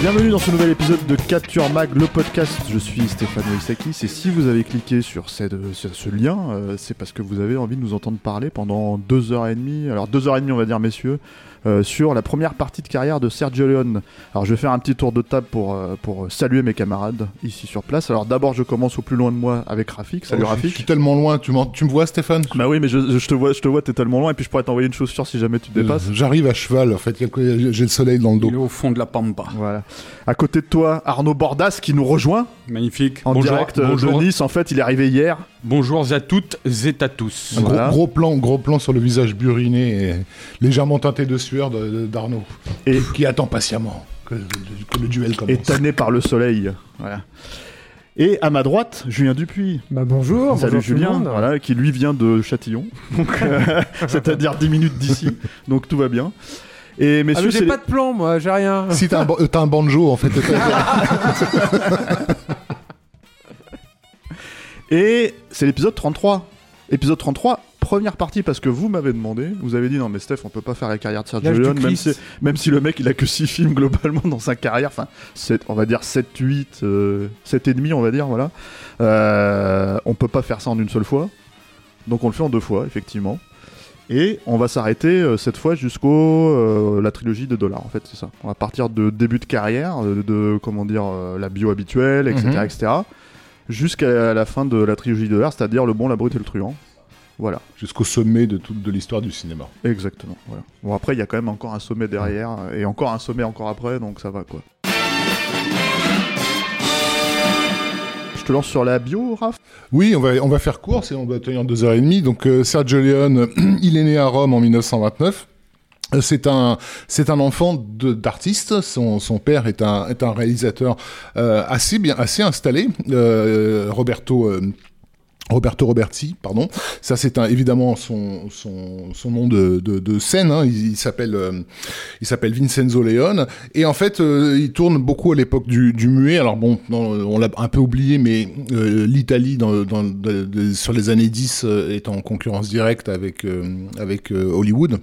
Bienvenue dans ce nouvel épisode de Capture Mag, le podcast. Je suis Stéphane Moïsakis et si vous avez cliqué sur ce lien, euh, c'est parce que vous avez envie de nous entendre parler pendant deux heures et demie, alors deux heures et demie on va dire messieurs, euh, sur la première partie de carrière de Sergio Leone. Alors je vais faire un petit tour de table pour, euh, pour saluer mes camarades ici sur place. Alors d'abord je commence au plus loin de moi avec Rafik. Salut Oh, je- Je Rafik. suis tellement loin, tu, tu me vois Stéphane? Bah oui mais je, je te vois, je te vois, t'es tellement loin et puis je pourrais t'envoyer une chaussure si jamais tu te dépasses. Euh, J'arrive à cheval, en fait, j'ai le soleil dans le Il est dos. au fond de la pampa. Voilà. À côté de toi, Arnaud Bordas qui nous rejoint Magnifique. en bonjour, direct euh, bonjour, de Nice. En fait, il est arrivé hier. bonjour à toutes et à tous. Un Voilà. gros, gros plan, gros plan sur le visage buriné et légèrement teinté de sueur de- de- d'Arnaud, Et- qui attend patiemment que, que le duel et commence. tanné par le soleil. Voilà. Et à ma droite, Julien Dupuis. Bah bonjour, Salut bonjour tout le Julien, monde. voilà, qui lui vient de Châtillon, euh, c'est-à-dire 10 minutes d'ici, donc tout va bien. Et Ah, messieurs, mais c'est j'ai pas de plan, moi, j'ai rien. Si t'as un, ban- euh, t'as un banjo, en fait, et c'est l'épisode 33. Épisode 33, première partie parce que vous m'avez demandé, vous avez dit non mais Steph, on peut pas faire la carrière de Sergio Leone, même si, même si le mec il a que 6 films globalement dans sa carrière, enfin on va dire 7, 8, euh, 7 et demi on va dire, voilà. Euh, on peut pas faire ça en une seule fois, donc on le fait en deux fois effectivement. Et on va s'arrêter euh, cette fois jusqu'au euh, la trilogie de dollars en fait c'est ça. On va partir de début de carrière, euh, de, comment dire euh, la bio habituelle, etc. Mhm. etc. Jusqu'à la fin de la trilogie de dollars, c'est-à-dire le bon, la brute et le truand. Voilà, jusqu'au sommet de toute de l'histoire du cinéma. exactement. Voilà. Bon après il y a quand même encore un sommet derrière et encore un sommet encore après, donc ça va quoi. Te sur la bio, Raph? Oui, on va, on va faire court, on doit tenir deux heures et demie. Donc, euh, Sergio Leone, il est né à Rome en 1929. Euh, C'est un, c'est un enfant d'artiste. Son, son père est un, est un réalisateur euh, assez bien, assez installé. Roberto. Roberto Roberti, pardon. Ça, c'est évidemment son, son, nom de, de, scène. hein. Il, il s'appelle, euh, il s'appelle Vincenzo Leone. Et en fait, euh, il tourne beaucoup à l'époque du, du muet. Alors bon, on l'a un peu oublié, mais euh, l'Italie, dans, dans, sur les années 10, euh, est en concurrence directe avec, avec Hollywood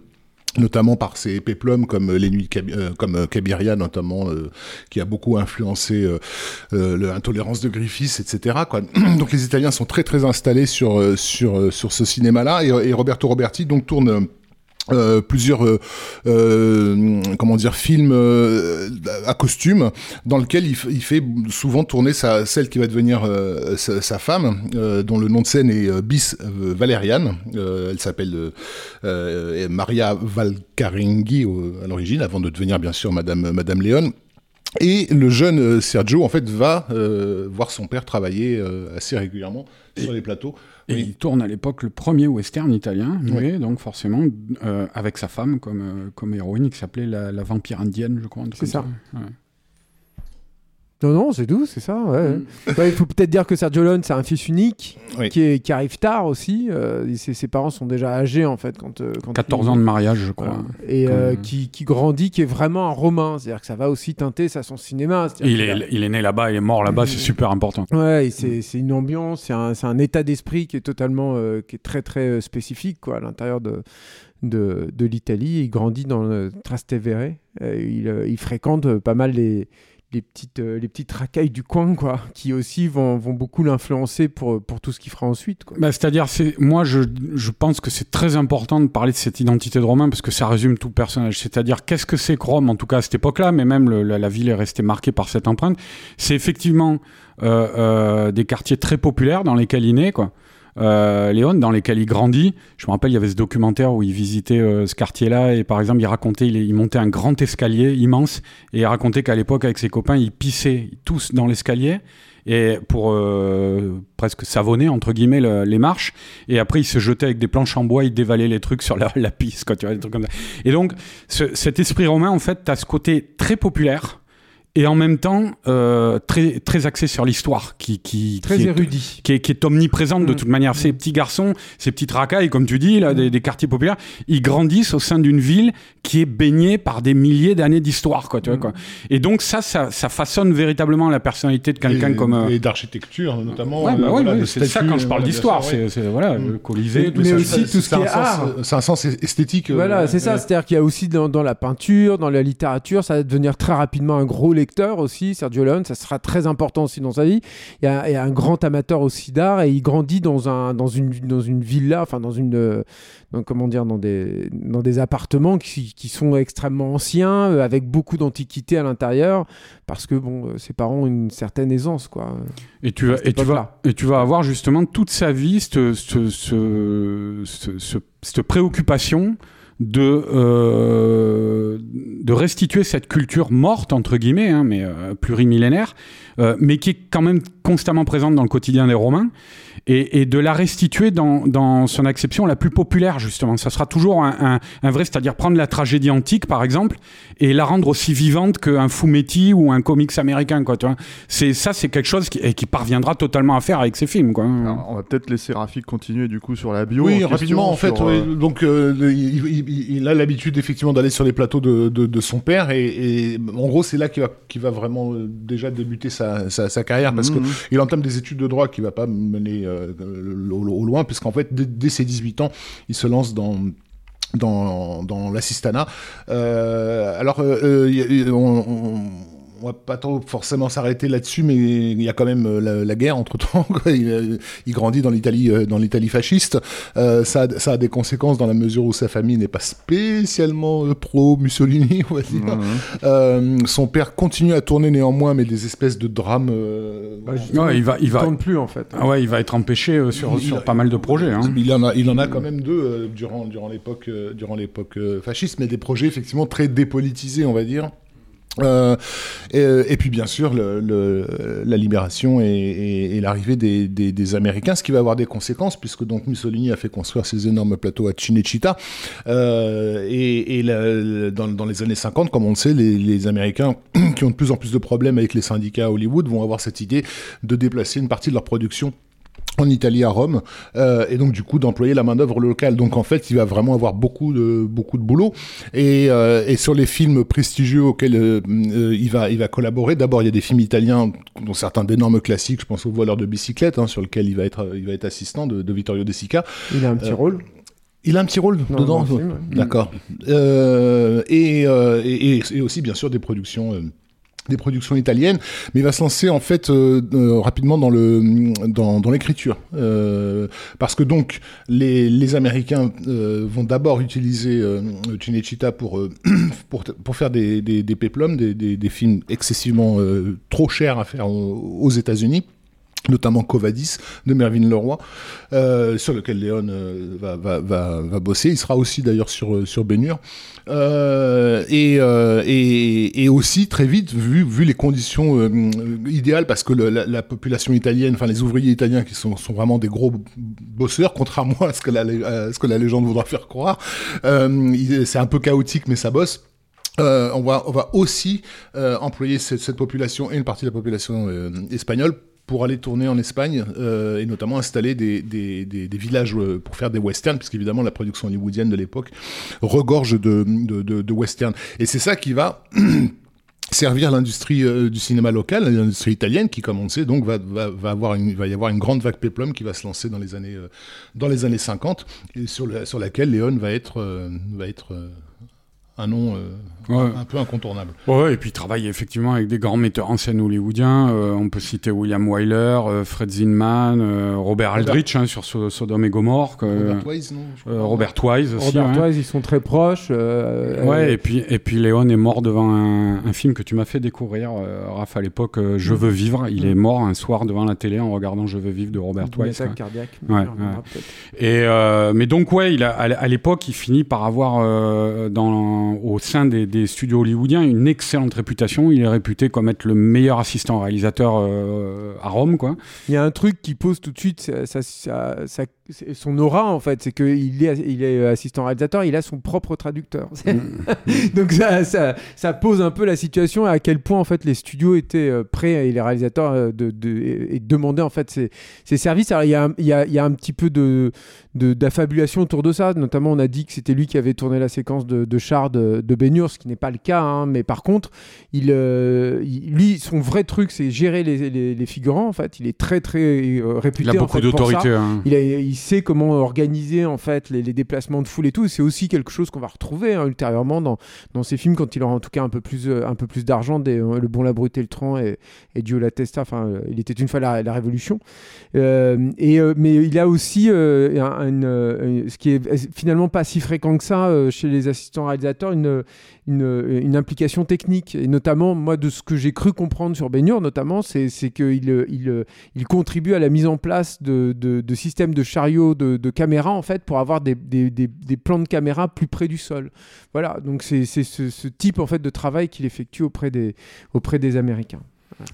notamment par ses péplums comme les nuits euh, comme euh, Cabiria notamment euh, qui a beaucoup influencé l'intolérance de Griffiths etc quoi. donc les Italiens sont très très installés sur sur sur ce cinéma là et, et Roberto Roberti donc tourne euh, plusieurs euh, euh, comment dire films à costume dans lequel il, fait souvent tourner sa celle qui va devenir sa, sa femme dont le nom de scène est Bis Valerian elle s'appelle Maria Valcaringhi à l'origine avant de devenir bien sûr Madame Madame Léon et le jeune Sergio, en fait, va voir son père travailler assez régulièrement sur les plateaux. Et Oui. il tourne à l'époque le premier western italien, Oui. donc forcément euh, avec sa femme comme, euh, comme héroïne qui s'appelait la, la vampire indienne, je crois. C'est ça. Ouais. Non, non, c'est doux, c'est ça. Ouais. Ouais, il faut peut-être dire que Sergio Leone, c'est un fils unique Oui. qui, est- qui arrive tard aussi. Euh, ses, ses parents sont déjà âgés en fait quand. euh, quand 14 il- ans de mariage, je crois. Et Comme- euh, qui, qui grandit, qui est vraiment un romain. C'est-à-dire que ça va aussi teinter ça, son cinéma. Il, est, il est né là-bas, il est mort là-bas, c'est super important. Ouais, c'est c'est une ambiance, c'est un, c'est un état d'esprit qui est totalement, euh, qui est très très euh, spécifique quoi, à l'intérieur de, de, de l'Italie. Il grandit dans le Trastevere. Euh, il, euh, il fréquente pas mal les, les petites, euh, les petites racailles du coin quoi, qui aussi vont, vont beaucoup l'influencer pour, pour tout ce qu'il fera ensuite. Bah, C'est-à-dire, c'est moi, je, je pense que c'est très important de parler de cette identité de Romain parce que ça résume tout personnage. C'est-à-dire, qu'est-ce que c'est que Rome, en tout cas à cette époque-là, mais même la ville est restée marquée par cette empreinte. C'est effectivement euh, euh, des quartiers très populaires dans lesquels il naît, quoi. Euh, Léon, dans lesquels il grandit. Je me rappelle, il y avait ce documentaire où il visitait euh, ce quartier-là et par exemple, il racontait, il, montait un grand escalier immense et il racontait qu'à l'époque, avec ses copains, ils pissaient tous dans l'escalier et pour euh, presque savonner entre guillemets le, les marches et après il se jetait avec des planches en bois il dévalait les trucs sur la, la piste quoi tu vois des trucs comme ça et donc ce, cet esprit romain en fait t'as ce côté très populaire et en même temps euh, très très axé sur l'histoire qui qui très qui érudit est, qui, est, qui est omniprésente de Mm. toute manière ces petits garçons ces petites racailles comme tu dis là des, des quartiers populaires ils grandissent au sein d'une ville qui est baignée par des milliers d'années d'histoire quoi tu vois quoi et donc ça ça, ça façonne véritablement la personnalité de quelqu'un comme euh, Et d'architecture, notamment. Ouais, euh, bah ouais, voilà, ouais, de c'est ça quand je parle d'histoire, c'est voilà, Mm. le Colisée, tout Mais ça. aussi tout ce C'est qui un est sens- art. C'est un sens esthétique. euh, Voilà, c'est ça. C'est-à-dire qu'il y a aussi dans, dans la peinture, dans la littérature, ça va devenir très rapidement un gros lecteur aussi. Sergio Leone, ça sera très important aussi dans sa vie. Il y a, il y a un grand amateur aussi d'art et il grandit dans un dans une dans une villa, enfin dans une dans- comment dire dans des dans des appartements qui, qui sont extrêmement anciens euh, avec beaucoup d'antiquité à l'intérieur parce que bon, euh, ses parents ont une certaine aisance quoi. Et tu, vas, cette et, tu vas, et tu vas avoir justement toute sa vie cette, ce- ce- ce- ce- cette préoccupation de, euh, de restituer cette culture morte, entre guillemets, hein, mais euh, plurimillénaire, euh, mais qui est quand même constamment présente dans le quotidien des Romains, et, et de la restituer dans, dans son acception la plus populaire, justement. Ça sera toujours un, un- un vrai, c'est-à-dire prendre la tragédie antique, par exemple, et la rendre aussi vivante qu'un Fumetti ou un comics américain, quoi, tu vois. C'est, ça, c'est quelque chose qui, et qui parviendra totalement à faire avec ses films, quoi. Alors, on va peut-être laisser Rafik continuer du coup sur la bio. Oui, en rapidement, question, en fait, sur, oui. euh, donc euh, il, il- il a l'habitude effectivement d'aller sur les plateaux de, de- de son père et, et en gros c'est là qu'il va, qu'il va vraiment euh, déjà débuter sa, sa- sa carrière parce Mhm. que il entame des études de droit qui va pas mener euh, au, loin puisqu'en fait dès, ses 18 ans il se lance dans dans, dans l'assistanat. Euh, alors, euh, on, on va pas trop forcément s'arrêter là-dessus, mais il y a quand même euh, la, la guerre entre temps. Il, euh, il grandit dans l'Italie, euh, dans l'Italie fasciste. Euh, ça, a, ça a des conséquences dans la mesure où sa famille n'est pas spécialement pro Mussolini, on va dire. Euh, son père continue à tourner néanmoins, mais des espèces de drames. euh, Bah, Ouais, il va, il va, tourne plus en fait. ah ouais, il va être empêché euh, sur, Il- sur il- pas mal de projets. Hein. Il en a, il en a quand même deux euh, durant durant l'époque euh, durant l'époque euh, fasciste, mais des projets effectivement très dépolitisés, on va dire. Euh, et, puis bien sûr la libération et, l'arrivée des, Américains, ce qui va avoir des conséquences puisque donc Mussolini a fait construire ces énormes plateaux à Cinecittà euh, et, dans, les années 50, comme on le sait, les Américains qui ont de plus en plus de problèmes avec les syndicats à Hollywood vont avoir cette idée de déplacer une partie de leur production en Italie à Rome euh, et donc du coup d'employer la main d'œuvre locale donc en fait il va vraiment avoir beaucoup de beaucoup de boulot et, euh, et sur les films prestigieux auxquels euh, il va il va collaborer d'abord il y a des films italiens dont certains d'énormes classiques je pense au voleur de bicyclette hein, sur lequel il va être il va être assistant de, de Vittorio De Sica Il a un petit rôle. il a un petit rôle Dans- dedans. D'accord. Et- et aussi, bien sûr, des productions. Des productions italiennes, mais il va se lancer en fait euh, euh, rapidement dans le dans, l'écriture, Euh, parce que donc les, les Américains vont d'abord utiliser Cinecittà pour, pour pour faire des des, des péplums, des, films excessivement trop chers à faire aux États-Unis notamment Covadis de Mervyn Leroy, euh, sur lequel Léon euh, va, va, va, bosser. Il sera aussi d'ailleurs sur, euh, sur Bénure. Et, et, et aussi, très vite, vu, vu les conditions idéales, parce que la, la population italienne, enfin les ouvriers italiens qui sont, sont vraiment des gros bosseurs, contrairement à ce que la, ce que la légende voudra faire croire, c'est un peu chaotique, mais ça bosse. On, va, on va aussi employer cette, population et une partie de la population espagnole pour aller tourner en Espagne euh, et notamment installer des, des, des, des villages euh, pour faire des westerns, puisqu'évidemment la production hollywoodienne de l'époque regorge de, de, de, westerns. Et c'est ça qui va servir l'industrie euh, du cinéma local, l'industrie italienne, qui, comme on le sait, donc va, va, va avoir une, va y avoir une grande vague péplum qui va se lancer dans les années, euh, dans les années 50, et sur, la, sur laquelle Léon va être, euh, va être euh, un nom euh, Ouais. un peu incontournable. Ouais, et puis il travaille effectivement avec des grands metteurs en scène hollywoodiens. Euh, on peut citer William Wyler, euh, Fred Zinman, euh, Robert Aldrich hein, sur So- Sodome et Gomorrah. que- Robert Wise, non euh. Robert Wise aussi. Robert. Wise, ils sont très proches. euh, Ouais, euh, et puis, et puis Léon est mort devant un, un film que tu m'as fait découvrir, euh, Raph, à l'époque, euh, Je veux vivre. Il est mort un soir devant la télé en regardant Je veux vivre de Robert Wise. attaque cardiaque. Ouais. Et euh, mais donc ouais, il a, à l'époque, il finit par avoir euh, dans, au sein des, des studios hollywoodiens une excellente réputation. Il est réputé comme être le meilleur assistant réalisateur euh, à Rome, quoi. Il y a un truc qui pose tout de suite ça- ça- ça- ça- c'est son aura en fait, c'est qu'il est, il est assistant réalisateur, il a son propre traducteur. Donc ça, pose un peu la situation à quel point en fait les studios étaient euh, prêts et les réalisateurs euh, de, de- et, demandaient en fait ces, ces services. Alors il y a, un- il y, a, il y a un petit peu de d'affabulation autour de ça. Notamment, on a dit que c'était lui qui avait tourné la séquence de, de de, de Ben ce qui n'est pas le cas. hein. Mais par contre, il, euh, il- lui, son vrai truc, c'est gérer les, les- les figurants. En fait, il est très très euh, réputé. Il a en beaucoup fait, d'autorité. hein. Il, sait comment organiser en fait les, les déplacements de foule et tout. C'est aussi quelque chose qu'on va retrouver hein, ultérieurement dans, dans ses films quand il aura en tout cas un peu plus, euh, un peu plus d'argent. Le Bon, la Brute et le Tran et, et Dio la Testa. Enfin, il était une fois la, la Révolution. Euh, et, mais il a aussi un- ce qui est finalement pas si fréquent que ça chez les assistants réalisateurs, une, une, implication technique. Et notamment, moi, de ce que j'ai cru comprendre sur Hur, notamment, c'est qu'il il, il contribue à la mise en place de, de, systèmes de chariots de, caméras, en fait, pour avoir des, des, des, plans de caméra plus près du sol. Voilà, donc c'est c'est ce, ce type, en fait, de travail qu'il effectue auprès des, auprès des Américains.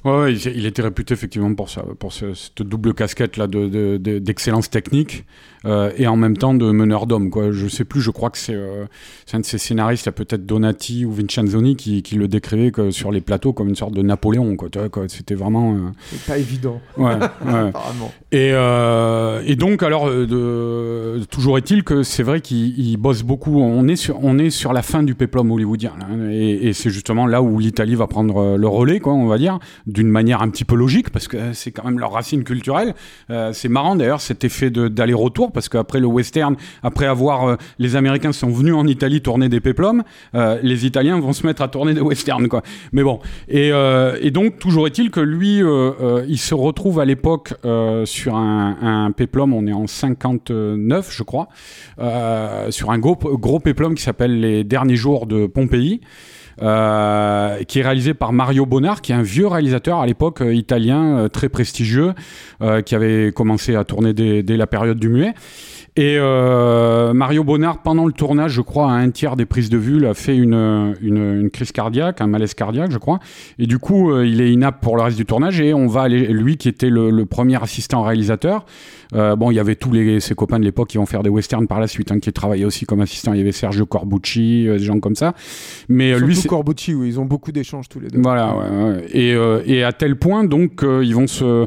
Ouais, ouais, il, était réputé effectivement pour ça, pour ce- cette double casquette là de, de- de- d'excellence technique euh, et en même temps de meneur d'hommes. Quoi. Je sais plus, je crois que c'est, euh, c'est un de ses scénaristes, il y a peut-être Donati ou Vincenzoni qui, qui le décrivait que sur les plateaux comme une sorte de Napoléon. Quoi, quoi. C'était vraiment. euh, C'est pas évident, ouais, ouais. Et, euh, et donc, alors, euh, de, toujours est-il que c'est vrai qu'il il bosse beaucoup. On est sur, on est sur la fin du péplum hollywoodien. là, hein, et et c'est justement là où l'Italie va prendre euh, le relais, quoi, on va dire, d'une manière un petit peu logique, parce que c'est quand même leur racine culturelle. Euh, c'est marrant d'ailleurs cet effet d'aller-retour, parce qu'après le western, après avoir. euh, les Américains sont venus en Italie tourner des péplums, euh, les Italiens vont se mettre à tourner des westerns, quoi. Mais bon. Et, euh, et donc, toujours est-il que lui, euh, euh, il se retrouve à l'époque euh, sur un, un péplum, on est en 59, je crois, euh, sur un gros, péplum qui s'appelle Les Derniers Jours de Pompéi. euh, qui est réalisé par Mario Bonnard, qui est un vieux réalisateur à l'époque euh, italien très prestigieux, qui avait commencé à tourner dès la période du muet. Et euh, Mario Bonnard, pendant le tournage, je crois, à un tiers des prises de vue, a fait une, une, une crise cardiaque, un malaise cardiaque, je crois. Et du coup, euh, il est inapte pour le reste du tournage. Et on va aller, lui qui était le, le premier assistant réalisateur, euh, bon, il y avait tous les, ses copains de l'époque qui vont faire des westerns par la suite, hein, qui travaillaient aussi comme assistant. Il y avait Sergio Corbucci, euh, des gens comme ça. Mais euh, lui, Surtout c'est- Corbucci, où ils ont beaucoup d'échanges tous les deux. voilà, ouais, ouais. Et, et à tel point, donc, ils vont se.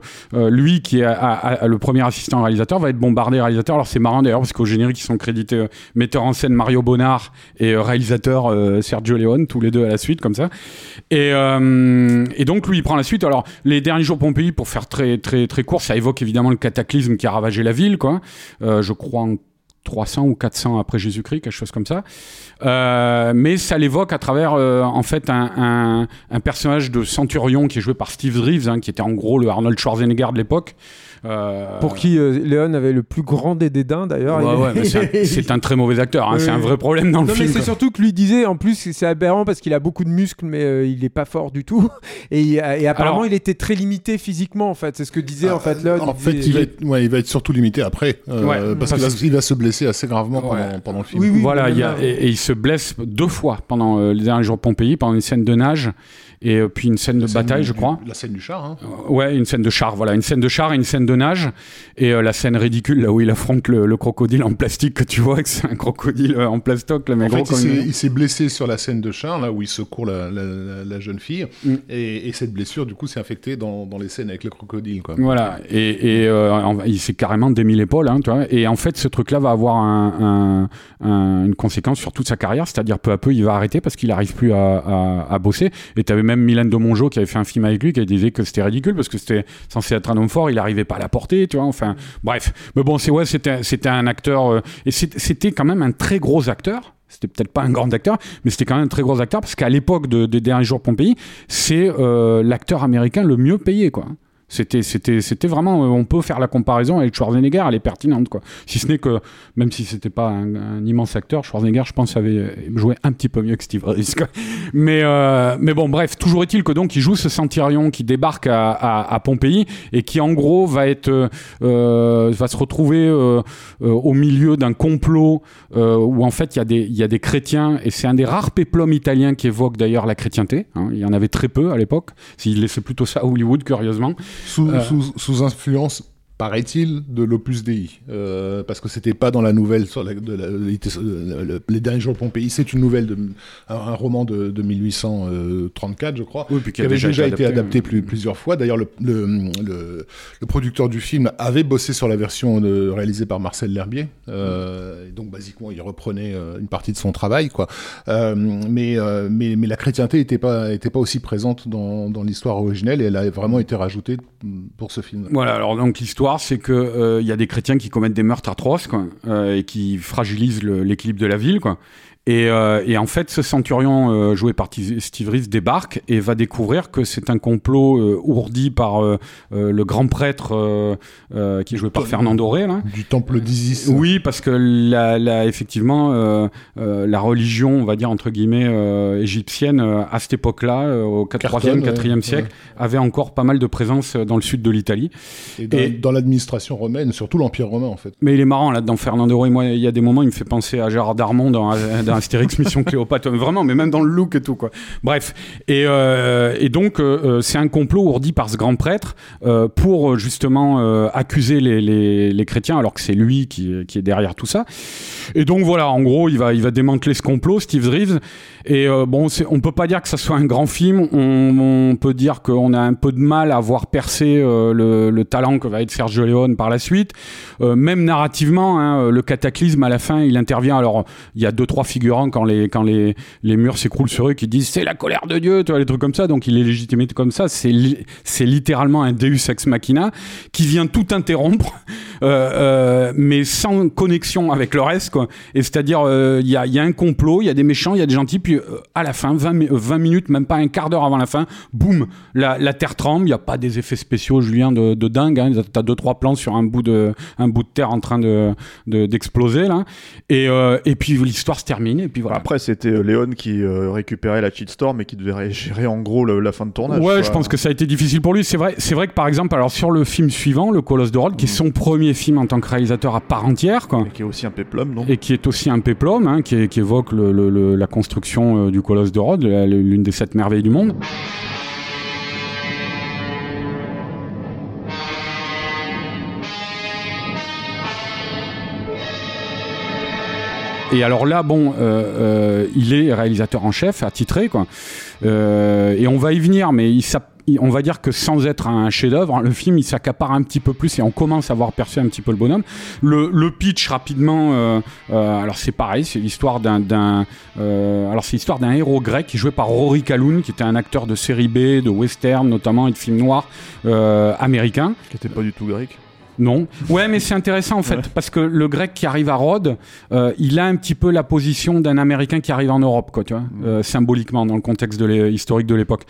lui, qui est à- à- à- le premier assistant réalisateur, va être bombardé réalisateur. Alors, c'est marrant d'ailleurs, parce qu'au générique, ils sont crédités metteur en scène Mario Bonnard et réalisateur Sergio Leone, tous les deux à la suite, comme ça. Et, et donc, lui, il prend la suite. Alors, les derniers jours Pompéi, pour faire très, très, très court, ça évoque évidemment le cataclysme qui a ravagé la ville, quoi. Euh, je crois en 300 ou 400 après Jésus-Christ, quelque chose comme ça. Euh, mais ça l'évoque à travers euh, en fait un, un, personnage de centurion qui est joué par Steve Reeves, hein, qui était en gros le Arnold Schwarzenegger de l'époque. Euh, Pour qui euh, Léon avait le plus grand des dédains d'ailleurs. ouais, Il- ouais, mais c'est un, c'est un très mauvais acteur, hein, c'est un vrai problème dans le Non, mais film. c'est quoi. surtout que lui disait, en plus, c'est aberrant parce qu'il a beaucoup de muscles, mais euh, il est pas fort du tout. Et, apparemment, Alors- il était très limité physiquement, en fait. C'est ce que disait, en fait, Léon. En Il fait, disait- il va, être, ouais, il va être surtout limité après, euh, Ouais, parce parce qu'il va, se blesser assez gravement pendant, Ouais. pendant le film. Oui, oui. Voilà, il y a- même, et, et il se blesse deux fois pendant euh, les derniers jours de Pompéi, pendant une scène de nage et euh, puis une scène de scène bataille, du- je crois. La scène du char. Hein. Euh, Ouais, une scène de char, voilà, une scène de char et une scène de nage. Et euh, la scène ridicule, là où il affronte le, le crocodile en plastique, que tu vois que c'est un crocodile en plastoc, là, mais En gros fait, il comme il s'est blessé sur la scène de char, là où il secourt la, la, la- la jeune fille, Mm. et, et cette blessure, du coup, s'est infectée dans, dans les scènes avec le crocodile. Quoi. Voilà, et, et, euh, en- il s'est carrément démis l'épaule, hein, tu vois. Et en fait, ce truc-là va avoir avoir un, un, une conséquence sur toute sa carrière, c'est-à-dire peu à peu il va arrêter parce qu'il n'arrive plus à, à, à, bosser. Et tu avais même Mylène de Mongeau qui avait fait un film avec lui qui disait que c'était ridicule parce que c'était censé être un homme fort, il n'arrivait pas à la porter, tu vois. Enfin, bref. Mais bon, c'est ouais, c'était un acteur euh, et c'était quand même un très gros acteur. C'était peut-être pas un grand acteur, mais c'était quand même un très gros acteur parce qu'à l'époque de, des derniers jours Pompéi, c'est euh, l'acteur américain le mieux payé, quoi. C'était, c'était, c'était vraiment, euh, on peut faire la comparaison avec Schwarzenegger, elle est pertinente, quoi. Si ce n'est que, même si c'était pas un, immense acteur, Schwarzenegger, je pense, avait joué un petit peu mieux que Steve Reeves, Mais, euh, mais bon, bref, toujours est-il que donc il joue ce centurion qui débarque à, à, à Pompéi et qui, en gros, va être, euh, va se retrouver euh, euh au milieu d'un complot euh, où en fait il y a des, y a des chrétiens et c'est un des rares péplums italiens qui évoque d'ailleurs la chrétienté. Hein. Il y en avait très peu à l'époque. Il laissait plutôt ça à Hollywood, curieusement. Sous, euh, sous, sous influence paraît-il, de l'Opus Dei, euh, parce que c'était pas dans la nouvelle sur la, de la, le, les derniers jours de Pompéi. C'est une nouvelle, de, un, un roman de, de 1834, je crois, oui, puis qui, avait déjà, déjà été adapté, adapté plus, plusieurs fois. D'ailleurs, le, le, le, producteur du film avait bossé sur la version réalisée par Marcel L'Herbier, euh, donc basiquement, il reprenait euh, une partie de son travail, quoi. Euh, mais, euh, mais, mais la chrétienté était pas, était pas aussi présente dans, dans l'histoire originelle et elle a vraiment été rajoutée pour ce film. Voilà, alors donc l'histoire c'est qu'il euh, y a des chrétiens qui commettent des meurtres atroces euh, et qui fragilisent l'équilibre de la ville. Et, euh, et, en fait, ce centurion euh, joué par Steve Reeves débarque et va découvrir que c'est un complot euh, ourdi par euh, euh, le grand prêtre euh, qui est joué par Fernand Doré. Là. Du temple d'Isis. Oui, parce que la, la, effectivement, la religion, on va dire entre guillemets, égyptienne, à cette époque-là, au 3e, 4e siècle, ouais. avait encore pas mal de présence dans le sud de l'Italie. Et dans, et, dans l'administration romaine, surtout l'Empire romain en fait. Mais il est marrant là-dedans, Fernand Doré. Moi, il y a des moments, il me fait penser à Gérard Darmon dans, dans Astérix Mission Cléopâtre, vraiment, mais même dans le look et tout, quoi. Bref. Et, euh, donc, euh, c'est un complot ourdi par ce grand prêtre euh, pour justement euh, accuser les, chrétiens, alors que c'est lui qui, qui, est derrière tout ça. Et donc, voilà, en gros, il va, il va démanteler ce complot, Steve Reeves. Et euh, bon, on peut pas dire que ça soit un grand film. On, peut dire qu'on a un peu de mal à voir percer euh, le, le, talent que va être Sergio Leone par la suite. Euh, même narrativement, hein, le cataclysme à la fin, il intervient. Alors, il y a deux trois figurants quand les quand les, les murs s'écroulent sur eux qui disent c'est la colère de Dieu, tu vois les trucs comme ça. Donc il est légitimé comme ça. C'est c'est littéralement un Deus ex machina qui vient tout interrompre, mais sans connexion avec le reste. Et c'est-à-dire, il y a, y, a, un complot, il y a des méchants, il y a des gentils, puis à la fin, 20, 20 minutes, même pas un quart d'heure avant la fin, boum, la, la terre tremble. Il n'y a pas des effets spéciaux, Julien, de, de dingue. Hein. Tu as deux, trois plans sur un bout de, un bout de terre en train d'exploser. De, là. Et, euh, et puis l'histoire se termine. Et puis voilà. Après, c'était euh, Léon qui euh, récupérait la cheatstorm et qui devait gérer en gros le, la fin de tournage. Ouais, quoi. je pense que ça a été difficile pour lui. C'est vrai, vrai que par exemple, alors sur le film suivant, Le Colosse de Rhodes, mmh. qui est son premier film en tant que réalisateur à part entière. Quoi, et qui est aussi un péplum, non? Et qui est aussi un péplum, hein, qui, qui, évoque le, le, la construction du colosse de Rhodes, l'une des sept merveilles du monde. Et alors là, bon, euh, euh, il est réalisateur en chef, attitré, quoi. Euh, et on va y venir, mais il on va dire que sans être un chef-d'œuvre, le film il s'accapare un petit peu plus et on commence à voir percer un petit peu le bonhomme. Le, le pitch rapidement, euh, euh, alors c'est pareil, c'est l'histoire d'un, euh, alors c'est l'histoire d'un héros grec qui joué par Rory Calhoun, qui était un acteur de série B, de western notamment et de films noirs euh, américains. Qui était pas du tout grec. Non. Ouais, mais c'est intéressant en fait, ouais. parce que le grec qui arrive à Rhodes, euh, il a un petit peu la position d'un Américain qui arrive en Europe, quoi, tu vois, euh, symboliquement dans le contexte de historique de l'époque.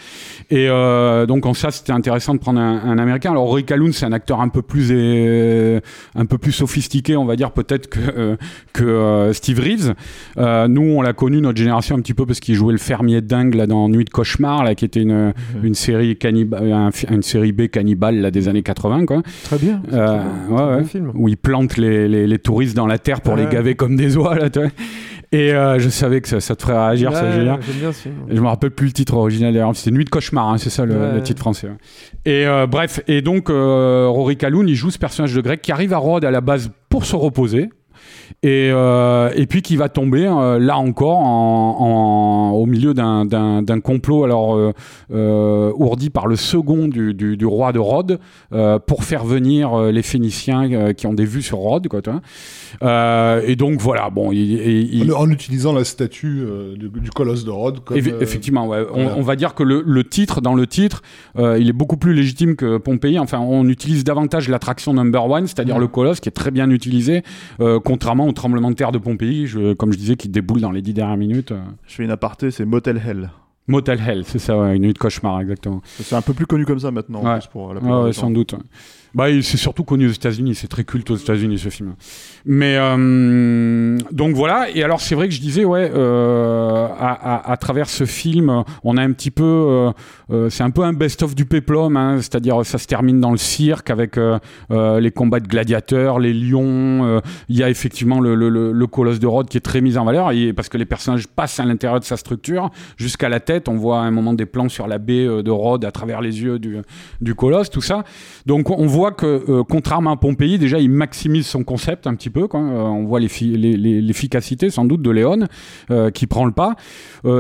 Et euh, donc en ça, c'était intéressant de prendre un, un Américain. Alors Rory Calhoun, c'est un acteur un peu plus un peu plus sophistiqué, on va dire peut-être que que Steve Reeves. nous, on l'a connu notre génération un petit peu parce qu'il jouait le fermier dingue là dans Nuit de cauchemar, là, qui était une, une série cannibale, un, une série B cannibale là des années 80, quoi. Très bien. Euh, ouais, ouais, film. où ils plantent les, les, les, touristes dans la terre pour les gaver comme des oies là, tu vois. Et euh, je savais que ça, ça, te ferait réagir, ça, Julien. Je me rappelle plus le titre original d'ailleurs. C'était Nuit de cauchemar, hein, c'est ça le, le, titre français. Et euh, bref, et donc Rory Calhoun, il joue ce personnage de grec qui arrive à Rhodes à la base pour se reposer. Et, euh, et puis qui va tomber euh, là encore en, en- au milieu d'un- complot alors euh, ourdi par le second du, du- du roi de Rhodes pour faire venir les Phéniciens qui ont des vues sur Rhodes quoi, et donc voilà bon il, il- il- En, en utilisant la statue du, du colosse de Rhodes comme, Effectivement, ouais. on, va dire que le, le titre, dans le titre, il est beaucoup plus légitime que Pompéi. Enfin, on utilise davantage l'attraction number one, c'est-à-dire le colosse, qui est très bien utilisé, euh, contrairement au tremblement de terre de Pompéi, je- comme je disais, qui déboule dans les dix dernières minutes. euh. Je fais une aparté, c'est Motel Hell. Motel Hell, c'est ça, ouais, une nuit de cauchemar, exactement. C'est un peu plus connu comme ça maintenant, en Ouais. plus, pour la Ouais, sans doute. Bah, c'est surtout connu aux États-Unis, c'est très culte aux États-Unis ce film. Mais euh, donc voilà. Et alors c'est vrai que je disais ouais, euh, à, travers ce film, on a un petit peu, euh, euh, c'est un peu un best-of du péplum, hein, c'est-à-dire ça se termine dans le cirque avec euh, euh, les combats de gladiateurs, les lions. Il y a effectivement le, le, le- le colosse de Rhodes qui est très mis en valeur et parce que les personnages passent à l'intérieur de sa structure jusqu'à la tête. On voit à un moment des plans sur la baie de Rhodes à travers les yeux du, du colosse, tout ça. Donc on voit que euh, contrairement à Pompéi, déjà il maximise son concept un petit peu. Euh, on voit l'efficacité sans doute de Léon euh, qui prend le pas.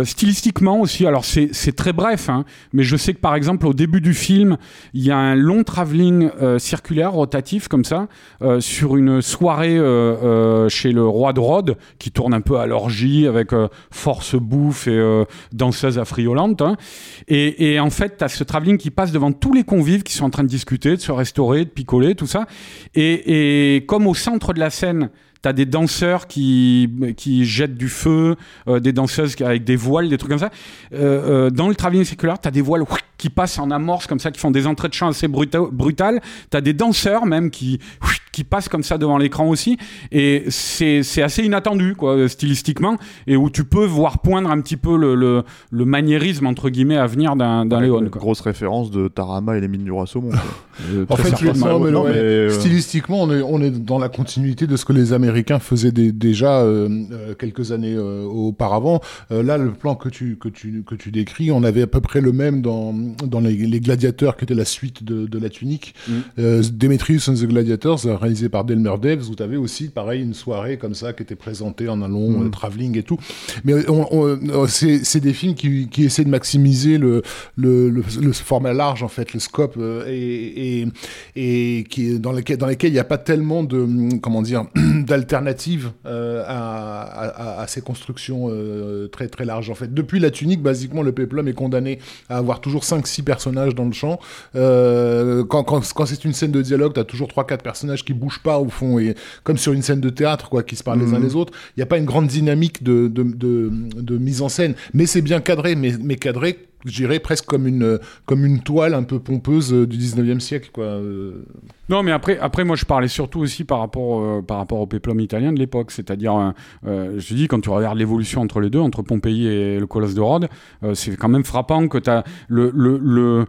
Stylistiquement aussi, alors c'est très bref, hein, mais je sais que par exemple au début du film, il y a un long travelling circulaire rotatif comme ça sur une soirée chez le roi de Rhodes qui tourne un peu à l'orgie avec force bouffe et danseuse affriolante. hein. Et, et en fait, tu as ce travelling qui passe devant tous les convives qui sont en train de discuter, de se restaurer, de picoler, tout ça. Et, comme au centre de la scène, T'as des danseurs qui, qui jettent du feu, euh, des danseuses avec des voiles, des trucs comme ça. Euh, euh, dans le travelling circulaire, t'as des voiles qui passent en amorce comme ça, qui font des entrées de chant assez bruta- brutales. T'as des danseurs même qui, qui passent comme ça devant l'écran aussi. Et c'est c'est assez inattendu, quoi, stylistiquement, et où tu peux voir poindre un petit peu le, le, le maniérisme, entre guillemets, à venir d'un d'un Avec Léon. une quoi. grosse référence de Tarama et les mines du roi saumon. quoi. Euh, En fait, le- certainement. non, mais, Non, ouais, mais, euh, stylistiquement, on est, on est dans la continuité de ce que les Américains faisaient dé- déjà euh, euh, quelques années euh, auparavant. Là, le plan que tu, que, tu, que tu décris, on avait à peu près le même dans, dans les, les Gladiateurs, qui était la suite de, de la tunique. Mm. Demetrius and the Gladiators, réalisé par Delmer Daves, où tu avais aussi, pareil, une soirée comme ça qui était présentée en un long Mm. travelling et tout. Mais c'est des films qui, qui essaient de maximiser le, le, le, le format large, en fait, le scope, et, et, et qui, dans, lesquels, dans lesquels il n'y a pas tellement de, hum, comment dire, d'alternatives euh, à, à, à ces constructions euh, très, très larges, en fait. Depuis la tunique, basiquement, le péplum est condamné à avoir toujours 5-6 personnages dans le champ. Euh, quand quand, quand c'est une scène de dialogue, tu as toujours 3-4 personnages qui bougent pas au fond, et comme sur une scène de théâtre, quoi, qui se parlent les uns Mhm. les autres. Il n'y a pas une grande dynamique de, de, de, de mise en scène, mais c'est bien cadré, mais, mais cadré, je presque comme une, comme une toile un peu pompeuse euh, du 19e siècle, quoi. Euh, Non, mais après, après, moi, je parlais surtout aussi par rapport, euh, par rapport au péplum italien de l'époque. C'est-à-dire, je dis, quand tu regardes l'évolution entre les deux, entre Pompéi et le colosse de Rhodes, c'est quand même frappant que tu le, le, le,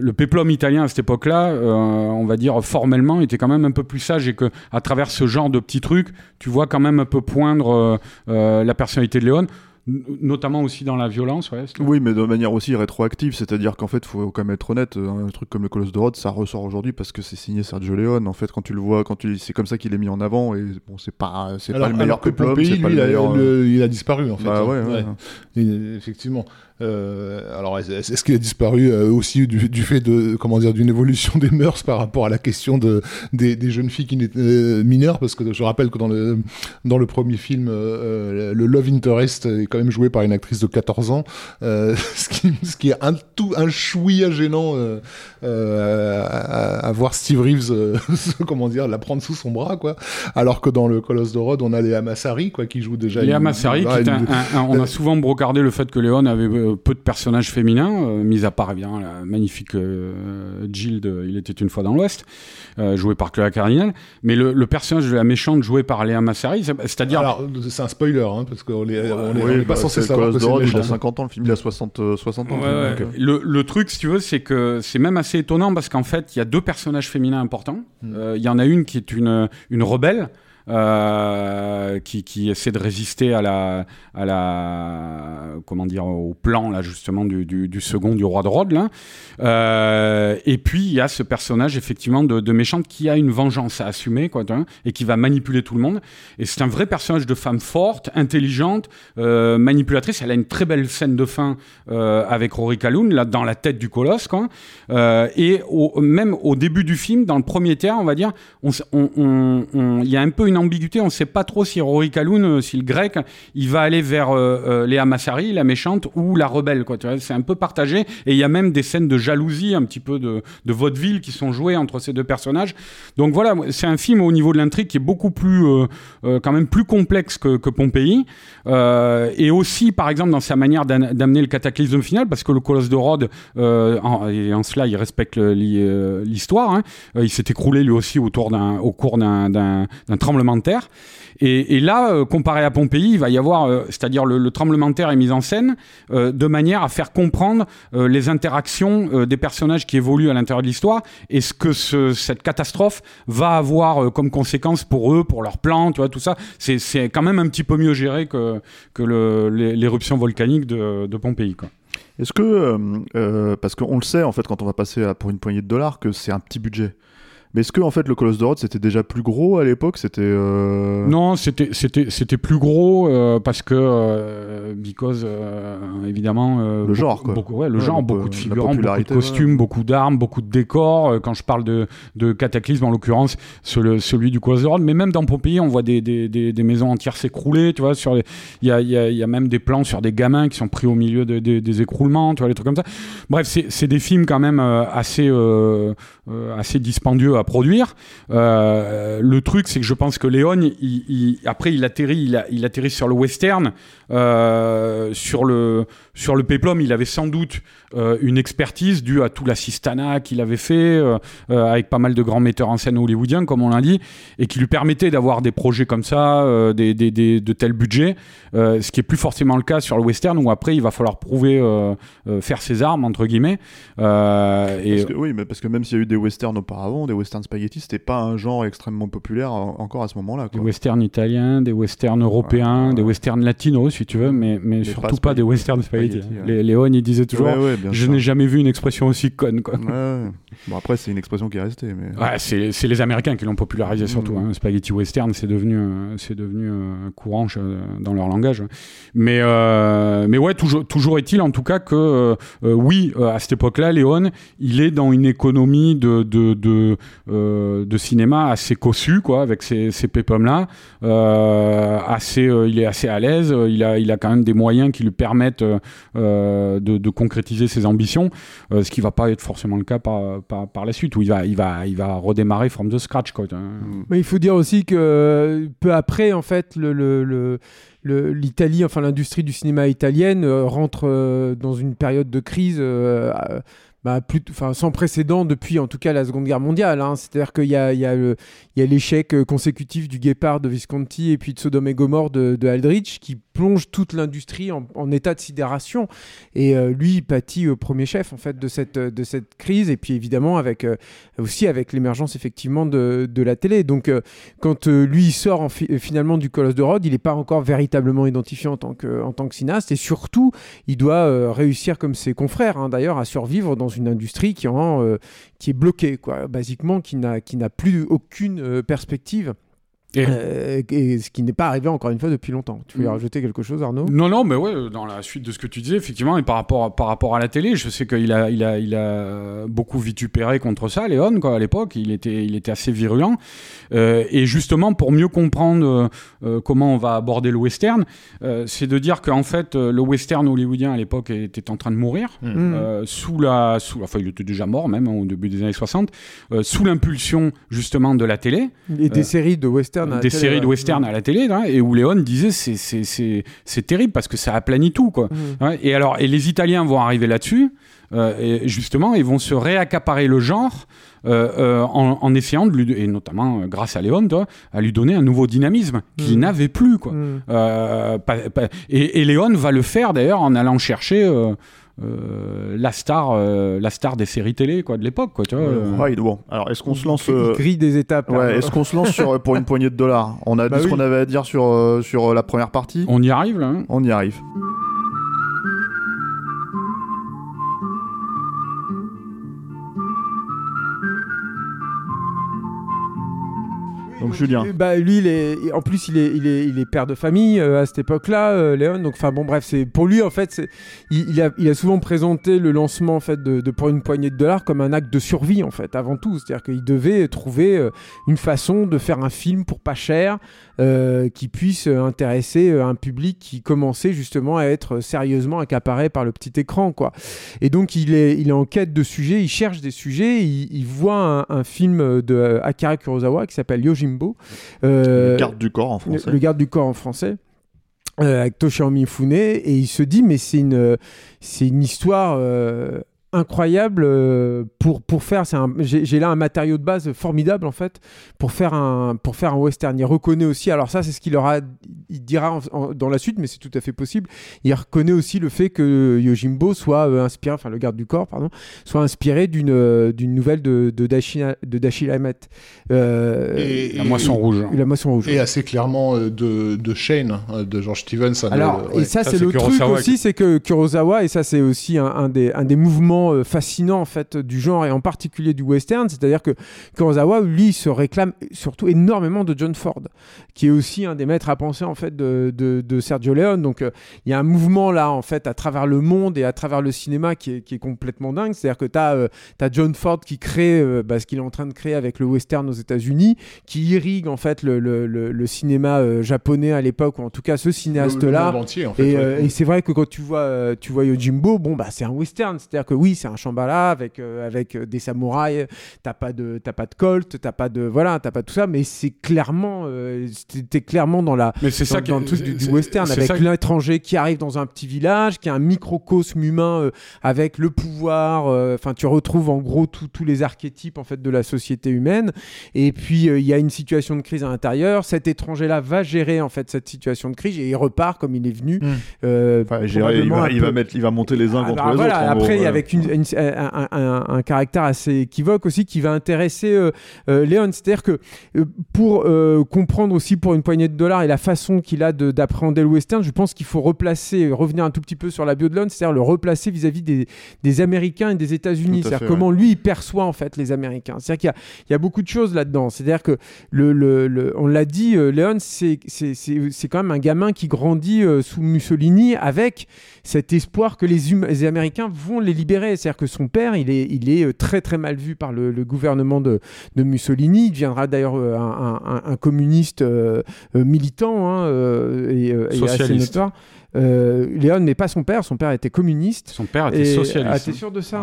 le péplum italien à cette époque-là, on va dire formellement, était quand même un peu plus sage et que à travers ce genre de petits trucs, tu vois quand même un peu poindre la personnalité de Léon, notamment aussi dans la violence. Ouais, Oui, mais de manière aussi rétroactive, c'est-à-dire qu'en fait, faut quand même être honnête, un truc comme le Colosse de Rhodes, ça ressort aujourd'hui parce que c'est signé Sergio Leone. En fait, quand tu le vois, quand tu, c'est comme ça qu'il est mis en avant et bon, c'est pas, c'est pas le meilleur que c'est pas le il a- meilleur. le- il a disparu, en fait. Bah ouais, ouais. Et, effectivement. Euh, alors, est- est-ce qu'il a disparu euh, aussi du, du fait de comment dire d'une évolution des mœurs par rapport à la question de des, des jeunes filles qui n'étaient euh, mineures? Parce que je rappelle que dans le dans le premier film, euh, le love interest est quand même joué par une actrice de 14 ans, ce, qui, ce qui est un tout un chouïa gênant à, à voir Steve Reeves comment dire la prendre sous son bras quoi. Alors que dans le Colosse de Rhodes, on a Léa Massari quoi qui joue déjà. Léa une- Massari, qui est un- une- un- un- on a souvent brocardé le fait que Léon avait peu de personnages féminins, euh, mis à part évidemment la magnifique euh, Jill de Il était une fois dans l'Ouest, euh, jouée par Cléa Cardinal. Mais le, le personnage de la méchante joué par Léa Massari, c'est- c'est-à-dire. Alors, c'est un spoiler, hein, parce qu'on est, on est, on Oui, est pas bah, censé savoir que il a méchant. 50 ans, le film il a 60, euh, 60 ans. Ouais, ouais. donc, Le, le truc, si tu veux, c'est que c'est même assez étonnant parce qu'en fait, il y a deux personnages féminins importants. Mm. Euh, Il y en a une qui est une, une rebelle. Euh, qui, essaie de résister à la, comment dire, au plan là justement du, second du roi de Rhodes. Euh, et puis il y a ce personnage effectivement de, méchante qui a une vengeance à assumer quoi, et qui va manipuler tout le monde. Et c'est un vrai personnage de femme forte, intelligente, euh, manipulatrice. Elle a une très belle scène de fin avec Rory Calhoun là dans la tête du colosse quoi. Et même au début du film, dans le premier tiers, on va dire, il y a un peu une On ne sait pas trop si Rory Calhoun, euh, si le grec, il va aller vers euh, euh, Léa Massari, la méchante, ou la rebelle. C'est un peu partagé. Et il y a même des scènes de jalousie, un petit peu de, de vaudeville qui sont jouées entre ces deux personnages. Donc voilà, c'est un film au niveau de l'intrigue qui est beaucoup plus, quand même plus complexe que, Pompéi. Et aussi, par exemple, dans sa manière d'amener le cataclysme final, parce que le colosse de Rhodes, en, et en cela, il respecte l'histoire. Hein, il s'est écroulé lui aussi au cours d'un tremblement Et, là, euh, comparé à Pompéi, il va y avoir, euh, c'est-à-dire le, le, tremblement de terre est mis en scène euh, de manière à faire comprendre les interactions des personnages qui évoluent à l'intérieur de l'histoire et ce que ce, cette catastrophe va avoir comme conséquence pour eux, pour leurs plans, tu vois, tout ça. C'est quand même un petit peu mieux géré que, l'éruption volcanique de, Pompéi. Est-ce que, parce qu'on le sait en fait quand on va passer pour une poignée de dollars, que c'est un petit budget. Mais est-ce que en fait le Colosse de Rhodes c'était déjà plus gros à l'époque? C'était euh... non, c'était c'était c'était plus gros euh, parce que euh, because évidemment le genre quoi. Beaucoup, ouais, le ouais, genre, beaucoup de figurants, beaucoup de costumes, ouais. beaucoup d'armes, beaucoup de décors. Quand je parle de de cataclysme en l'occurrence, celui du Colosse de Rhodes, mais même dans Pompéi, on voit des, des, des, des maisons entières s'écrouler. Tu vois, sur il y a il y a, y a même des plans sur des gamins qui sont pris au milieu de, de, des écroulements. Tu vois, les trucs comme ça. Bref, c'est c'est des films quand même assez assez dispendieux produire. Euh, le truc, c'est que je pense que Léon, il, après, il atterrit, il, a, atterrit sur le western, euh, sur le sur le péplum, il avait sans doute euh, une expertise due à tout l'assistanat qu'il avait fait avec pas mal de grands metteurs en scène hollywoodiens, comme on l'a dit, et qui lui permettait d'avoir des projets comme ça, des, de tels budgets, ce qui est plus forcément le cas sur le western où après il va falloir prouver faire ses armes entre guillemets. et oui, mais parce que même s'il y a eu des westerns auparavant, des westerns spaghetti, c'était pas un genre extrêmement populaire encore à ce moment-là. Des westerns italiens, des westerns européens, ouais, des westerns latinos si tu veux, mais, mais, mais surtout pas, des westerns spaghetti. spaghetti ouais. Léon il disait toujours, ouais, je n'ai jamais vu une expression aussi conne. Quoi. Bon après c'est une expression qui est restée. Mais... C'est les Américains qui l'ont popularisé surtout. Mmh. Hein. Spaghetti western c'est devenu, euh, c'est devenu euh, courant dans leur langage. Mais, euh, mais ouais, toujours, toujours est-il en tout cas que euh, oui, à cette époque-là, Léon, il est dans une économie de, de, de, de cinéma assez cossue, quoi, avec ces, ces pépoms-là. assez, il est assez à l'aise, il a, il a quand même des moyens qui lui permettent de, concrétiser ses ambitions, ce qui va pas être forcément le cas par, par, la suite, où il va, il va, il va redémarrer from the scratch. Quoi. Mais il faut dire aussi que peu après, en fait, l'Italie, enfin l'industrie du cinéma italienne euh, rentre euh, dans une période de crise euh, bah, sans précédent depuis en tout cas la Seconde Guerre mondiale. Hein. C'est-à-dire qu'il y a, il y a l'échec consécutif du Guépard de Visconti et puis de Sodome et Gomorre de, de Aldrich qui plonge toute l'industrie en, état de sidération. Et euh, lui, il pâtit au premier chef en fait de cette, de cette crise et puis évidemment avec, euh, aussi avec l'émergence effectivement de, de, la télé. Donc euh, quand lui sort en fi finalement du Colosse de Rhodes, il n'est pas encore véritablement identifié en tant que, en tant que cinéaste et surtout il doit réussir comme ses confrères hein, d'ailleurs à survivre dans une industrie qui, euh, qui est bloquée, quoi, basiquement, qui n'a plus aucune euh, perspective. Et, euh, et, ce qui n'est pas arrivé encore une fois depuis longtemps. Tu veux mmh. rajouter quelque chose, Arnaud? Non, non, mais ouais, dans la suite de ce que tu disais, effectivement, et par rapport à, par rapport à la télé, je sais qu'il a, il a, il a beaucoup vitupéré contre ça, Léon, quoi, à l'époque. Il était, il était assez virulent. Euh, et justement, pour mieux comprendre euh, comment on va aborder le western, euh, c'est de dire qu'en fait, le western hollywoodien à l'époque était en train de mourir mmh. sous la, sous, enfin, il était déjà mort même hein, au début des années 60, sous l'impulsion justement de la télé. Et des séries de western des télé, séries de western à la télé et où Léon disait c'est terrible parce que ça aplanit tout quoi. Mmh. Ouais, et alors et les Italiens vont arriver là-dessus euh, et justement ils vont se réaccaparer le genre euh, euh, en, en, essayant de lui et notamment grâce à Léon à lui donner un nouveau dynamisme qu'il mmh. n'avait plus quoi. Mmh. Pas, pas, et, et Léon va le faire d'ailleurs en allant chercher euh, la star, euh, la star des séries télé quoi de l'époque quoi. Tu vois, euh. Ouais, bon. Alors, est-ce qu'on se lance Il euh, grille des étapes. là. Ouais, est-ce qu'on se lance sur, pour une poignée de dollars? On a Bah dit ce oui. qu'on avait à dire sur, euh, sur la première partie. On y arrive là. hein On y arrive. Donc Julien. Bah lui, il est, en plus, il est, il est, il est père de famille euh, à cette époque-là, euh, Léon. Donc, enfin bon, bref, c'est pour lui en fait, il, il a, il a souvent présenté le lancement en fait de, de pour une poignée de dollars comme un acte de survie en fait, avant tout. C'est-à-dire qu'il devait trouver euh, une façon de faire un film pour pas cher, euh, qui puisse intéresser euh, un public qui commençait justement à être sérieusement accaparé par le petit écran, quoi. Et donc il est, il est en quête de sujets, il cherche des sujets, il, il voit un, un film de Akira Kurosawa qui s'appelle Yojimbo. euh, Le garde du corps en français. le, le garde du corps en français. avec Toshiro Mifune et il se dit mais c'est une c'est une histoire euh, incroyable euh, pour pour faire c'est un- j'ai là un matériau de base formidable en fait pour faire un pour faire un western il reconnaît aussi alors ça c'est ce qu'il aura il dira en- en- dans la suite mais c'est tout à fait possible il reconnaît aussi le fait que Yojimbo soit euh, inspiré enfin le garde du corps pardon soit inspiré d'une euh, d'une nouvelle de de Dashiell de Dashiell Hammett Euh, Et- La moisson rouge. la moisson rouge Et assez clairement euh, de, de Shane, euh, de George Stevens. Alors, de- ouais. et ça, ça, c'est le truc Kurosawa aussi, c'est que Kurosawa, et ça, c'est aussi un, un des, un des mouvements euh, fascinants, en fait, du genre, et en particulier du western, c'est-à-dire que Kurosawa, lui, se réclame surtout énormément de John Ford, qui est aussi un des maîtres à penser, en fait, de, de, de Sergio Leone. Donc, euh, il y a un mouvement, là, en fait, à travers le monde et à travers le cinéma qui est, qui est complètement dingue. C'est-à-dire que tu as, John Ford qui crée euh, bah, ce qu'il est en train de créer avec le western aux États-Unis, qui irrigue, en fait, le, le, le- le cinéma euh, japonais à l'époque, ou en tout cas ce entier, en fait. Et, ouais. euh, et c'est vrai que quand tu vois, euh, tu vois Yojimbo, bon bah c'est un western, c'est-à-dire que oui c'est un Shambhala avec euh, avec euh, des samouraïs, t'as pas de t'as pas de Colt, t'as pas de voilà, t'as pas tout ça, mais c'est clairement euh, t'es- clairement dans la Mais c'est dans, ça qui dans le truc du, western c'est avec ça- l'étranger qui arrive dans un petit village, qui a un microcosme humain euh, avec le pouvoir. euh, Enfin, tu retrouves en gros tous tous les archétypes en fait de la société humaine. Et puis euh, il y a une situation de crise à l'intérieur. Cet étranger-là va gérer en fait cette situation de crise et il repart comme il est venu. Mm. euh, Enfin, dirais, il, va, il mettre, il va monter les uns ah contre bah les voilà, autres. après, gros, ouais. avec une, une- un, un- un caractère assez équivoque aussi qui va intéresser euh, euh, Léon. C'est-à-dire que euh, pour euh, comprendre aussi pour une poignée de dollars et la façon qu'il a de- d'appréhender le western, je pense qu'il faut replacer, revenir un tout petit peu sur la bio de Léon, c'est-à-dire le replacer vis-à-vis des, des Américains et des États-Unis. C'est-à-dire comment lui il perçoit en fait les Américains. C'est-à-dire qu'il y y a beaucoup de choses là-dedans. C'est-à-dire que le, le- le- on l'a dit, Léon, c'est quand même un gamin qui grandit sous Mussolini avec cet espoir que les, hum- les Américains vont les libérer. C'est-à-dire que son père, il est, il est euh, très très mal vu par le, le gouvernement de, de Mussolini. Il deviendra d'ailleurs euh, un, un- un communiste euh, militant hein, et, et Socialiste. Euh, Léon n'est pas son père, son père était communiste. Son père était socialiste. Ah, t'es sûr de ça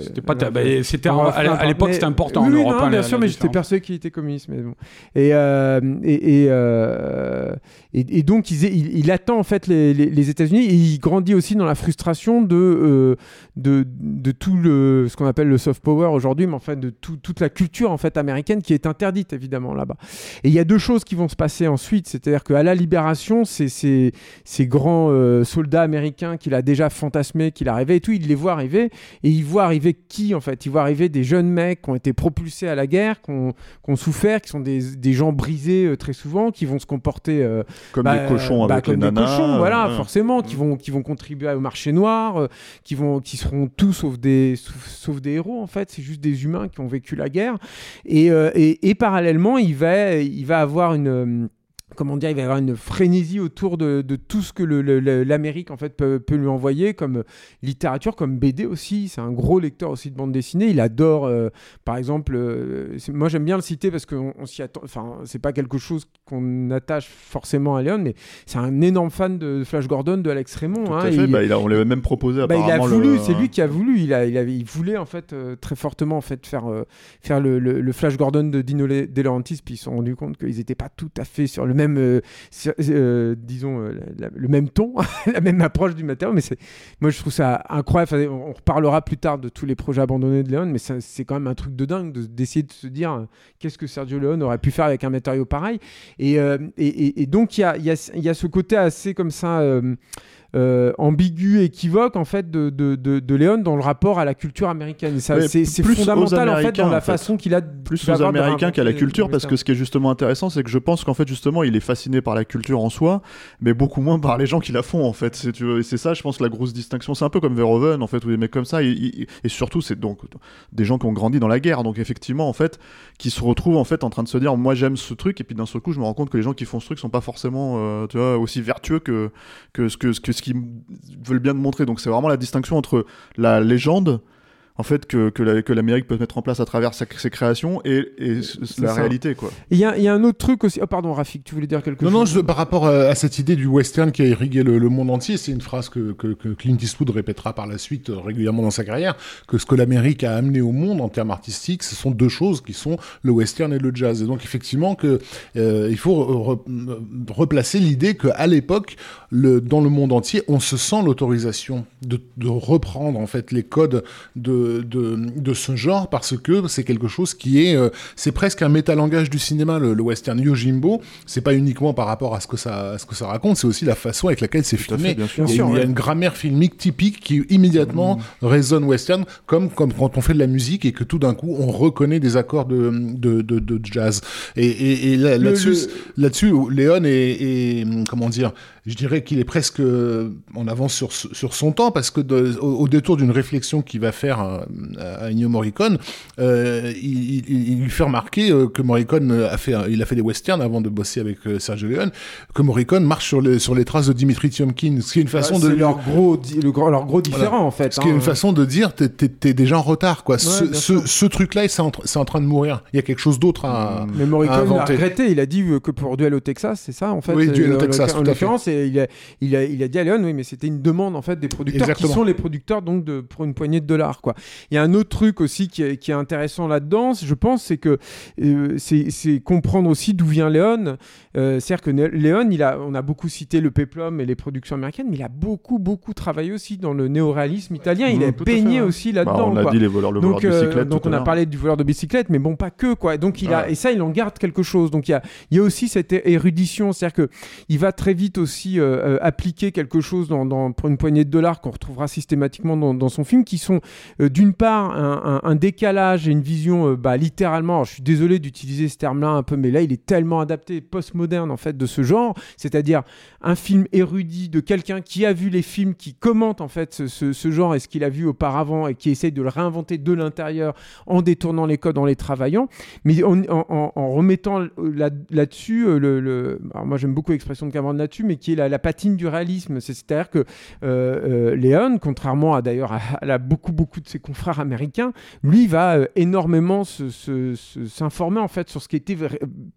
C'était pas. bah, c'était à l'époque, c'était important oui, en Europe. non, bien la- sûr, la mais j'étais persuadé qu'il était communiste. Mais bon. Et, euh, et, et, euh, et, et donc, il, il, il attend en fait les, les, les États-Unis et il grandit aussi dans la frustration de, euh, de, de tout le, ce qu'on appelle le soft power aujourd'hui, mais en fait de tout- toute la culture en fait américaine qui est interdite évidemment là-bas. Et il y a deux choses qui vont se passer ensuite, c'est-à-dire qu'à la libération, c'est ces, grands euh, soldats américains qu'il a déjà fantasmés, qu'il a rêvé et tout, il les voit arriver et il voit arriver qui en fait? Il voit arriver des jeunes mecs qui ont été propulsés à la guerre, qui ont, qui ont souffert, qui sont des, des gens brisés euh, très souvent, qui vont se comporter euh, comme bah, des cochons bah, avec comme les des nanas. cochons, voilà, forcément, qui vont, qui vont contribuer au marché noir, qui, vont, qui seront tous sauf des, sauf, sauf des héros, en fait. C'est juste des humains qui ont vécu la guerre. Et, et, et parallèlement, il va, il va avoir une. Comment dire, il va y avoir une frénésie autour de, de tout ce que l'Amérique en fait peut, peut lui envoyer comme littérature, comme BD aussi. C'est un gros lecteur aussi de bande dessinée. Il adore, euh, par exemple, euh, moi j'aime bien le citer parce que on, on s'y attend. Enfin, c'est pas quelque chose qu'on attache forcément à Léon, mais c'est un énorme fan de Flash Gordon, de Alex Raymond. Tout hein, à et fait. Bah, il a- on l'avait même proposé bah, il a apparemment. voulu, le- c'est lui qui a voulu. Il, a, il, avait, il voulait en fait euh, très fortement en fait faire, faire le, le- le Flash Gordon de Dino De Laurentiis, puis ils se sont rendus compte qu'ils n'étaient pas tout à fait sur le même, euh, euh, disons, euh, le même ton, la même approche du matériau. Mais moi je trouve ça incroyable. On reparlera plus tard de tous les projets abandonnés de Léon, mais c'est quand même un truc de dingue de- d'essayer de se dire qu'est-ce que Sergio Leone aurait pu faire avec un matériau pareil. Et, et, donc il y a, y a- y a ce côté assez comme ça. Euh, euh, ambigu, équivoque en fait de, de, de, de Léon dans le rapport à la culture américaine. C'est fondamental en fait dans la en fait. façon qu'il a de- plus aux Américains qu'à la culture, parce que ce qui est justement intéressant, c'est que je pense qu'en fait, justement, il est fasciné par la culture en soi, mais beaucoup moins par les gens qui la font, en fait. C'est, ça, je pense, la grosse distinction. C'est un peu comme Verhoeven, en fait, ou des mecs comme ça. Et, et- et surtout, c'est donc des gens qui ont grandi dans la guerre, donc effectivement, en fait, qui se retrouvent, en fait, en train de se dire, moi, j'aime ce truc, et puis d'un seul coup, je me rends compte que les gens qui font ce truc sont pas forcément, euh, tu vois, aussi vertueux que, que ce que, ce que ce qu'ils veulent bien montrer. Donc, c'est vraiment la distinction entre la légende, en fait, que, que, la- que l'Amérique peut mettre en place à travers sa- ses créations et, et la ça. réalité, quoi. Il y, a- il y a un autre truc aussi. Oh, pardon, Rafik, tu voulais dire quelque Non, chose non, je- par rapport à, à cette idée du western qui a irrigué le, le monde entier, c'est une phrase que, que, que Clint Eastwood répétera par la suite euh, régulièrement dans sa carrière, que ce que l'Amérique a amené au monde en termes artistiques, ce sont deux choses qui sont le western et le jazz. Et donc effectivement que euh, il faut re- re- replacer l'idée qu'à l'époque, le, dans le monde entier, on se sent l'autorisation de, de reprendre en fait les codes de, de, de ce genre parce que c'est quelque chose qui est, euh, c'est presque un métalangage du cinéma, le, le western Yojimbo. C'est pas uniquement par rapport à ce que ça, à ce que ça raconte, c'est aussi la façon avec laquelle c'est filmé. fait. Il y, a, une- ouais. grammaire filmique typique qui immédiatement résonne western, comme, comme quand on fait de la musique et que tout d'un coup on reconnaît des accords de, de, de, de jazz. Et, et, et là, Le- là-dessus, le- là-dessus, Léon est, est, comment dire, je dirais qu'il est presque euh, en avance sur, sur son temps parce que de- au, au détour d'une réflexion qu'il va faire à, à Ennio Morricone, euh, il, il- il lui fait remarquer euh, que Morricone a fait, il a fait des westerns avant de bosser avec euh, Sergio Leone, que Morricone marche sur les, sur les traces de Dimitri Tiomkin, ce qui est une façon Ouais, de leur gros, le gros- leur gros différent en fait. ce qui est hein. une façon de dire, t'es, t'es- t'es déjà en retard, quoi. ce, ce, truc-là, c'est en, c'est en train de mourir. Il y a quelque chose d'autre à, Mais Morricone regretté. Il a dit euh, que pour Duel au Texas, c'est ça en fait. Oui, euh, Duel au Texas, En à fait. l'occurrence, il a, il, a, il a dit à Léon, oui, mais c'était une demande en fait des producteurs Exactement. qui sont les producteurs donc de, pour une poignée de dollars quoi. Il y a un autre truc aussi qui est, qui est intéressant là-dedans, je pense, c'est que euh, c'est comprendre aussi d'où vient Léon. Euh, C'est-à-dire que Léon, il a, on a beaucoup cité le péplum et les productions américaines, mais il a beaucoup beaucoup travaillé aussi dans le néoréalisme italien. Il Mmh, a à baigné fait, ouais. aussi Bah, là-dedans. on l'a quoi. dit, les voleurs, le donc, voleur de euh, bicyclette. donc on a parlé du voleur de bicyclette, mais bon, pas que quoi. Donc il a et ça, il en garde quelque chose. Donc il y a, il y a aussi cette érudition, c'est-à-dire que il va très vite aussi euh, euh, appliquer quelque chose dans, pour une poignée de dollars qu'on retrouvera systématiquement dans, son film, qui sont euh, d'une part un, décalage et une vision, euh, bah, littéralement. je suis désolé d'utiliser ce terme-là un peu, mais là il est tellement adapté, postmoderne en fait de ce genre, c'est-à-dire un film érudit de quelqu'un qui a vu les films, qui commente en fait ce, genre et ce qu'il a vu auparavant et qui essaye de le réinventer de l'intérieur en détournant les codes, en les travaillant, mais en, remettant là- là-dessus, le, moi j'aime beaucoup l'expression de Cameron là-dessus, mais qui est la, la patine du réalisme. C'est- C'est-à-dire que euh, euh, Léon, contrairement à d'ailleurs à, beaucoup beaucoup de ses confrères américains, lui va euh, énormément s'informer en fait sur ce qui était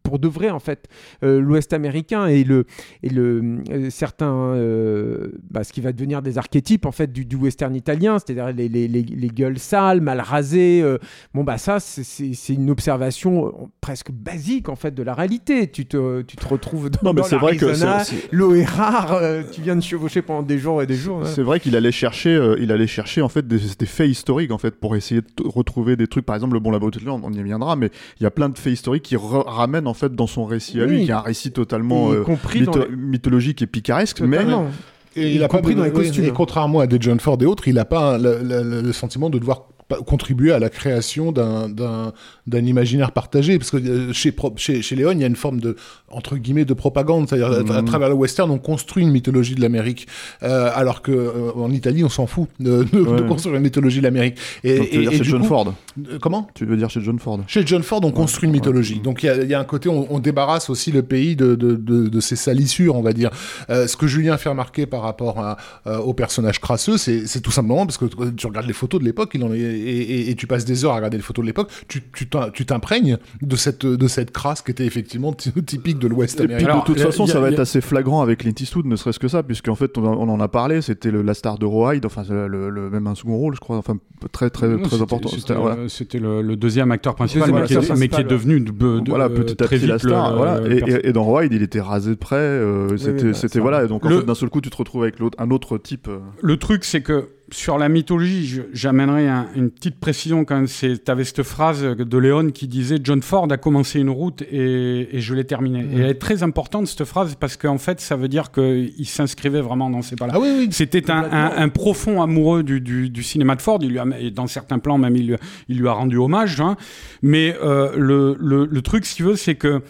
pour de vrai en fait l'Ouest américain et le et le certains bah, ce qui va devenir des archétypes en fait du, du western italien, c'est-à-dire les, les, les, les gueules sales, mal rasées. bon bah ça c'est- une observation presque basique en fait de la réalité. Tu te tu te retrouves dans, Non, mais dans vrai que c'est- rare, euh, tu viens de chevaucher pendant des jours et des jours. hein. C'est vrai qu'il allait chercher, euh, il allait chercher en fait des, des faits historiques en fait pour essayer de retrouver des trucs. Par exemple, le bon labo on, on y reviendra, mais il y a plein de faits historiques qui ramènent en fait dans son récit à lui, Oui. qui est un récit totalement euh, compris dans mytho- les- mythologique et picaresque, mais. Et il a pas compris de- dans les costumes. Et contrairement à des John Ford et autres, il n'a pas le, le- le sentiment de devoir contribuer à la création d'un- imaginaire partagé parce que euh, chez, chez chez Léon il y a une forme de entre guillemets de propagande c'est-à-dire à- à Mhm. travers le western on construit une mythologie de l'Amérique euh, alors que euh, en Italie on s'en fout de, de- Ouais. de construire une mythologie de l'Amérique et, Donc, tu veux et- dire et chez John coup- Ford. euh, comment? Tu veux dire chez John Ford. chez John Ford, on construit une mythologie. Donc il y a, il y a un côté, on, on débarrasse aussi le pays de, de, de, ses salissures, on va dire. Ce que Julien fait remarquer par rapport à, au personnage crasseux, c'est tout simplement parce que tu- tu regardes les photos de l'époque, il en est, et, et- et tu passes des heures à regarder les photos de l'époque, tu tu t'im- tu t'imprègnes de cette, de cette crasse qui était effectivement ty- typique de l'Ouest Et puis américain. de toute façon, a- ça va être assez flagrant avec Clint Eastwood, ne serait-ce que ça, puisqu'en fait, on, on en a parlé, c'était le- la star de Rawhide, enfin, c'est le, le- même un second rôle, je crois, enfin, très très Non, très c'était- important. C'était C'était- le, voilà. c'était le- le deuxième acteur principal, Deuxième mais, qui, acteur est, mais qui est principal, devenu de, de- voilà, euh, petit à très petit la vite star. le- voilà. le Et, perso- et- et dans Roi, il était rasé de près. euh, c'était, bah, voilà. Et donc en fait, d'un seul coup, tu te retrouves avec l'autre, un autre type. euh, Le truc, c'est que sur la mythologie, j'amènerai un- une petite précision quand même. C'est, t'avais cette phrase de Léon qui disait John Ford a commencé une route et, et je l'ai terminée. Et elle est très importante cette phrase parce qu'en fait, ça veut dire qu'il s'inscrivait vraiment dans ces pas-là. Ah oui, oui. C'était un, un- un profond amoureux du, du- du cinéma de Ford. Il lui a, et dans certains plans, même, il lui, a- il lui a rendu hommage. hein. Mais euh, le, le- le truc, si tu veux, c'est que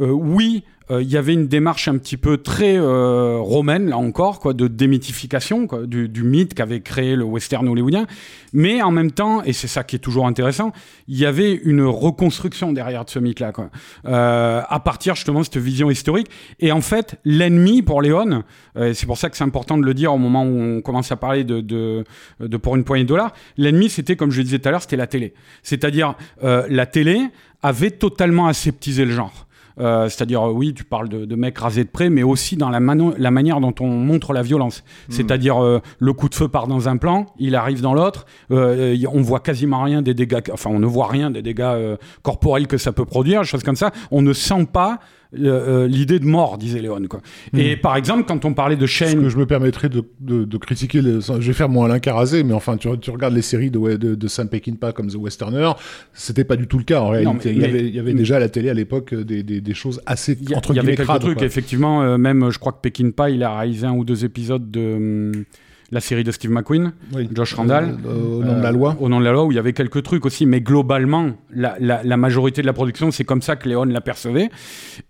euh, oui, euh, il y avait une démarche un petit peu très euh, romaine, là encore, quoi, de démythification quoi, du, du mythe qu'avait créé le western hollywoodien. Mais en même temps, et c'est ça qui est toujours intéressant, il y avait une reconstruction derrière de ce mythe-là, quoi. Euh, à partir justement de cette vision historique. Et en fait, l'ennemi pour Léon, euh, c'est pour ça que c'est important de le dire au moment où on commence à parler de, de, de pour une poignée de dollars, l'ennemi, c'était, comme je le disais tout à l'heure, c'était la télé. C'est-à-dire, euh, la télé avait totalement aseptisé le genre. Euh, C'est-à-dire, euh, oui, tu parles de, de mecs rasés de près, mais aussi dans la, la manière dont on montre la violence. C'est-à-dire, euh, le coup de feu part dans un plan, il arrive dans l'autre, euh, on voit quasiment rien des dégâts, enfin, on ne voit rien des dégâts euh, corporels que ça peut produire, choses comme ça. On ne sent pas euh, l'idée de mort, disait Léon. Quoi. Et par exemple, quand on parlait de Shane, que je me permettrais de, de, de critiquer, les- je vais faire mon Alain Carazé, mais enfin, tu, tu regardes les séries de, de, de Sam Peckinpah comme The Westerner, c'était pas du tout le cas en réalité. mais- il y mais- avait, il y avait déjà à la télé à l'époque euh, des, des, des choses assez Il y, a- entre il y avait quelques crades, trucs, quoi. effectivement. euh, même, je crois que Peckinpah, il a réalisé un ou deux épisodes de hum, la série de Steve McQueen, Oui. Josh Randall. Euh, au nom de la Euh, loi. Au nom de la loi, où il y avait quelques trucs aussi, mais globalement, la, la- la majorité de la production, c'est comme ça que Léon l'apercevait.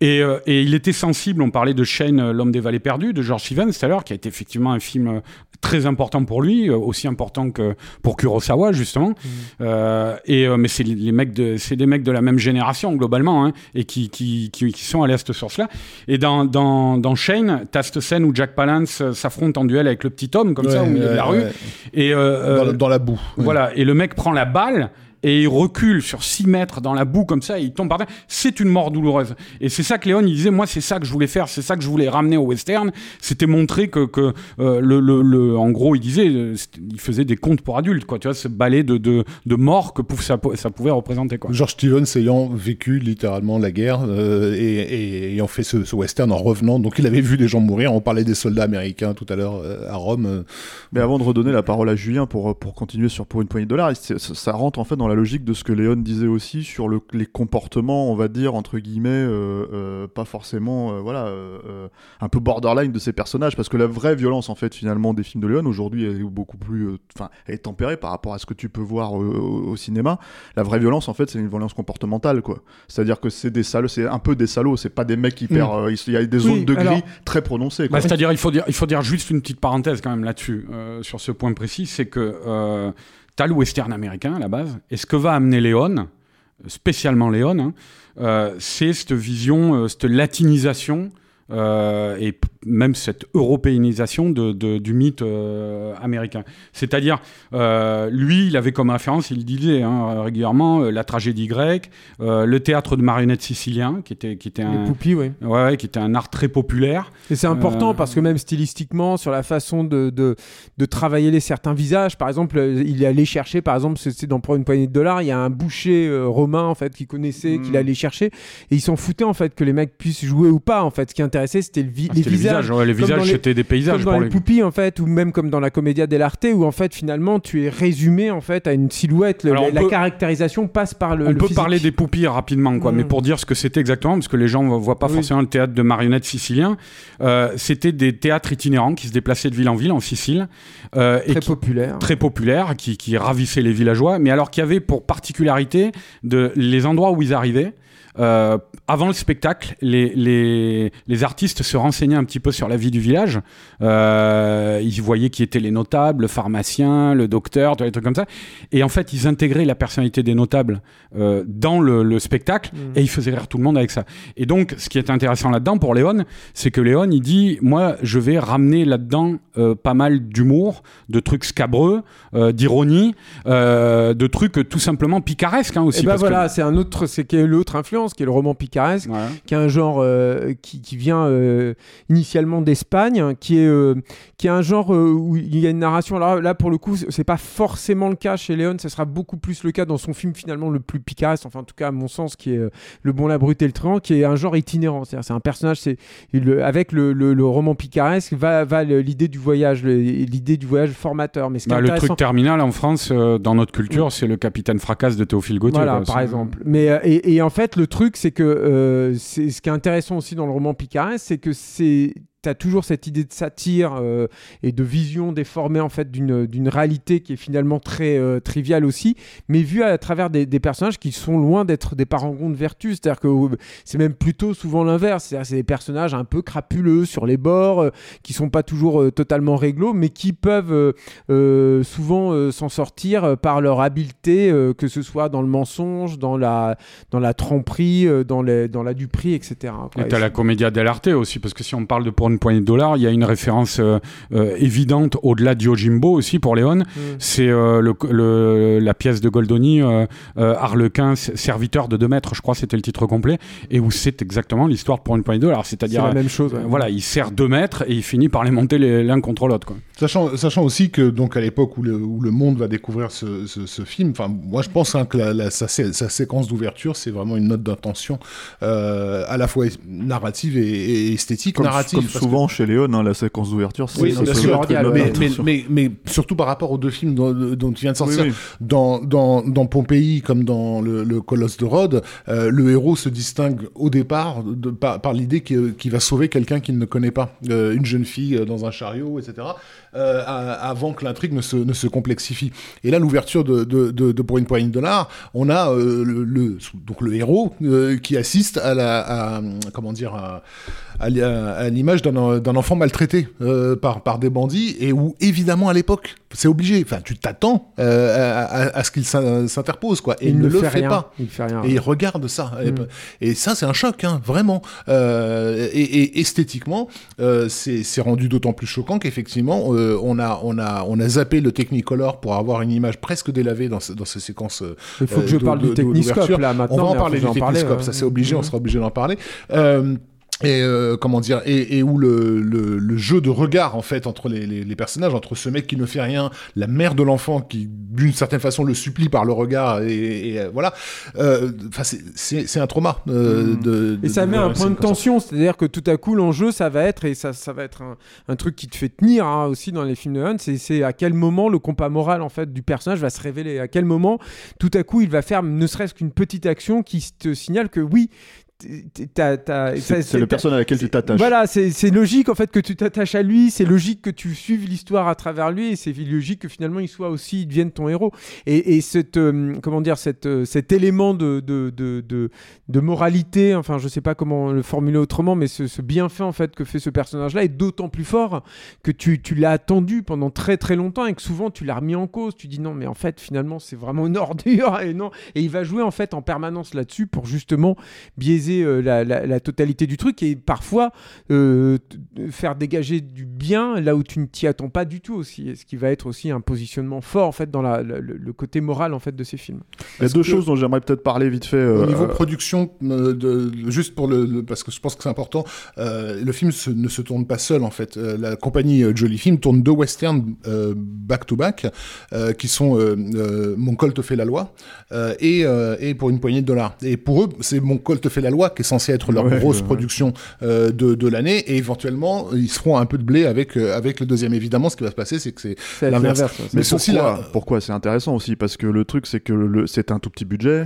Et, euh, et il était sensible, on parlait de Shane, L'homme des vallées perdues, de George Stevens tout à l'heure, qui a été effectivement un film très important pour lui, aussi important que pour Kurosawa, justement. Euh, et, mais c'est les mecs de, c'est des mecs de la même génération, globalement, hein, et qui, qui, qui, qui sont allés à cette source-là. Et dans, dans, dans Shane, t'as cette scène où Jack Palance s'affronte en duel avec le petit homme, comme ça, au milieu de la rue. Et, euh, Dans, euh, la- dans la boue. voilà, et le mec prend la balle et il recule sur 6 mètres dans la boue comme ça et il tombe par terre. C'est une mort douloureuse. Et c'est ça que Léon, il disait, moi c'est ça que je voulais faire, c'est ça que je voulais ramener au western. C'était montrer que, que euh, le, le, le- en gros, il disait, euh, il faisait des contes pour adultes, quoi. Tu vois, ce balai de, de, de mort que ça, ça pouvait représenter, quoi. George Stevens ayant vécu littéralement la guerre euh, et, et ayant fait ce, ce western en revenant, donc il avait vu des gens mourir. On parlait des soldats américains tout à l'heure euh, à Rome. Mais avant de redonner la parole à Julien pour, pour continuer sur Pour une poignée de dollars, ça rentre en fait dans la logique de ce que Léon disait aussi sur le, les comportements, on va dire, entre guillemets, euh, euh, pas forcément, euh, voilà, un peu borderline de ces personnages, parce que la vraie violence, en fait, finalement, des films de Léon, aujourd'hui, est beaucoup plus, euh, enfin, elle est tempérée par rapport à ce que tu peux voir au, au- au cinéma. La vraie violence, en fait, c'est une violence comportementale, quoi. C'est-à-dire que c'est des salauds, c'est un peu des salauds, c'est pas des mecs hyper, euh, il y a des zones Oui, de gris alors- très prononcées, quoi. Bah, C'est-à-dire, il faut dire, il faut dire juste une petite parenthèse quand même là-dessus, euh, sur ce point précis, c'est que euh, t'as le western américain à la base, et ce que va amener Léon, spécialement Léon, hein, euh, c'est cette vision, euh, cette latinisation. euh, et même cette européanisation de, de- du mythe euh, américain. C'est-à-dire, euh, lui, il avait comme référence, il disait hein, régulièrement, euh, la tragédie grecque, le théâtre de marionnettes sicilien, qui était, qui était Les un, poupies, oui. ouais, qui était un art très populaire. Et c'est important parce que même stylistiquement, sur la façon de, de, de travailler les certains visages, par exemple, il est allé chercher, par exemple, c'est dans Pour une poignée de dollars, il y a un boucher romain en fait qu'il connaissait, qu'il allait chercher, et ils s'en foutaient en fait que les mecs puissent jouer ou pas. En fait, ce qui intéressait, c'était le vi- Ah, les c'était visages. ouais, les visages, les- c'était des paysages Comme dans pour les lui. poupies en fait, ou même comme dans la Commedia dell'arte, où en fait finalement tu es résumé en fait à une silhouette. Le- la peut- caractérisation passe par le. On le peut physique. parler des poupies rapidement, quoi, mais pour dire ce que c'était exactement, parce que les gens ne voient pas Oui. forcément le théâtre de marionnettes sicilien, euh, c'était des théâtres itinérants qui se déplaçaient de ville en ville en Sicile, euh, et très qui- populaire. très populaires, qui, qui ravissaient les villageois, mais alors qui avaient pour particularité de les endroits où ils arrivaient. Euh, avant le spectacle, les, les, les artistes se renseignaient un petit peu sur la vie du village. Euh, ils voyaient qui étaient les notables, le pharmacien, le docteur, les trucs comme ça. Et en fait, ils intégraient la personnalité des notables euh, dans le, le spectacle Mm. et ils faisaient rire tout le monde avec ça. Et donc, ce qui est intéressant là-dedans pour Léon, c'est que Léon, il dit Moi, je vais ramener là-dedans euh, pas mal d'humour, de trucs scabreux, euh, d'ironie, euh, de trucs tout simplement picaresques hein, aussi. Et bah parce que- voilà, c'est un autre, c'est l'autre influence, qui est le roman picaresque. Qui est un genre euh, qui, qui vient euh, initialement d'Espagne, hein, qui est euh, qui est un genre où il y a une narration. Alors là, pour le coup, c'est pas forcément le cas chez Léon. Ce sera beaucoup plus le cas dans son film finalement le plus picaresque, enfin en tout cas à mon sens, qui est Le Bon, la Brute et le Truand, qui est un genre itinérant. C'est-à-dire c'est un personnage, c'est avec le, le- le roman picaresque va va l'idée du voyage, l'idée du voyage formateur. Mais ce qui est Bah, le truc terminal en France, dans notre culture, c'est le capitaine fracasse de Théophile Gautier. Voilà, quoi. par C'est- exemple. Mais et, et en fait, le truc, c'est que euh, ce qui est intéressant aussi dans le roman picaresque, c'est que c'est T'as toujours cette idée de satire euh, et de vision déformée en fait d'une réalité qui est finalement très euh, triviale aussi, mais vue à travers des, personnages qui sont loin d'être des parangons de vertu. C'est-à-dire que euh, c'est même plutôt souvent l'inverse. C'est des personnages un peu crapuleux sur les bords, euh, qui sont pas toujours totalement réglo, mais qui peuvent souvent s'en sortir par leur habileté, que ce soit dans le mensonge, dans la, dans la tromperie, dans, les, dans la duperie, etc. Et t'as la Commedia dell'arte aussi, parce que si on parle de pour une poignée de dollars, il y a une référence euh, euh, évidente au-delà de Yojimbo aussi pour Léon. Mm. C'est euh, le, le- la pièce de Goldoni, euh, euh, Harlequin, serviteur de deux maîtres, je crois c'était le titre complet, et où c'est exactement l'histoire de pour une poignée de dollars. C'est C'est-à-dire, la même chose. euh, ouais. voilà, il sert deux mètres et il finit par les monter l'un contre l'autre. quoi. Sachant, sachant aussi que donc à l'époque où le, où le monde va découvrir ce, ce, ce film, enfin moi je pense hein, que la, la- sa, sé- sa séquence d'ouverture c'est vraiment une note d'intention euh, à la fois narrative et, et esthétique. Comme, narrative comme souvent chez Léon, hein, la séquence d'ouverture, c'est Oui, mais, mais, mais, mais surtout par rapport aux deux films dont, dont tu viens de sortir, oui. Dans, dans, dans Pompéi comme dans le, le Colosse de Rhodes, euh, le héros se distingue au départ de, par, par l'idée qu'il qu'il va sauver quelqu'un qu'il ne connaît pas, Euh, une jeune fille euh, dans un chariot, etc., euh, avant que l'intrigue ne se, ne se complexifie. Et là, l'ouverture de, de, de, de Pour une poignée de dollars, on a euh, le, le- donc le héros euh, qui assiste à la, à, comment dire, à, à l'i- à l'image d'un enfant maltraité euh, par, par des bandits et où évidemment à l'époque c'est obligé enfin tu t'attends euh, à, à- à ce qu'il s'in- s'interpose quoi et il, ne, le fait, pas Il fait rien. et il regarde ça et, Mm. et ça c'est un choc hein, vraiment Euh, et, et esthétiquement c'est rendu d'autant plus choquant qu'effectivement euh, on a on a on a zappé le Technicolor pour avoir une image presque délavée dans, ce- dans ces séquences euh, Il faut que je de- parle du Techniscope là maintenant. on va en parler du Techniscope, ouais. ça c'est obligé, on Mhm. sera obligé d'en parler. Euh, et euh, comment dire et, et où le, le, le jeu de regard en fait entre les, les, les personnages entre ce mec qui ne fait rien la mère de l'enfant qui d'une certaine façon le supplie par le regard et, et, euh, voilà Euh, enfin c'est- c'est un trauma euh, Mhm. de, Et ça de met un point de tension, c'est-à-dire que tout à coup l'enjeu ça va être, et ça, ça va être un, un truc qui te fait tenir hein, aussi dans les films de c'est- c'est à quel moment le compas moral en fait du personnage va se révéler, à quel moment tout à coup il va faire ne serait-ce qu'une petite action qui te signale que oui, C'est le personnage à laquelle tu t'attaches. Voilà, c'est logique en fait que tu t'attaches à lui, c'est logique que tu suives l'histoire à travers lui, et c'est logique que finalement il soit aussi, il devienne ton héros. Et, et cette, euh, comment dire, cette, euh, cet élément de, de, de, de, de moralité, enfin je sais pas comment le formuler autrement, mais ce, ce bienfait en fait que fait ce personnage-là est d'autant plus fort que tu, tu l'as attendu pendant très très longtemps et que souvent tu l'as remis en cause. Tu dis non, mais en fait finalement c'est vraiment une ordure et non. Et il va jouer en fait en permanence là-dessus pour justement biaiser euh, la, la- la totalité du truc et parfois euh, faire dégager du bien là où tu ne t'y attends pas du tout aussi. Ce qui va être aussi un positionnement fort en fait dans la- la- le, le côté moral en fait de ces films. Il y a deux que- choses dont j'aimerais peut-être parler vite fait. Au euh, niveau euh, production, euh, de, juste pour le, le- parce que je pense que c'est important, euh, le film se- ne se tourne pas seul en fait. Euh, la compagnie euh, Jolly Film tourne deux westerns euh, back to back, euh, qui sont euh, euh, Mon col te fait la loi euh, et, euh, et pour une poignée de dollars. Et pour eux, c'est Mon col te fait la loi qui est censé être leur Ouais, grosse production euh, de, de l'année et éventuellement ils se feront un peu de blé avec euh, avec le deuxième. Évidemment, ce qui va se passer, c'est que c'est L'inverse. Mais pourquoi, la- pourquoi c'est intéressant aussi Parce que le truc, c'est que le- c'est un tout petit budget.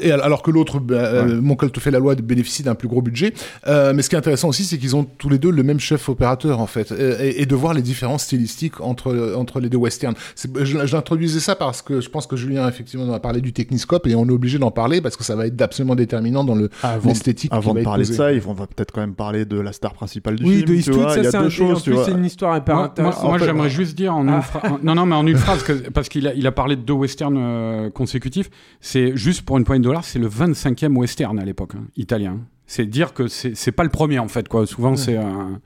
Et alors que l'autre, bah, euh, Mon col te fait la loi, bénéficie d'un plus gros budget. Euh, mais ce qui est intéressant aussi, c'est qu'ils ont tous les deux le même chef opérateur en fait, et, et de voir les différences stylistiques entre entre les deux westerns. J'introduisais ça parce que je pense que Julien effectivement a parlé du Techniscope et on est obligé d'en parler parce que ça va être absolument déterminant dans le Avant, l'esthétique. qui avant va de parler de ça, il faut- on va peut-être quand même parler de la star principale du Oui, film. de tu Eastwood, ça il y a c'est deux un, et en choses, tu plus vois. c'est une histoire hyper Moi, moi, j'aimerais ouais. juste dire en une Ah. phrase. Non, non, mais en une phrase, que- parce qu'il a, il a parlé de deux westerns euh, consécutifs. C'est juste pour une poignée de dollars, c'est le 25e western à l'époque, hein, italien. C'est dire que c'est pas le premier en fait, quoi. Souvent, c'est un.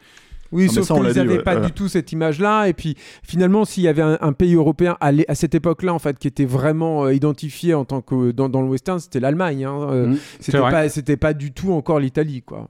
Oui, Non, sauf qu'ils n'avaient ouais, pas ouais. du tout cette image-là. Et puis, finalement, s'il y avait un, un pays européen à, cette époque-là, en fait, qui était vraiment euh, identifié en tant que dans, dans le western, c'était l'Allemagne. hein. Euh, Mm, c'était pas, c'était pas du tout encore l'Italie, quoi.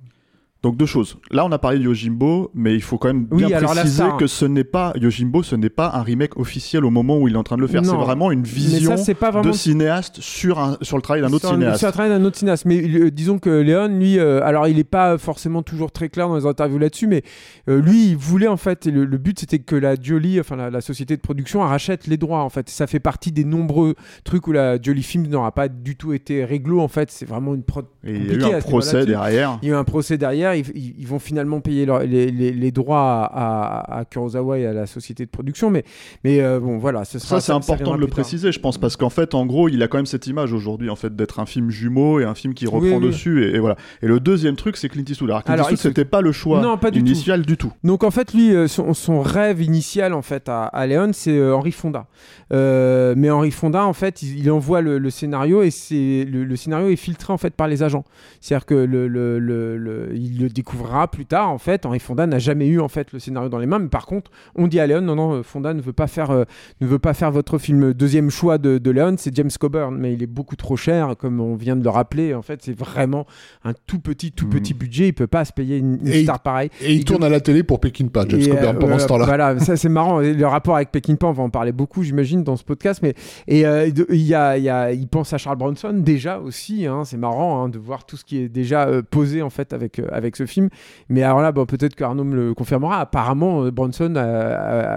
Donc deux choses. Là, on a parlé de Yojimbo, mais il faut quand même bien préciser star- que ce n'est pas Yojimbo, ce n'est pas un remake officiel au moment où il est en train de le faire. C'est vraiment une vision ça, c'est pas vraiment de cinéaste sur un sur le travail d'un autre un- cinéaste. Sur un travail d'un autre cinéaste. Mais euh, disons que Léon, lui, euh, alors il n'est pas forcément toujours très clair dans les interviews là-dessus, mais euh, lui, il voulait en fait, le, le but c'était que la Jolie, enfin la, la société de production, rachète les droits en fait. Ça fait partie des nombreux trucs où la Jolie Films n'aura pas du tout été réglo en fait. C'est vraiment une prod. Et il y a eu un procès derrière. Il y a eu un procès derrière, ils, ils- ils vont finalement payer leur- les, les- les droits à, à- Kurosawa et à la société de production, mais, mais euh, bon voilà, ce sera, Ça, c'est important de le préciser, je pense, parce qu'en fait, en gros, il a quand même cette image aujourd'hui, en fait, d'être un film jumeau et un film qui reprend oui. dessus, et, et voilà. Et le deuxième truc, c'est Clint Eastwood. Alors, Clint Alors, Eastwood, c'était pas le choix Non, pas du initial du tout. Donc en fait, lui, euh, son, son rêve initial en fait à, à Léon, c'est euh, Henri Fonda. Euh, mais Henri Fonda, en fait, il, il envoie le, le scénario et c'est le, le scénario est filtré en fait par les agents. C'est-à-dire que le, le- le- le- il le découvrira plus tard. En fait, Henri Fonda n'a jamais eu en fait le scénario dans les mains. Mais par contre, on dit à Léon, non non, Fonda ne veut pas faire euh, ne veut pas faire votre film. Deuxième choix de, de Léon, c'est James Coburn, mais il est beaucoup trop cher, comme on vient de le rappeler. En fait, c'est vraiment un tout petit tout Mhm. petit budget. Il peut pas se payer une, une Et il- star pareille. Et il Il- tourne à la télé pour Peckinpah, James Et, Coburn, euh, pendant euh, ce temps-là. Voilà, ça c'est marrant. Et Le rapport avec Peckinpah, on va en parler beaucoup, j'imagine, dans ce podcast. Mais et euh, il y a, il y a- il pense à Charles Bronson déjà aussi. hein, c'est marrant hein, de voir tout ce qui est déjà posé en fait avec euh, avec ce film. Mais alors là, bon, peut-être qu'Arnaud me le confirmera. Apparemment, euh, Bronson a-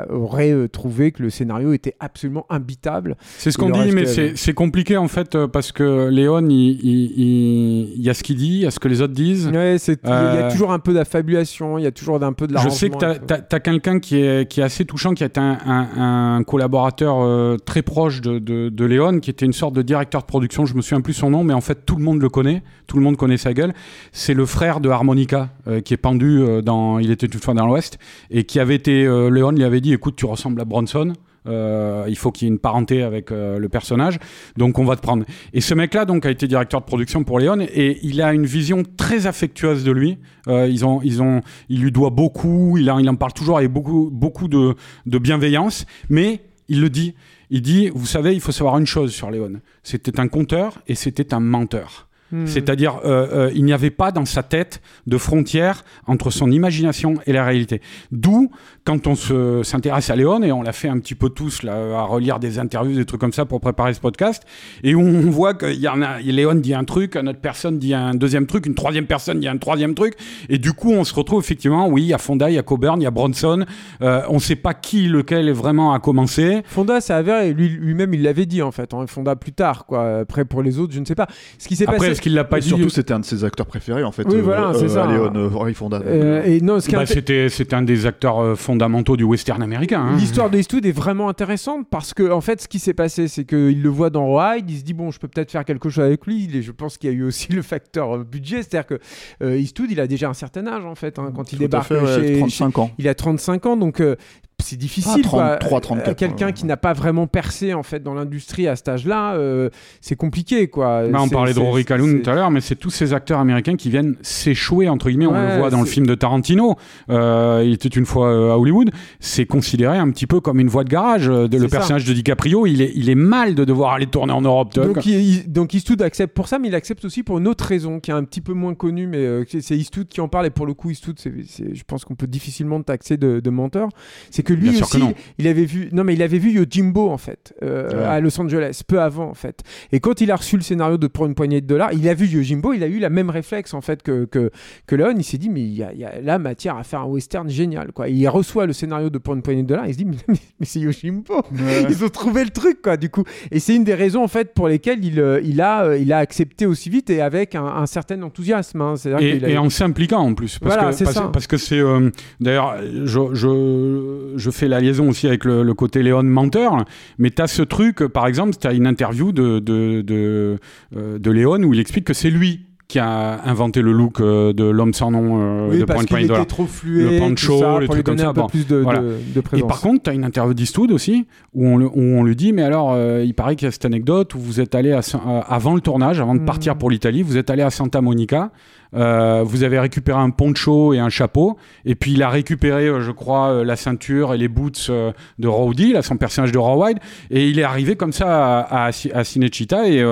a- aurait euh, trouvé que le scénario était absolument imbitable. C'est ce qu'on dit, mais c'est compliqué en fait euh, parce que Léon, il, il- il- il y a ce qu'il dit, il y a ce que les autres disent. Ouais, c'est- il y a Euh, toujours un peu d'affabulation, il y a toujours un peu de Je sais que tu as, quelqu'un qui est, qui est assez touchant, qui est un, un- un collaborateur euh, très proche de, de, de Léon, qui était une sorte de directeur de production, je me souviens plus son nom, mais en fait tout le monde le connaît, tout le monde connaît sa gueule. C'est le frère de Harmonica, euh, qui est pendu euh, dans Il était une fois dans l'Ouest, et qui avait été, euh, Léon lui avait dit, écoute, tu ressembles à Bronson. Il faut qu'il y ait une parenté avec le personnage, donc on va te prendre. Et ce mec-là, donc, a été directeur de production pour Léon, et il a une vision très affectueuse de lui. Euh, ils ont, ils ont, il lui doit beaucoup. Il, en- il en parle toujours avec beaucoup, beaucoup de, de bienveillance, mais il le dit. Il dit, vous savez, il faut savoir une chose sur Léon. C'était un conteur et c'était un menteur. Hmm. C'est-à-dire, euh, euh, il n'y avait pas dans sa tête de frontière entre son imagination et la réalité. D'où, quand on se- s'intéresse à Léon, et on l'a fait un petit peu tous, là, à relire des interviews, des trucs comme ça pour préparer ce podcast, et on voit que y en a, Léon dit un truc, une autre personne dit un deuxième truc, une troisième personne dit un troisième truc, et du coup, on se retrouve effectivement, oui, il y a Fonda, il y a Coburn, il y a Bronson, euh, on ne sait pas qui, lequel est vraiment a commencé. Fonda, c'est avéré, lui- lui-même, il l'avait dit en fait. hein, Fonda plus tard, quoi. Après, pour les autres, je ne sais pas. Ce qui s'est Après, passé. est-ce qu'il l'a pas dit surtout, c'était un de ses acteurs préférés, en fait. Oui, voilà, c'est ça. à Léon, euh, Henry Fonda. Euh, et non, Bah, C'était c'était un des acteurs euh, fondamentaux du western américain. hein. L'histoire de Eastwood est vraiment intéressante parce que, en fait, ce qui s'est passé, c'est qu'il le voit dans Ride, il se dit, bon, je peux peut-être faire quelque chose avec lui. Et je pense qu'il y a eu aussi le facteur euh, budget, c'est-à-dire que euh, Eastwood, il a déjà un certain âge, en fait, hein, quand il Tout débarque fait, ouais, chez, 35 ans. Il a 35 ans, donc euh, c'est difficile. Ah, quoi. 33, 34, Euh, Quelqu'un ouais. qui n'a pas vraiment percé en fait dans l'industrie à cet âge-là, euh, c'est compliqué quoi. Bah, on parlait de Rory Calhoun tout à l'heure, mais c'est tous ces acteurs américains qui viennent s'échouer, entre guillemets. on le voit dans le film de Tarantino. Euh, il était une fois à Hollywood. C'est considéré un petit peu comme une voie de garage. De- le ça. personnage de DiCaprio, il est, il est mal de devoir aller tourner en Europe. Donc, il- il- donc Eastwood accepte pour ça, mais il accepte aussi pour une autre raison qui est un petit peu moins connue, mais euh, c'est Eastwood qui en parle. Et pour le coup, Eastwood, je pense qu'on peut difficilement taxer de, de menteur. C'est que lui que aussi, il avait vu, non mais il avait vu Yojimbo en fait euh, Ouais. à Los Angeles, peu avant en fait. Et quand il a reçu le scénario de pour une poignée de dollars, il a vu Yojimbo, il a eu la même réflexe en fait que que, que Leon. Il s'est dit mais il y, a, il y a là matière à faire un western génial quoi. Il reçoit le scénario de pour une poignée de dollars, il se dit mais, mais- mais c'est Yojimbo. Ils ont trouvé le truc, quoi, du coup. Et c'est une des raisons, en fait, pour lesquelles il, euh, il, a, euh, il a accepté aussi vite et avec un, un certain enthousiasme. hein. Et, qu'il a- et en s'impliquant en plus. Parce Voilà, que c'est parce, ça. parce que c'est. euh, D'ailleurs, je, je, je fais la liaison aussi avec le, le côté Léon menteur. Mais tu as ce truc, par exemple, tu as une interview de, de, de, euh, de Léon où il explique que c'est lui qui a inventé le look euh, de l'homme sans nom euh, Oui, de parce Point était trop flué, Le ça, les pour lui trucs comme ça, un peu bon, plus de, voilà. de, de Et par contre, tu as une interview d'Eastwood aussi, où on, le- où on lui dit, mais alors, euh, il paraît qu'il y a cette anecdote où vous êtes allé, à, euh, avant le tournage, avant de Mhm. partir pour l'Italie, vous êtes allé à Santa Monica, euh, vous avez récupéré un poncho et un chapeau, et puis il a récupéré, euh, je crois, euh, la ceinture et les boots de Rowdy, là, son personnage de Rawhide, et il est arrivé comme ça à, à, et,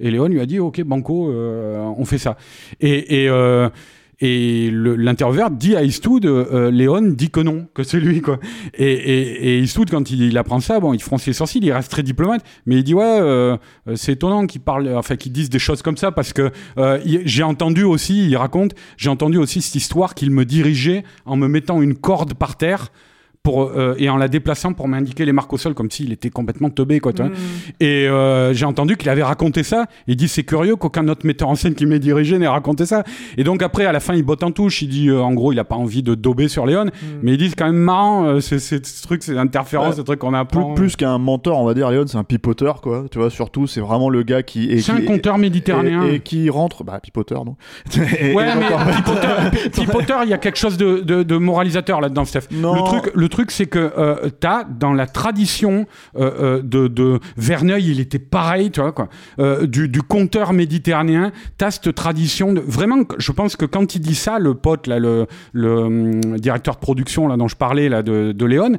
et Léon lui a dit, ok, Banco, on fait ça. Et... Et l'intervieweur dit à Eastwood, euh, euh, Léon dit que non, que c'est lui, quoi. Et, et, et Eastwood, quand il, apprend ça, bon, il fronce les sourcils, il reste très diplomate, mais il dit, ouais, euh, euh, c'est étonnant qu'ils parlent, enfin, qu'ils disent des choses comme ça, parce que euh, j'ai entendu aussi, il raconte, j'ai entendu aussi cette histoire qu'il me dirigeait en me mettant une corde par terre. Pour, euh, et en la déplaçant pour m'indiquer les marques au sol comme s'il était complètement teubé quoi tu vois. Et euh, j'ai entendu qu'il avait raconté ça. Il dit c'est curieux qu'aucun autre metteur en scène qui m'ait dirigé n'ait raconté ça. Et donc après à la fin il botte en touche. Il dit euh, en gros il a pas envie de dober sur Léon, mais il dit c'est quand même marrant euh, c'est c'est ce truc ces interférences, Ouais. ce truc qu'on Plus, apprend. plus qu'un mentor, on va dire, Léon, c'est un pipoteur, quoi. Tu vois, surtout, c'est vraiment le gars qui. et C'est un conteur méditerranéen. Et, et qui rentre. Bah, pipoteur, non Et- Ouais, et donc, mais en fait- Pipoteur, Pi- Pipoteur, il y a quelque chose de, de- de moralisateur là-dedans, Steph. Non. Le truc, le truc, c'est que euh, t'as dans la tradition euh, euh, de, de Verneuil, il était pareil, tu vois quoi, euh, du, conteur méditerranéen. T'as cette tradition vraiment. Je pense que quand il dit ça, le pote là, le, hum, directeur de production là dont je parlais là de, de Léon,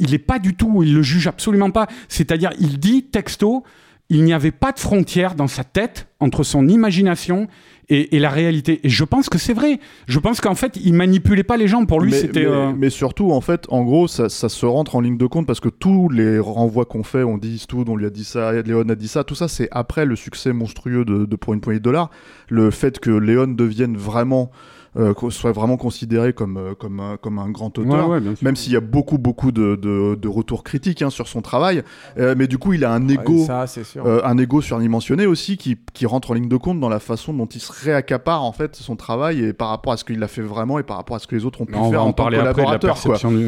il est pas du tout, il le juge absolument pas. C'est-à-dire, il dit texto. Il n'y avait pas de frontière dans sa tête entre son imagination et, et la réalité. Et je pense que c'est vrai. Je pense qu'en fait, il manipulait pas les gens. Pour lui, c'était. mais- euh, mais surtout, en fait, en gros, ça, ça se rentre en ligne de compte parce que tous les renvois qu'on fait, on dit Eastwood, on lui a dit ça, Léon a dit ça, tout ça, c'est après le succès monstrueux de, de Pour une poignée de dollars. Le fait que Léon devienne vraiment, euh, soit vraiment considéré comme, euh, comme, un, comme un grand auteur. ouais, ouais. Même s'il y a beaucoup, beaucoup de, de, de retours critiques hein, sur son travail, Euh, mais du coup, il a un ego, Ouais, ça, euh, un ego surdimensionné aussi qui, qui rentre en ligne de compte dans la façon dont il se réaccapare en fait son travail et par rapport à ce qu'il a fait vraiment et par rapport à ce que les autres ont pu faire en en tant que collaborateur.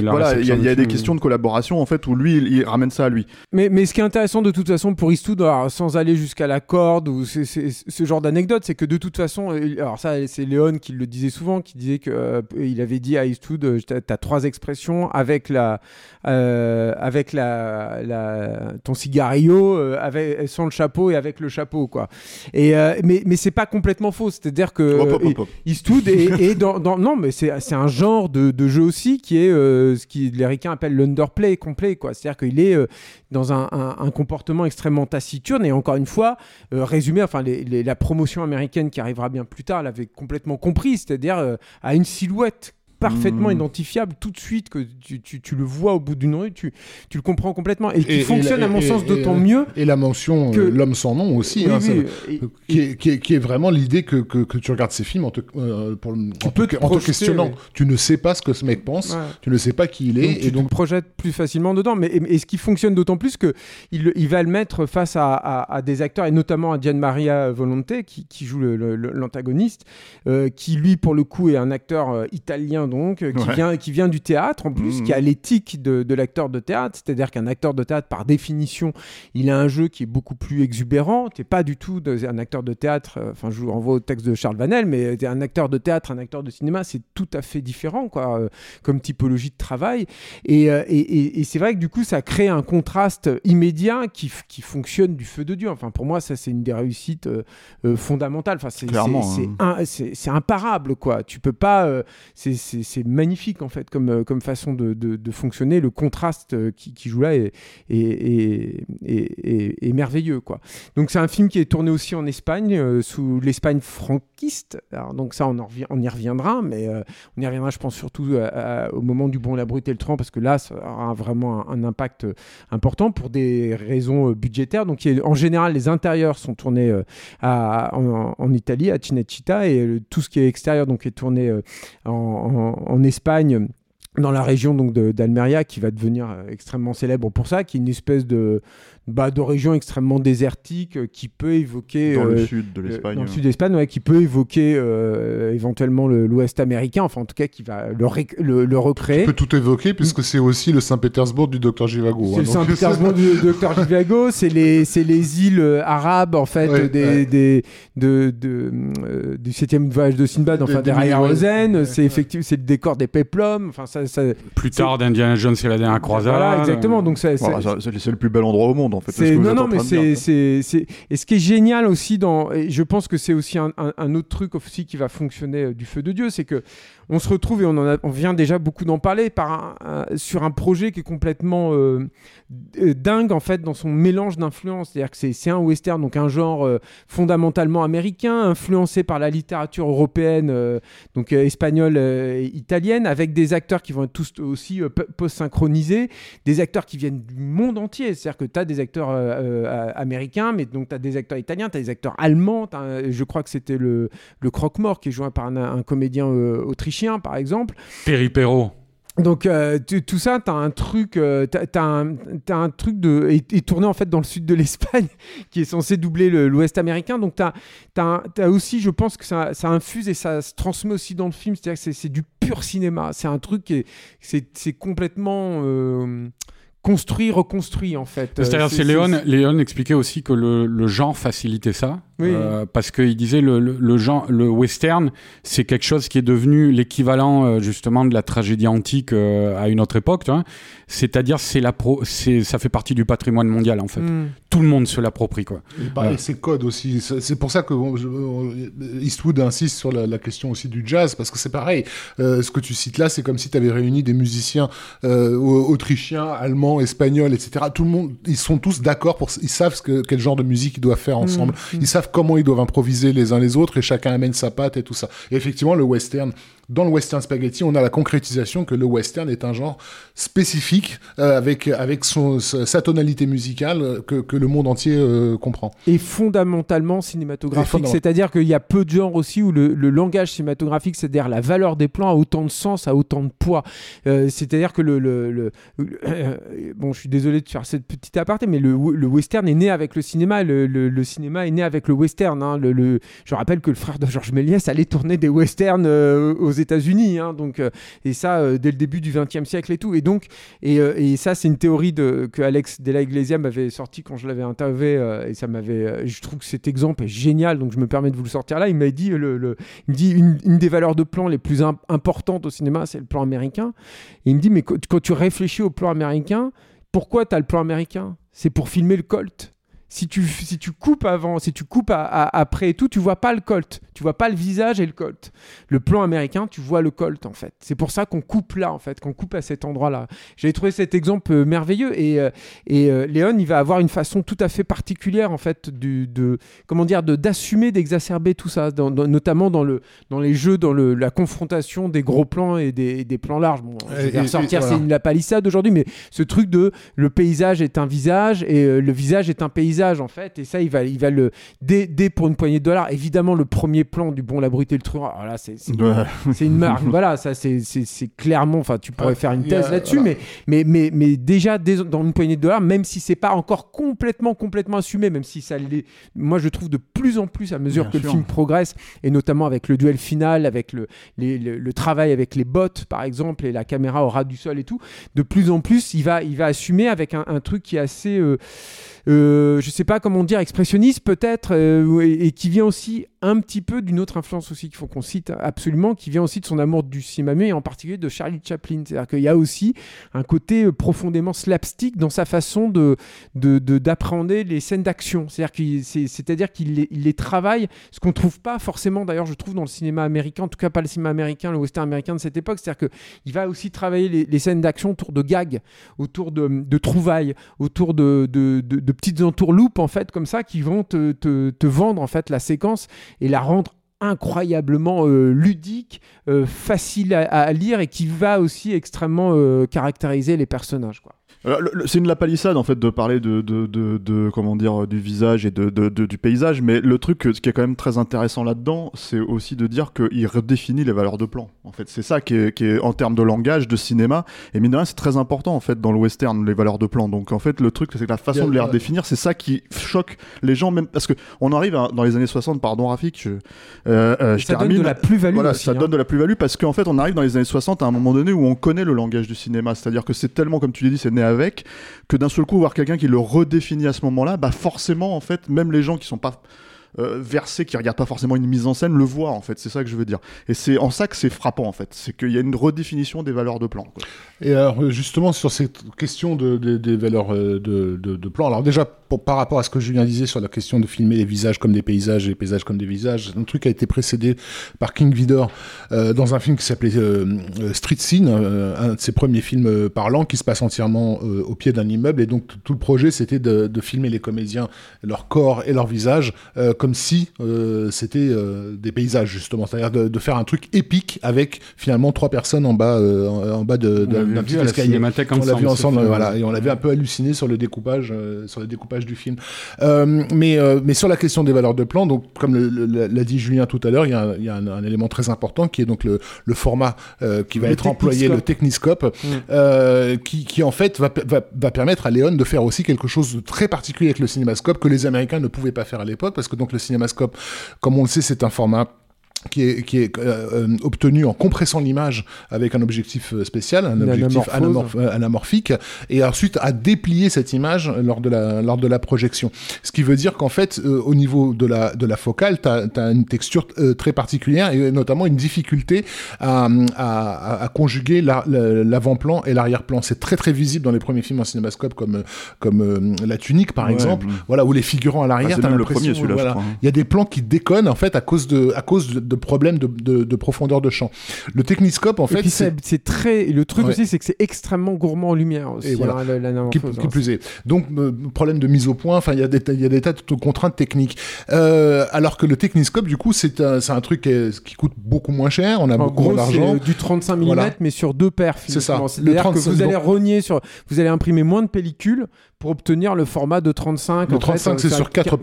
la Voilà, il y il y a des questions de collaboration en fait où lui, il, il ramène ça à lui. Mais, mais ce qui est intéressant de toute façon pour Eastwood, alors, sans aller jusqu'à la corde ou ce genre d'anecdote, c'est que de toute façon, alors ça c'est Léon qui le disait souvent, qui disait que euh, il avait dit à Eastwood, euh, t'as trois expressions avec la, euh, avec la, la- ton cigario, avec sans le chapeau et avec le chapeau quoi. Et mais mais c'est pas complètement faux, que Hop, hop, euh, hop, hop. Eastwood est, est dans, dans- non mais c'est c'est un genre de, de jeu aussi qui est ce qui les ricains appellent l'underplay complet quoi c'est à dire qu'il est dans un, comportement extrêmement taciturne et encore une fois euh, résumé enfin la promotion américaine qui arrivera bien plus tard l'avait complètement compris c'est-à-dire euh, à une silhouette parfaitement Mm. identifiable tout de suite que tu, tu- tu le vois au bout d'une rue tu, tu le comprends complètement et qui Et- et fonctionne la- à mon et- sens et- d'autant et- mieux Et la mention Que- euh, L'homme sans nom aussi, Oui, hein, oui, ça- et- qui, est, qui est- qui est vraiment l'idée que, que, que tu regardes ces films en te, euh, pour en peux te, te en te projeter, questionnant. Tu ne sais pas ce que ce mec pense, Ouais. tu ne sais pas qui il est, donc, tu et donc te projettes plus facilement dedans. Mais et, et ce qui fonctionne d'autant plus que il, il va le mettre face à, à- à des acteurs et notamment à Gian Maria Volonté qui, qui joue l'antagoniste, euh, qui lui pour le coup est un acteur euh, italien donc euh, qui Ouais. vient qui vient du théâtre en plus, Mhm. qui a l'éthique de, de l'acteur de théâtre, c'est-à-dire qu'un acteur de théâtre par définition, il a un jeu qui est beaucoup plus exubérant. T'es pas du tout de- un acteur de théâtre. euh, Enfin, je vous renvoie au texte de Charles Vanel, mais t'es un acteur de théâtre, un acteur de cinéma, c'est tout à fait différent quoi, euh, comme typologie de travail. Et, euh, et- et- et c'est vrai que du coup, ça crée un contraste immédiat qui, qui fonctionne du feu de Dieu. Enfin, pour moi, ça, c'est une des réussites euh, euh, fondamentales. Enfin, c'est, c'est, hein. c'est- imparable, quoi. Tu peux pas. euh, c'est, c'est- magnifique, en fait, comme, euh, façon de, fonctionner. Le contraste euh, qui, joue là est, merveilleux. Donc, c'est un film qui est tourné aussi en Espagne, euh, sous l'Espagne franquiste. Donc, ça, on, y reviendra, mais on y reviendra, je pense, surtout au moment du Bon, la Brute et le Tran, parce que là, ça aura vraiment un, impact important pour des raisons budgétaires. Donc, en général, les intérieurs sont tournés en, Italie, à Cinecittà, et tout ce qui est extérieur donc, est tourné en, en- Espagne dans la région donc d'Almeria qui va devenir euh, extrêmement célèbre pour ça, qui est une espèce de, bah, de région extrêmement désertique euh, qui peut évoquer Dans euh, le sud de euh, l'Espagne. Dans le sud d'Espagne, ouais, qui peut évoquer euh, éventuellement le- l'Ouest américain, enfin en tout cas qui va le, ré- le, le recréer. tu peux tout évoquer, puisque c'est aussi le Saint-Pétersbourg du docteur Givago. C'est hein, le donc- Saint-Pétersbourg du Dr Givago, c'est les, c'est les îles euh, arabes en fait Ouais, des, ouais. des, de, de, euh, du septième voyage de Sinbad, enfin Des- Mille- Rosen, ouais, c'est ouais. effectivement c'est le décor des péplums, enfin ça, ça Plus tard d'Indiana Jones et la dernière croisade. voilà exactement donc ça, ça- Voilà, c'est c'est le plus bel endroit au monde en fait. c'est non non mais c'est c'est c'est et ce qui est génial aussi dans et je pense que c'est aussi un, un- un autre truc aussi qui va fonctionner euh, du feu de Dieu c'est que on se retrouve et on en vient déjà beaucoup d'en parler sur un projet qui est complètement euh, euh, dingue en fait dans son mélange d'influences c'est-à-dire que c'est un western donc un genre euh, fondamentalement américain influencé par la littérature européenne donc espagnole et italienne avec des acteurs qui vont être tous aussi post-synchronisés des acteurs qui viennent du monde entier. C'est-à-dire que tu as des acteurs américains, mais donc tu as des acteurs italiens, tu as des acteurs allemands. je crois que c'était le, le Croque-Mort qui est joué par un, comédien euh, par exemple. Péripéro. Donc euh, tout ça, tu as un truc, euh, t'as- t'as un, t'as un truc de et, et tourné en fait dans le sud de l'Espagne, qui est censé doubler le- l'Ouest américain. Donc tu as, aussi, je pense que ça, ça infuse et ça se transmet aussi dans le film. C'est-à-dire que c'est- du pur cinéma. C'est un truc qui est, c'est complètement euh, construit, reconstruit en fait. C'est-à-dire, Euh, c'est Léon, Léon expliquait aussi que le, le genre facilitait ça. Oui. Euh, parce qu'il disait le, le, le genre, le western, c'est quelque chose qui est devenu l'équivalent euh, justement de la tragédie antique euh, à une autre époque. C'est-à-dire, c'est la pro, c'est, ça fait partie du patrimoine mondial en fait. Hmm. Tout le monde se l'approprie quoi. Et pareil, Ouais. c'est code aussi. C'est pour ça que bon, je- euh, Eastwood insiste sur la, la question aussi du jazz, parce que c'est pareil. Euh, ce que tu cites là, c'est comme si tu avais réuni des musiciens euh, au- autrichiens, allemands, espagnols, etc. Tout le monde, ils sont tous d'accord pour, ils savent ce que, quel genre de musique ils doivent faire ensemble. Mm. Ils savent comment ils doivent improviser les uns les autres et chacun amène sa patte et tout ça. Effectivement, le western, dans le western spaghetti, on a la concrétisation que le western est un genre spécifique euh, avec avec son sa tonalité musicale euh, que, que le monde entier euh, comprend. et fondamentalement cinématographique. C'est-à-dire qu'il y a peu de genres aussi où le, le langage cinématographique, c'est-à-dire la valeur des plans, a autant de sens, a autant de poids. Euh, c'est-à-dire que le, le- le- le- bon, je suis désolé de faire cette petite aparté, mais le, western est né avec le cinéma. Le, cinéma est né avec le western. hein. Je rappelle que le frère de Georges Méliès allait tourner des westerns aux États-Unis, hein. donc euh, et ça euh, dès le début du XXe siècle et tout. Et donc et, euh, et ça, c'est une théorie de, que Alex de la Iglesia m'avait sorti quand je l'avais interviewé. et ça m'avait. je trouve que cet exemple est génial, donc je me permets de vous le sortir là. Il m'a dit, le, dit une, des valeurs de plan les plus im- importantes au cinéma, c'est le plan américain. Il me dit, mais quand tu réfléchis au plan américain, pourquoi tu as le plan américain? C'est pour filmer le Colt. Si tu, si tu coupes avant, si tu coupes à- à- après et tout, tu vois pas le Colt. Tu vois pas le visage et le Colt. Le plan américain, tu vois le Colt en fait. C'est pour ça qu'on coupe là en fait, qu'on coupe à cet endroit-là. J'avais trouvé cet exemple euh, merveilleux et, euh, et euh, Léon, il va avoir une façon tout à fait particulière en fait du, de comment dire de d'assumer d'exacerber tout ça, dans- dans- notamment dans le dans les jeux, dans le, la confrontation des gros plans et des, des plans larges. Bon, je vais ressortir, c'est la palissade aujourd'hui, mais ce truc de le paysage est un visage et euh, le visage est un paysage en fait, et ça il va il va le dès, dès pour une poignée de dollars. Évidemment, le premier plan du bon, la brute et le truand, alors là c'est c'est Ouais. c'est une marque. voilà, ça c'est c'est- c'est clairement. Enfin, tu pourrais Ouais, faire une thèse là-dessus, voilà. mais, mais, mais, mais déjà dès- dans une poignée de dollars, même si c'est pas encore complètement, complètement assumé, même si ça l'est, moi je trouve de plus en plus à mesure Bien que sûr. le film progresse, et notamment avec le duel final, avec le, les- le, le travail avec les bots par exemple, et la caméra au ras du sol et tout, de plus en plus il va, il va assumer avec un, un truc qui est assez. euh, euh, je sais pas comment dire, expressionniste peut-être, euh, et, qui vient aussi un petit peu d'une autre influence aussi qu'il faut qu'on cite absolument, qui vient aussi de son amour du cinéma et en particulier de Charlie Chaplin. C'est-à-dire qu'il y a aussi un côté euh, profondément slapstick dans sa façon de de- de- d'appréhender les scènes d'action. C'est-à-dire qu'il qu'il les, il les travaille, ce qu'on trouve pas forcément d'ailleurs, je trouve, dans le cinéma américain, en tout cas pas le cinéma américain, le western américain de cette époque. C'est-à-dire qu'il va aussi travailler les, scènes d'action autour de gags, autour de, trouvailles, autour de petites entourloupes en fait comme ça qui vont te, te- vendre en fait la séquence et la rendre incroyablement euh, ludique, euh, facile à, à lire et qui va aussi extrêmement euh, caractériser les personnages. Quoi. C'est une lapalissade en fait de parler de, de, de, de- comment dire du visage et de, du paysage, mais le truc ce qui est quand même très intéressant là-dedans, c'est aussi de dire qu'il redéfinit les valeurs de plan. En fait, c'est ça qui est, qui est en termes de langage, de cinéma, et mine de rien, c'est très important en fait dans le western les valeurs de plan. Donc en fait, le truc c'est que la façon de les ouais. redéfinir, c'est ça qui choque les gens même parce que on arrive à- dans les années 60, pardon Rafik, je, euh, euh, je ça donne termine. de la plus-value Voilà, aussi. ça hein. donne de la plus-value parce qu'en fait, on arrive dans les années 60 à un moment donné où on connaît le langage du cinéma. C'est-à-dire que c'est tellement, comme tu l'as dit, c'est né avec, que d'un seul coup, voir quelqu'un qui le redéfinit à ce moment-là, bah forcément, en fait, même les gens qui sont pas euh, versé, qui regarde pas forcément une mise en scène, le voit en fait. C'est ça que je veux dire. Et c'est en ça que c'est frappant en fait. C'est qu'il y a une redéfinition des valeurs de plan. Et alors justement sur cette question de, de- des valeurs euh, de, de, plan, alors déjà pour- par rapport à ce que Julien disait sur la question de filmer les visages comme des paysages et les paysages comme des visages, un truc a été précédé par King Vidor euh, dans un film qui s'appelait euh, euh, Street Scene, euh, un de ses premiers films euh, parlants qui se passe entièrement euh, au pied d'un immeuble et donc tout le projet c'était de, filmer les comédiens, leur corps et leur visage euh, comme si euh, c'était euh, des paysages justement, c'est-à-dire de, de faire un truc épique avec finalement trois personnes en bas, euh, en, en bas de, On d'un l'avait petit escalier. On l'a vu ensemble, voilà, et on avait un peu halluciné sur le découpage, sur le découpage du film. Mais, mais sur la question des valeurs de plan, donc comme l'a dit Julien tout à l'heure, il y a, un, il y a un, un élément très important qui est donc le, le format qui va Le être employé, le techniscope, Mm. qui, qui en fait va, va, va permettre à Léon de faire aussi quelque chose de très particulier avec le cinémascope que les Américains ne pouvaient pas faire à l'époque, parce que donc le cinémascope, comme on le sait, c'est un format qui est, qui est euh, euh, obtenu en compressant l'image avec un objectif euh, spécial, un objectif anamorphose. anamorph- anamorphique, et ensuite à déplier cette image lors de la, lors de la projection. Ce qui veut dire qu'en fait, euh, au niveau de la, de la focale, tu as, une texture euh, très particulière et notamment une difficulté à, à, à- à conjuguer la- la- l'avant-plan et l'arrière-plan. C'est très très visible dans les premiers films en cinémascope comme, comme euh, La Tunique par Ouais, exemple, mm. voilà, où les figurants à Ah, l'arrière, même le l'impression, premier celui-là, voilà, hein. il y a des plans qui déconnent en fait à cause de, à cause de, de problèmes de, de, de profondeur de champ. Le techniscope en fait, c'est très. Le truc Ouais. aussi, c'est que c'est extrêmement gourmand en lumière aussi. Et voilà. hein, la- la qui, hein. plus est. Donc, euh, problème de mise au point, enfin, il y, a des tas- il y a des tas de contraintes techniques. Euh, alors que le techniscope, du coup, c'est un, truc qui, est- qui coûte beaucoup moins cher, on a En beaucoup d'argent. du 35 mm, Voilà. mais sur deux paires. C'est ça. C'est-à-dire que 35 vous allez rogner sur, vous allez imprimer moins de pellicules pour obtenir le format de 35. Le en fait, 35, euh, c'est sur 4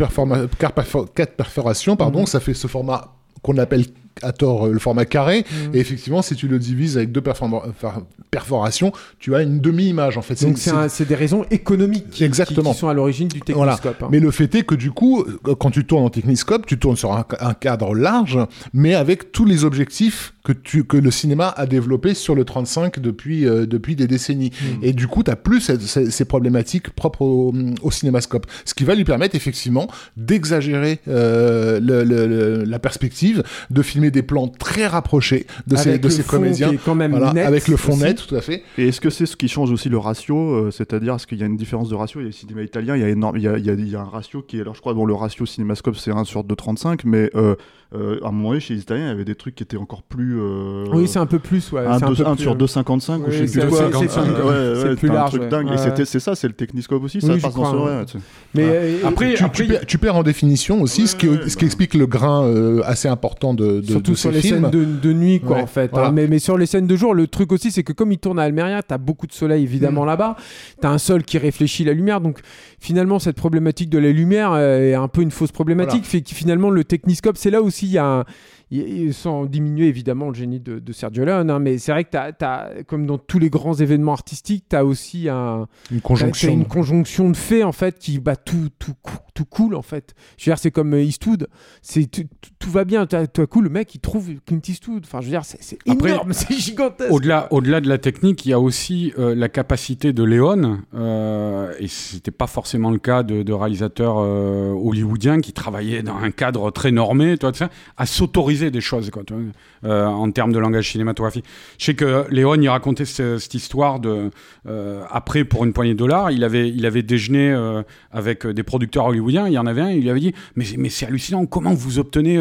perforations, pardon, Mhm. ça fait ce format qu'on appelle à tort euh, le format carré. Mhm. Et effectivement, si tu le divises avec deux perforations, tu as une demi-image en fait. Donc C'est- des raisons économiques qui, Exactement. qui sont à l'origine du Voilà. technoscope. hein. Mais le fait est que du coup, euh, quand tu tournes en techniscope, tu tournes sur un, un cadre large, mais avec tous les objectifs que, tu, que le cinéma a développés sur le 35 depuis, euh, depuis des décennies. Mm. Et du coup, tu n'as plus cette- ces, ces problématiques propres au, au cinémascope. Ce qui va lui permettre effectivement d'exagérer euh, le- le- le- la perspective, de filmer des plans très rapprochés de ces, Avec de le ces fond comédiens. qui est quand même Voilà, net avec le fond aussi. net, tout à fait. Et est-ce que c'est ce qui change aussi le ratio euh, C'est-à-dire, est-ce qu'il y a une différence de ratio? Il y a le cinéma italien, il y a, énorme, il y a, il y a- il y a un ratio qui est. Alors, je crois, bon, le ratio cinémascope, c'est 1 sur 2,35, mais euh, euh, à un moment donné, chez les Italiens, il y avait des trucs qui étaient encore plus. euh, Oui, c'est un peu plus. Ouais, 1, c'est un peu plus, sur euh, 2,55 ou oui, je sais c'est- plus quoi. c'est- ouais, plus un large, truc ouais. dingue. Ouais. Et c'est ça, c'est le techniscope aussi, Oui, ça je passe dans ce. Mais euh, Après, tu, après, tu perds, tu perds en définition aussi, ce, qui, Ouais, ce bah. qui explique le grain euh, assez important de, de, surtout de sur les films. scènes de, de nuit, quoi, Ouais, en fait. voilà. hein. Mais, mais sur les scènes de jour, le truc aussi, c'est que comme il tourne à Almeria, t'as beaucoup de soleil Mm. évidemment là-bas. T'as un sol qui réfléchit la lumière. Donc finalement, cette problématique de la lumière euh, est un peu une fausse problématique. Fait que finalement, le techniscope, c'est là aussi, il y a un- sans diminuer évidemment le génie de, de Sergio Leone, hein, mais c'est vrai que t'as, t'as- comme dans tous les grands événements artistiques, tu as aussi un, Une conjonction. une conjonction de faits en fait qui bah tout tout tout cool en fait. Je veux dire c'est comme Eastwood, c'est tout, va bien. À coup le mec il trouve Clint Eastwood. Enfin je veux dire c'est énorme, c'est gigantesque. Au-delà, au-delà de la technique, il y a aussi euh, la capacité de Léon, euh, et c'était pas forcément le cas de, de réalisateurs euh, hollywoodiens qui travaillaient dans un cadre très normé, toi, à s'autoriser des choses, euh, en termes de langage cinématographique. Je sais que Léon, il racontait ce- cette histoire de, euh, après, pour une poignée de dollars, il avait, il avait déjeuné euh, avec des producteurs hollywoodiens, il y en avait un, il lui avait dit, mais, mais c'est hallucinant, comment vous obtenez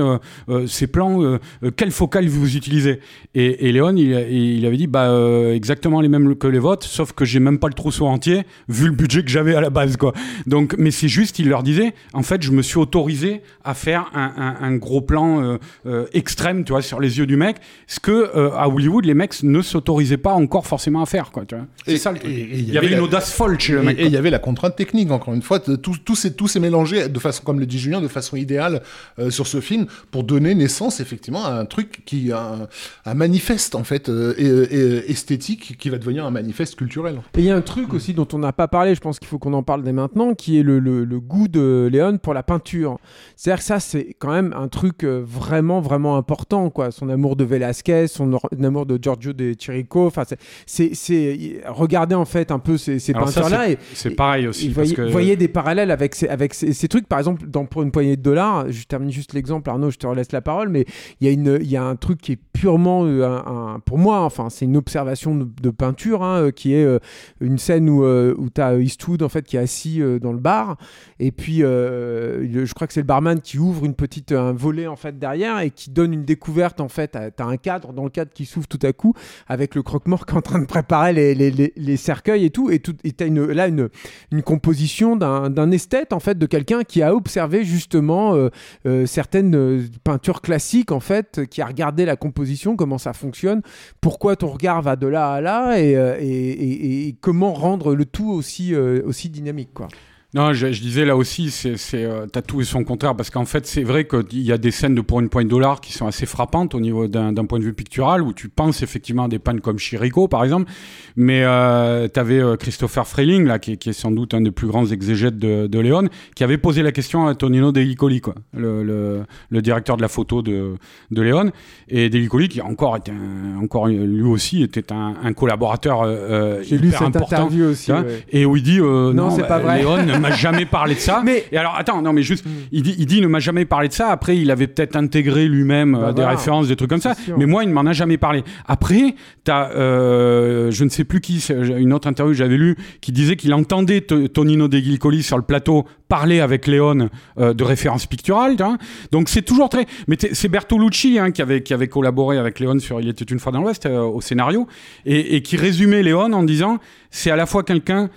ces plans, quelle focale vous utilisez? Et, Léon, il, avait dit bah, exactement les mêmes que les vôtres, sauf que j'ai même pas le trousseau entier, vu le budget que j'avais à la base. Quoi. Donc, mais c'est juste, il leur disait, en fait, je me suis autorisé à faire un, un- gros plan euh, extrême, tu vois, sur les yeux du mec, ce que euh, à Hollywood, les mecs ne s'autorisaient pas encore forcément à faire. Quoi, tu vois. C'est Et- ça le truc. et- et il y avait la- une audace folle chez le mec. et il y avait la contrainte technique, encore une fois. Tout, tout, s'est, tout s'est mélangé de façon, comme le dit Julien, de façon idéale euh, sur ce film pour donner naissance, effectivement, à un truc qui, un, un manifeste, en fait, euh, et- et- esthétique qui va devenir un manifeste culturel. Et il y a un truc aussi dont on n'a pas parlé, je pense qu'il faut qu'on en parle dès maintenant, qui est le, le- le goût de Léon pour la peinture. C'est-à-dire que ça, c'est quand même un truc euh, vraiment, vraiment important, quoi. Son amour de Velasquez, son amour de Giorgio de Chirico. Enfin, c'est- c'est, regardez en fait un peu ces, ces peintures-là et, C'est pareil aussi. parce voyez, que... voyez des parallèles avec ces, avec ces, ces trucs. Par exemple, dans, pour une poignée de dollars, je termine juste l'exemple, Arnaud, je te relaisse la parole, mais il y, a une- il y a un truc qui est purement, euh, un, un- pour moi, enfin, c'est une observation de, de peinture, hein, euh, qui est euh, une scène où, euh, où tu as Eastwood en fait, qui est assis euh, dans le bar, et puis je crois que c'est le barman qui ouvre une petite, un volet en fait derrière et qui donne une découverte en fait. Tu as un cadre dans le cadre qui s'ouvre tout à coup avec le croque-mort qui est en train de préparer les, les, les- les cercueils et tout, et tout, et t'as une, là une, une composition d'un esthète en fait de quelqu'un qui a observé justement euh, euh, certaines euh, peintures classiques en fait qui a regardé la composition comment ça fonctionne pourquoi ton regard va de là à là et, et, et- comment rendre le tout aussi aussi dynamique quoi Non, je, je disais là aussi, c'est, c'est, euh, t'as tout et son contraire, parce qu'en fait, c'est vrai qu'il y a des scènes de pour une poigne de dollars qui sont assez frappantes au niveau d'un, d'un point de vue pictural, où tu penses effectivement à des pannes comme Chirico, par exemple, mais euh, t'avais euh, Christopher Freeling, là, qui, est- qui est sans doute un des plus grands exégètes de, de Léon, qui avait posé la question à Tonino Delicoli, quoi, le, le, le directeur de la photo de, de Léon, et Delicoli, qui encore était un- encore lui aussi était un, un collaborateur euh, euh, j'ai lu hyper cette important. interview aussi ouais. Et où il dit euh, Non, c'est bah, pas vrai. Léon m'a jamais parlé de ça. Mais- Et alors attends, non mais juste, Mm. il dit, il dit il ne m'a jamais parlé de ça. Après, il avait peut-être intégré lui-même Bah euh, des voilà. références, des trucs comme ça. Sûr. Mais moi, il ne m'en a jamais parlé. Après, t'as, euh, je ne sais plus qui, une autre interview que j'avais lue qui disait qu'il entendait Tonino De Gilcoli sur le plateau parler avec Léon euh, de références picturales. tu vois. Donc c'est toujours très. Mais c'est Bertolucci hein, qui avait qui avait collaboré avec Léon sur Il était une fois dans l'Ouest euh, au scénario et, et qui résumait Léon en disant c'est à la fois quelqu'un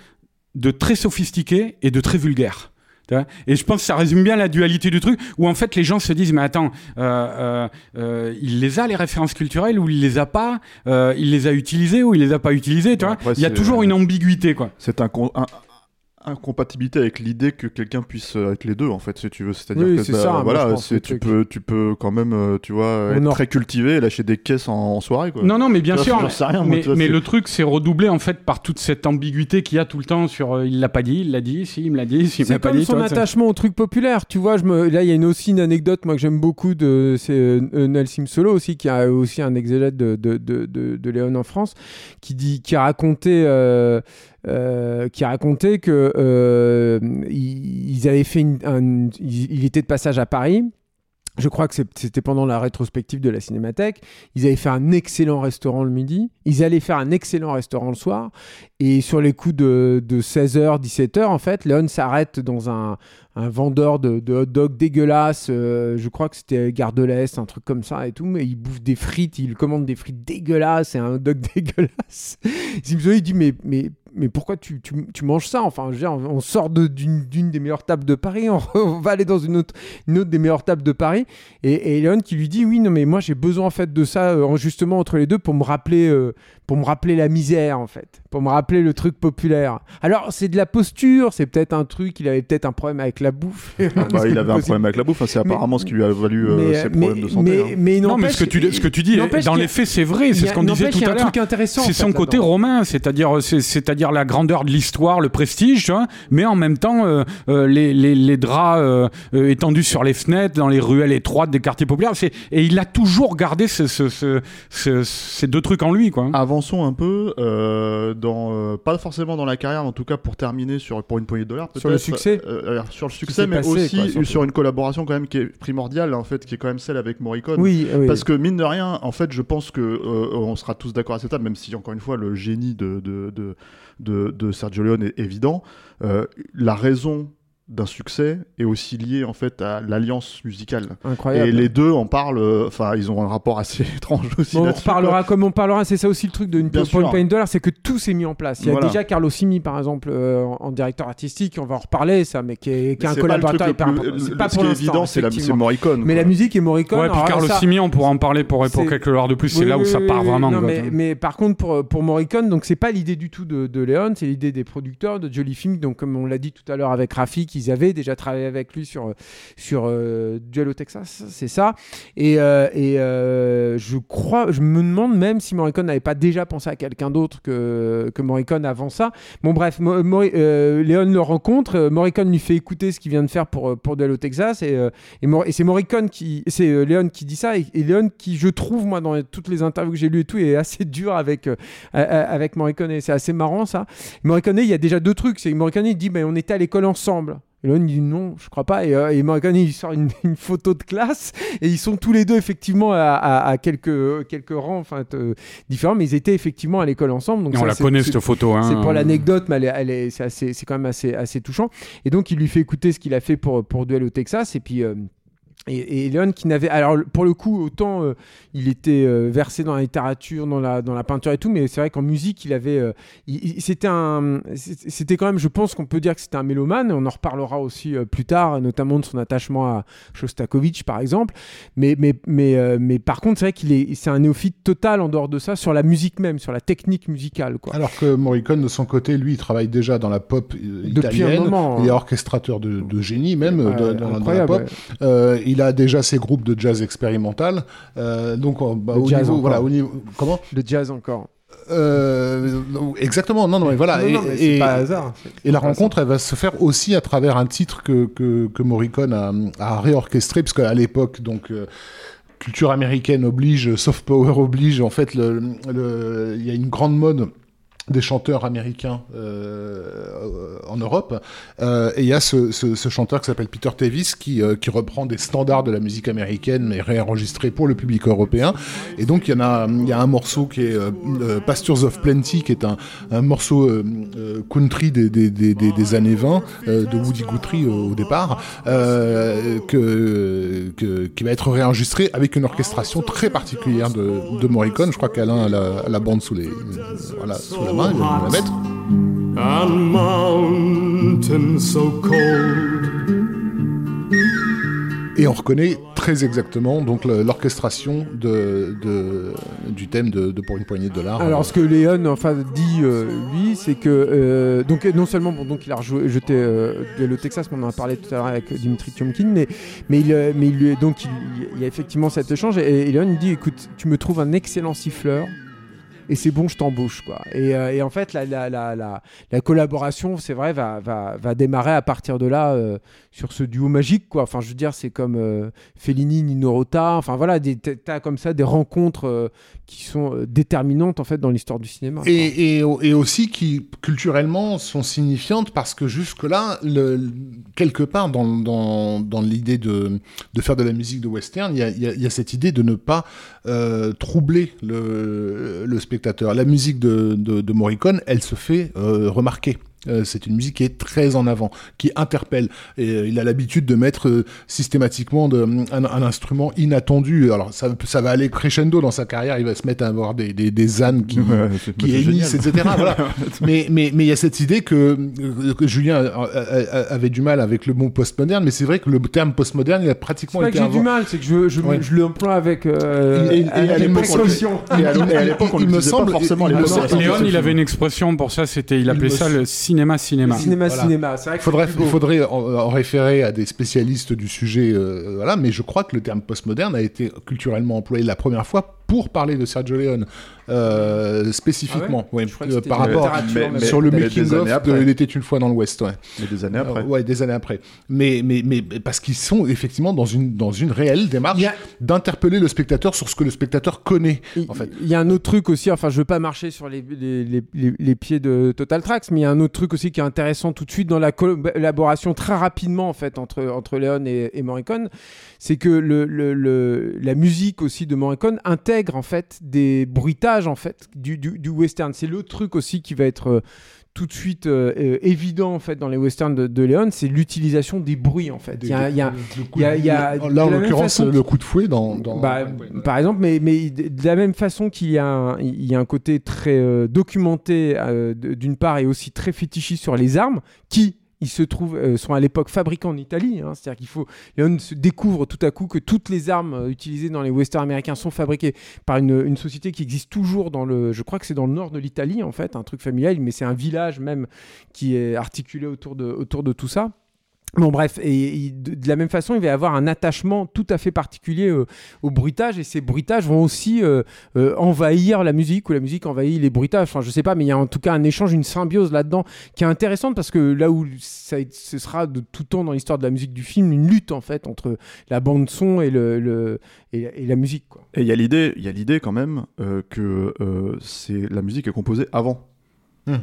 de très sophistiqué et de très vulgaire. Et je pense que ça résume bien la dualité du truc, où en fait les gens se disent mais attends, euh, euh, euh, il les a les références culturelles ou il les a pas, euh, il les a utilisées ou il les a pas utilisées, tu vois? Après, Il y a toujours une ambiguïté quoi. C'est un- incompatibilité avec l'idée que quelqu'un puisse euh, être les deux en fait si tu veux c'est-à-dire Oui, que c'est bah, ça, voilà c'est tu truc. peux tu peux quand même euh, tu vois être très cultivé et lâcher des caisses en, en soirée quoi Non non mais bien Tu vois, sûr. j'en sais rien, mais vois, mais c'est- le truc c'est redoublé en fait par toute cette ambiguïté qu'il y a tout le temps sur euh, il l'a pas dit, il l'a dit, si il me l'a dit, si il me C'est l'a pas comme dit. son tu vois, ça- attachement au truc populaire. Tu vois, je me... là, il y a une, aussi une anecdote moi, que j'aime beaucoup de c'est euh, Nelson Solo aussi, qui a aussi un exégète de, de, de, de, de Léon en France, qui, dit, qui a raconté. euh, euh, qui a raconté que euh, avaient fait une, un- il était de passage à Paris je crois que c'était pendant la rétrospective de la Cinémathèque. Ils avaient fait un excellent restaurant le midi. Ils allaient faire un excellent restaurant le soir. Et sur les coups de, de 16h, 17h, en fait, Léon s'arrête dans un, vendeur de, hot dog dégueulasse. euh, je crois que c'était Gare de l'Est, un truc comme ça et tout. Mais il bouffe des frites. Il commande des frites dégueulasses et un hot dog dégueulasse. il dit mais, mais pourquoi tu, manges ça? Enfin, on sort de- d'une d'une des meilleures tables de Paris. On, va aller dans une autre, une autre des meilleures tables de Paris. Et, et Léon qui lui dit oui non mais moi j'ai besoin en fait de ça euh, en justement entre les deux pour me rappeler euh, pour me rappeler la misère en fait pour me rappeler le truc populaire alors c'est de la posture c'est peut-être un truc il avait peut-être un problème avec la bouffe Bah, il avait un problème avec la bouffe hein, c'est Mais- apparemment ce qui lui a valu euh, mais, ses problèmes de santé mais, hein. mais Non, mais ce que tu, ce que tu dis, dans les faits, c'est vrai, c'est a- ce qu'on disait tout à un l'heure. truc intéressant en C'est son côté romain, c'est-à-dire c'est- c'est-à-dire la grandeur de l'histoire, le prestige, tu vois, mais en même temps euh, euh, les, les, les draps euh, euh, étendus sur les fenêtres, dans les ruelles étroites des quartiers populaires. Et il a toujours gardé ce, ce- ce- ce- ces deux trucs en lui, quoi. Avançons un peu, euh, dans, euh, pas forcément dans la carrière, en tout cas pour terminer sur, pour une poignée de dollars. Sur le succès euh, Sur le succès, mais passé, aussi quoi, sur une collaboration quand même qui est primordiale, en fait, qui est quand même celle avec Morricone. oui, oui. Parce que mine de rien, en fait, je pense que on sera tous d'accord à cette table, même si encore une fois le génie de de de, de, de Sergio Leone est évident. La raison d'un succès est aussi liée en fait à l'alliance musicale. incroyable Et les deux en parlent. euh, Enfin, ils ont un rapport assez étrange aussi. Bon, on reparlera comme on parlera, c'est ça aussi le truc de une Bien pour une sûr. pain dollar, c'est que tout s'est mis en place. Il y a Voilà. déjà Carlo Simi par exemple euh, en, directeur artistique, on va en reparler ça, mais qui est, qui est un C'est pas le truc collaborateur le hyper plus- important. le- C'est pas ce pour qui est évident, c'est. Morricone. Mais quoi. la musique est Morricone. Ouais, puis Carlos ça- Simian, on pourra en parler pour, pour quelques heures de plus, c'est Oui, là où oui, ça part vraiment. non, quoi, mais, mais par contre, pour, pour Morricone, donc c'est pas l'idée du tout de, de Léon, c'est l'idée des producteurs, de Jolly Fink, donc comme on l'a dit tout à l'heure avec Rafi, qui qu'ils avaient déjà travaillé avec lui sur, sur euh, Duel au Texas, c'est ça. Et, euh, et euh, je crois, je me demande même si Morricone n'avait pas déjà pensé à quelqu'un d'autre que, que Morricone avant ça. Bon, bref, Mo- Léon le rencontre, Morricone lui fait écouter ce qu'il vient de faire pour, pour Duel au Texas, et, et, c'est Morricone qui, c'est Léon qui dit ça, et, et Léon qui, je trouve, moi, dans toutes les interviews que j'ai lues et tout, est assez dur avec, euh, avec Morricone, c'est assez marrant ça. Morricone, il y a déjà deux trucs. C'est Morricone, il dit, ben, on était à l'école ensemble. Il dit non, je crois pas. Et, euh, et Morricone, il sort une, une photo de classe. Et ils sont tous les deux, effectivement, à, à- à quelques, quelques rangs enfin, euh, différents. Mais ils étaient effectivement à l'école ensemble. Donc on la connaît cette photo. Hein. c'est pour l'anecdote, mais elle est, c'est quand même assez, assez touchant. Et donc, il lui fait écouter ce qu'il a fait pour, pour Duel au Texas. Et puis. euh, et, et Léon qui n'avait alors pour le coup autant euh, il était euh, versé dans la littérature dans la dans la peinture et tout mais c'est vrai qu'en musique il avait euh, c'était un c'était quand même je pense qu'on peut dire que c'était un mélomane on en reparlera aussi plus tard notamment de son attachement à Shostakovich par exemple mais mais mais mais par contre c'est vrai qu'il est c'est un néophyte total en dehors de ça sur la musique même sur la technique musicale quoi Alors que Morricone, de son côté, lui, il travaille déjà dans la pop Depuis un italienne. moment, Il est hein. orchestrateur de, de génie, même, Ouais, de- dans, dans la pop. ouais. Il a déjà ses groupes de jazz expérimental. Euh, donc, euh, bah, au jazz niveau, encore. voilà, au niveau, comment? Le jazz encore Euh, Exactement, non, non, mais voilà. Non, et, non, mais c'est et- pas hasard et la rencontre, elle va se faire aussi à travers un titre que, que, que Morricone a, a réorchestré, parce qu'à l'époque, donc. euh, Culture américaine oblige, soft power oblige. En fait, le- le- il y a une grande mode des chanteurs américains euh, en Europe. Euh, et il y a ce, ce- ce chanteur qui s'appelle Peter Davis qui, euh, qui reprend des standards de la musique américaine mais réenregistrés pour le public européen. Et donc il y en a, il y a un morceau qui est euh, euh, Pastures of Plenty, qui est un, un morceau euh, country des, des, des, des- années 20 euh, de Woody Guthrie euh, au départ, que, que, qui va être réenregistré avec une orchestration très particulière de, de Morricone. Je crois qu'Alain a la, la bande sous, les, voilà, sous la main, il va nous la mettre. and mountains so cold. Et on reconnaît très exactement donc le- l'orchestration de, de- du thème de, de Pour une poignée de dollars. Alors, ce que Léon enfin, dit, euh, lui, c'est que. euh, donc, non seulement bon, donc, il a rejoué, jeté euh, au Texas, mais on en a parlé tout à l'heure avec Dimitri Tiomkin, mais, mais, il, mais il, lui- donc, il, il y a effectivement cet échange. Et, et Léon dit écoute, tu me trouves un excellent siffleur. Et c'est bon, je t'embauche. euh, et en fait, la, la, la, la, la collaboration, c'est vrai, va, démarrer à partir de là euh, sur ce duo magique. Quoi. Enfin, je veux dire, c'est comme euh, Fellini, Nino Rota. Enfin, voilà, t'as comme ça des rencontres euh, qui sont déterminantes en fait dans l'histoire du cinéma. Et, aussi qui culturellement sont signifiantes parce que jusque-là, quelque part dans, l'idée de, faire de la musique de western, il y a cette idée de ne pas euh, troubler le, spectateur. La musique de Morricone, elle se fait euh, remarquer. Euh, c'est une musique qui est très en avant, qui interpelle. Et euh, il a l'habitude de mettre euh, systématiquement de, un, un instrument inattendu. Alors ça, ça va aller crescendo dans sa carrière. Il va se mettre à avoir des, des, des ânes qui, Ouais, qui hennissent, etc. voilà. mais mais mais il y a cette idée que, que Julien a- a- a- avait du mal avec le mot postmoderne, mais c'est vrai que le terme postmoderne, il a C'est pratiquement pas que été j'ai du mal, c'est que je, je, Ouais. je l'emploie avec. euh, Et- et- et avec à l'époque, on- précaution. Et à et à l'époque, on Il me pas semble- forcément les mots Léon, il avait une expression pour ça, c'était, il appelait ça le cinéma-cinéma. Cinéma, Voilà. cinéma. C'est vrai Il que faudrait, il beau. faudrait en, en référer à des spécialistes du sujet, euh, voilà, mais je crois que le terme postmoderne a été culturellement employé la première fois pour parler de Sergio Leone, euh, spécifiquement, ouais, que euh, par la rapport littérature, mais- mais- sur le making of de. Il était une fois dans l'Ouest, ouais. Mais des années après. Euh, ouais, des années après. Mais, mais, mais parce qu'ils sont effectivement dans une, dans une réelle démarche a- d'interpeller le spectateur sur ce que le spectateur connaît, Il en fait. il y a un autre truc aussi, enfin je veux pas marcher sur les, les, les, les- les pieds de Total Tracks, mais il y a un autre truc aussi qui est intéressant tout de suite dans la collaboration très rapidement en fait entre, entre Léon et, et Morricone, c'est que le, le, le- la musique aussi de Morricone intègre en fait des bruitages en fait du, du, du western. C'est le truc aussi qui va être euh, tout de suite euh, euh, évident en fait dans les westerns de, de Léon, c'est l'utilisation des bruits en fait. Il y a- il y a- Le coup il y a- de- il y a- là, en l'occurrence, le coup de fouet dans. dans- bah, ouais, ouais. Par exemple, mais, mais de la même façon qu'il y a un, il y a un côté très euh, documenté euh, d'une part et aussi très fétichiste sur les armes qui ils se trouvent euh, sont à l'époque fabriqués en Italie, hein. c'est-à-dire qu'il faut Léon se découvre tout à coup que toutes les armes euh, utilisées dans les westerns américains sont fabriquées par une, une société qui existe toujours dans le, je crois que c'est dans le nord de l'Italie en fait, un truc familial, mais c'est un village même qui est articulé autour de autour de tout ça. Bon bref, et, de, la même façon, il va y avoir un attachement tout à fait particulier euh, au bruitage, et ces bruitages vont aussi euh, euh, envahir la musique, ou la musique envahit les bruitages, enfin je sais pas, mais il y a en tout cas un échange, une symbiose là-dedans qui est intéressante, parce que là où ça, ce sera de tout temps dans l'histoire de la musique du film, une lutte en fait entre la bande son et, le, le- et, et la musique. Et il y a l'idée, quand même que c'est la musique est composée avant.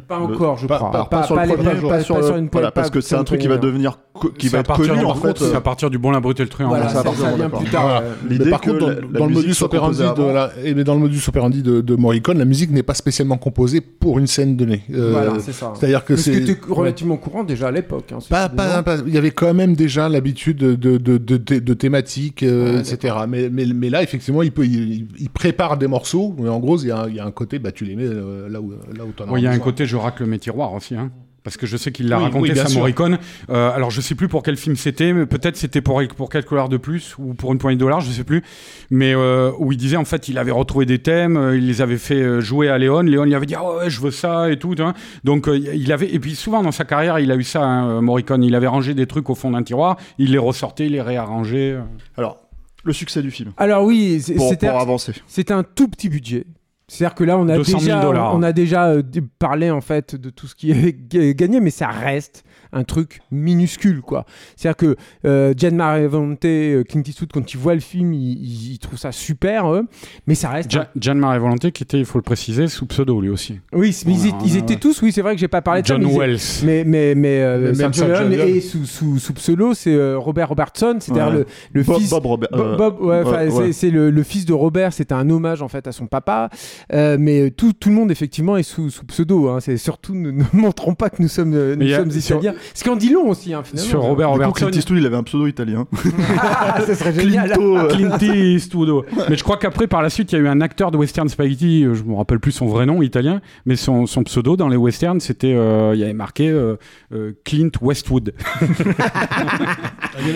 Pas Le- encore, je pas- crois. pas- pas sur le premier pas- jour, pas- sur pas le- une voilà, pas- parce que c'est un truc qui va devenir qui va à être connu en par contre, fait. c'est à partir du bon la brute et le truand. Voilà, ça, ça, pardon, ça vient plus tard. Voilà. euh, L'idée Mais par que contre, la- dans, la dans le modus operandi de dans le modus operandi de, de Morricone, la musique n'est pas spécialement composée pour une scène donnée. Euh, Voilà, c'est ça. C'est-à-dire que c'est relativement courant déjà à l'époque. hein, pas, pas, pas- il y avait quand même déjà l'habitude de, de, de, de, de- de thématiques, euh, etc. Mais, mais, mais là, effectivement, il, peut, il, prépare des morceaux, mais en gros, il y a, un- côté, bah, tu les mets là où, là où t'en as Côté je racle mes tiroirs aussi. Hein. Parce que je sais qu'il l'a Oui, raconté, oui, sûr. Morricone. Euh, alors je sais plus pour quel film c'était, mais peut-être c'était pour, pour quelques dollars de plus ou pour une poignée de dollars, je sais plus. Mais euh, où il disait en fait il avait retrouvé des thèmes, euh, il les avait fait jouer à Léon. Léon il avait dit ah ouais je veux ça et tout. Donc euh, il avait et puis souvent dans sa carrière il a eu ça hein, Morricone. Il avait rangé des trucs au fond d'un tiroir, il les ressortait, il les réarrangeait. Alors, le succès du film Alors oui, pour, c'était pour avancer. c'est un tout petit budget. C'est-à-dire que là, on a 200 000 déjà, on a déjà euh, parlé en fait de tout ce qui est gagné, mais ça reste un truc minuscule, quoi. C'est-à-dire que euh, Gian Marevante, euh, Clint Eastwood, quand ils voient le film, ils, ils- trouvent ça super, eux, mais ça reste. Gian Maria Volonté qui était, il faut le préciser, sous pseudo lui aussi. Oui, mais ils, étaient ouais. tous, oui, c'est vrai que j'ai pas parlé de ça, John mais ils- Wells. Mais, mais, mais, euh, Mais même Leone. et sous, sous, sous pseudo, c'est euh, Robert Robertson, c'est-à-dire Ouais. le, le Bob, fils. Bob Robert. Bob, euh, Bob, ouais, enfin, ouais, c'est- le, le fils de Robert, c'est un hommage en fait à son papa, Euh, mais tout, tout le monde effectivement est sous, sous pseudo. Hein. C'est surtout ne, ne montrons pas que nous sommes, nous Mais sommes italiens. Ce qui en dit long aussi, hein, finalement. Sur Robert Du coup, Robertson. Clint Eastwood, il avait un pseudo italien. Ah, ça serait génial. Clinto, Clint Eastwood. Mais je crois qu'après, par la suite, il y a eu un acteur de western spaghetti, euh, je me rappelle plus son vrai nom italien, mais son, son pseudo dans les westerns, c'était, euh, il y avait marqué euh, euh, Clint Westwood.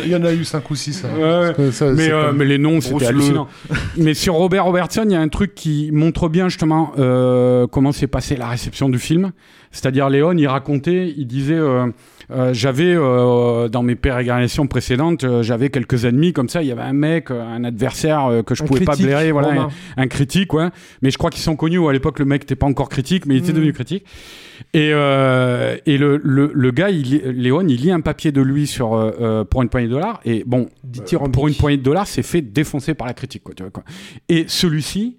Il y en a- eu 5 ou 6. Ouais, ouais. mais, euh, mais les noms, c'était hallucinant. mais sur Robert Robertson, il y a un truc qui montre bien justement euh, comment s'est passée la réception du film. C'est-à-dire, Léon, il racontait, il disait, j'avais euh, dans mes pérégrinations précédentes, euh, j'avais quelques ennemis comme ça. Il y avait un mec, euh, un adversaire euh, que je Un pouvais pas blairer, voilà, un, un critique, ouais. Mais je crois qu'ils sont connus. où À l'époque, le mec n'était pas encore critique, mais il était Mm. devenu critique. Et, euh, et le, le, le gars, il, Léon, il lit un papier de lui sur euh, euh, pour une poignée de dollars. Et bon, pour une poignée de dollars, c'est fait défoncer par la critique. Quoi, tu vois, quoi. Et celui-ci,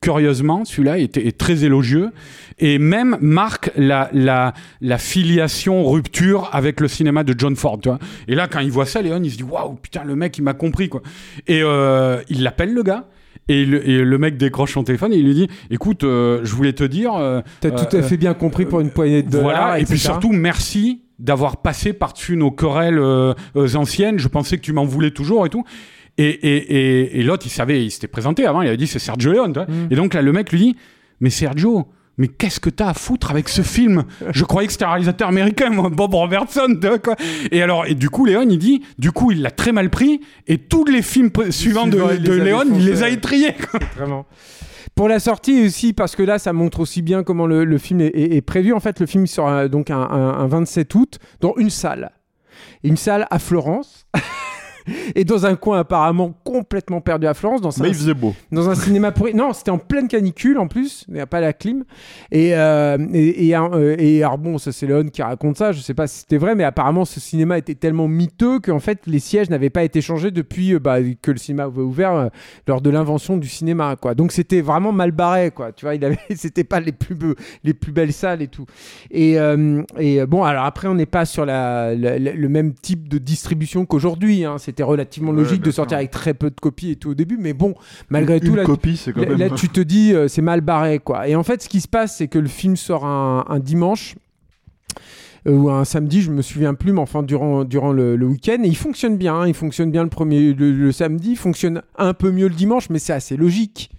curieusement, celui-là était, est très élogieux et même marque la, la, la filiation rupture avec le cinéma de John Ford. Tu vois. Et là, quand il voit ça, Léon, il se dit waouh, putain, le mec, il m'a compris. quoi. Et euh, il l'appelle le gars. Et le, et le mec décroche son téléphone et il lui dit écoute euh, je voulais te dire euh, T'as tout à fait bien compris pour une poignée de dollars. voilà, et puis surtout, merci d'avoir passé par-dessus nos querelles anciennes. Je pensais que tu m'en voulais toujours et tout. Et, et, et, et l'autre, il savait, il s'était présenté avant, il avait dit c'est Sergio Leone. Mm. Et donc là, le mec lui dit Mais Sergio, mais qu'est-ce que t'as à foutre avec ce film? Je croyais que c'était un réalisateur américain, moi, Bob Robertson. quoi. Et alors, et du coup, Léon, il dit Du coup, il l'a très mal pris, et tous les films suivants de, de les a Léon, il les a étriés. quoi. Vraiment. Pour la sortie aussi, parce que là, ça montre aussi bien comment le, le film est, est- est prévu. En fait, le film sera donc un, un- un 27 août dans une salle. Une salle à Florence. Et dans un coin apparemment complètement perdu à Florence, dans Mais un, il faisait beau. dans un cinéma pourri. Non, c'était en pleine canicule en plus, il n'y a pas la clim. Et, euh, et, et, euh, et alors bon, ça c'est Léon qui raconte ça, je sais pas si c'était vrai, mais apparemment ce cinéma était tellement miteux qu'en fait les sièges n'avaient pas été changés depuis euh, bah, que le cinéma avait ouvert euh, lors de l'invention du cinéma. Quoi. Donc c'était vraiment mal barré, quoi. Tu vois, il avait, c'était pas les plus, be- les plus belles salles et tout. Et, euh, et bon, alors après on n'est pas sur la, la- la- le même type de distribution qu'aujourd'hui. hein. C'était relativement Ouais, logique de sortir avec très peu de copies et tout au début, mais bon, malgré tout, Une là, copie, c'est quand Là, même. là, tu te dis, euh, c'est mal barré, quoi. Et en fait, ce qui se passe, c'est que le film sort un, un dimanche euh, ou un samedi, je me souviens plus, mais enfin durant, durant le, le week-end, et il fonctionne bien. hein. il fonctionne bien le premier, le, le samedi, il fonctionne un peu mieux le dimanche, mais c'est assez logique.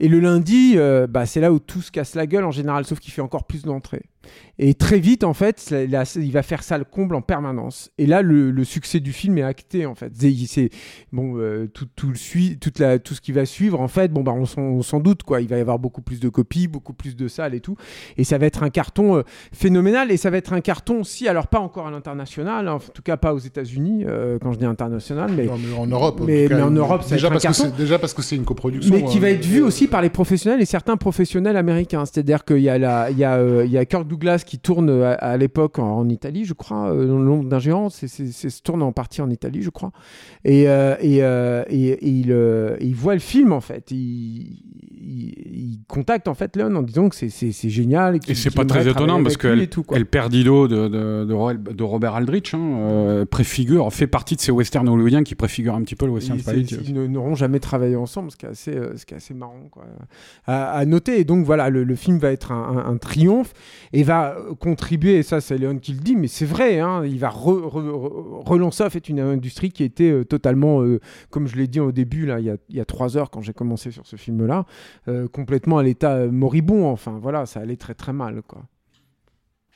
Et le lundi, euh, bah, c'est là où tout se casse la gueule en général, sauf qu'il fait encore plus d'entrées. Et très vite, en fait, là, il va faire ça le comble en permanence. Et là, le, le succès du film est acté, en fait. C'est- bon, euh, tout, tout le suit, toute la, tout ce qui va suivre, en fait. Bon, bah, on s'en- doute, quoi. Il va y avoir beaucoup plus de copies, beaucoup plus de salles et tout. Et ça va être un carton euh, phénoménal. Et ça va être un carton aussi, alors pas encore à l'international, hein, en tout cas pas aux États-Unis, euh, quand je dis international, mais Non, mais en Europe. mais- cas, mais en Europe, ça va déjà être un parce que carton. c'est déjà parce que c'est une coproduction. mais qui va hein. être vu aussi par les professionnels et certains professionnels américains. C'est-à-dire qu'il y a, la, il y, a, il y a Kirk Douglas qui tourne à, à l'époque en, en Italie, je crois, euh, dans le long d'un géant, c'est, se tourne en partie en Italie, je crois. Et, euh, et, euh, et- et il, euh, il voit le film, en fait. Il, il, il contacte, en fait, Léon en disant que c'est, génial. Et c'est pas très étonnant parce que El Perdido de, de, de Ro- de Robert Aldrich hein, euh, préfigure, fait partie de ces westerns hollywoodiens qui préfigurent un petit peu le western spaghetti. ils n'auront jamais travaillé ensemble, ce qui est assez, euh, ce qui est assez marrant quoi, à, à noter. Et donc voilà, le, le film va être un, un- un triomphe et va euh, contribuer, et ça c'est Léon qui le dit, mais c'est vrai, hein, il va re- re- re- relancer en fait une industrie qui était euh, totalement, euh, comme je l'ai dit au début, là, il, y a, trois heures quand j'ai commencé sur ce film-là, complètement à l'état moribond. Enfin voilà, ça allait très très mal.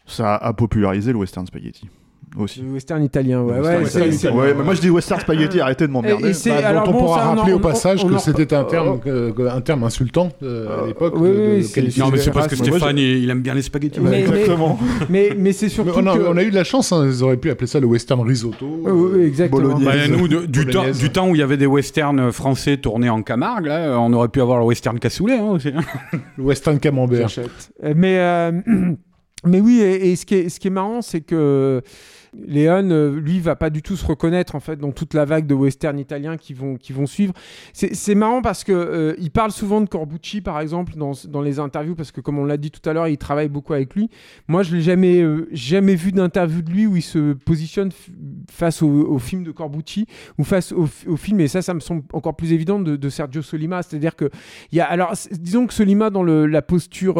Ça a popularisé le western spaghetti aussi. Le western italien, ouais. Ouais, western italien. Ouais, mais moi je dis western spaghetti, arrêtez de m'emmerder. Bah, dont alors on bon, pourra ça, on en- rappeler au passage on que c'était un euh, terme, que- un terme insultant euh, à l'époque. oui, oui, c'est- qualifier- Non, mais c'est parce que Stéphane, il, il aime bien les spaghettis. Mais- Exactement. mais, mais c'est surtout Mais on, a, que... on a eu de la chance, hein, ils auraient pu appeler ça le western risotto. Oui, exactement. Bolognaise. Bah, nous, de- du, temps, Bolognaise. du temps où il y avait des westerns français tournés en Camargue, là, on aurait pu avoir le western cassoulet. Hein, aussi. Le western camembert. Euh, Mais, euh, mais oui, et, et ce, qui est, ce qui est marrant, c'est que Léon, euh, lui, va pas du tout se reconnaître en fait dans toute la vague de western italiens qui vont, qui vont suivre. C'est marrant parce que euh, il parle souvent de Corbucci, par exemple, dans, dans les interviews, parce que comme on l'a dit tout à l'heure, il travaille beaucoup avec lui. Moi, je l'ai jamais, euh, jamais vu d'interview de lui où il se positionne face au, film de Corbucci ou face au, film, et ça, ça me semble encore plus évident de, Sergio Solima. C'est-à-dire que y a, alors, disons que Solima, dans le- la posture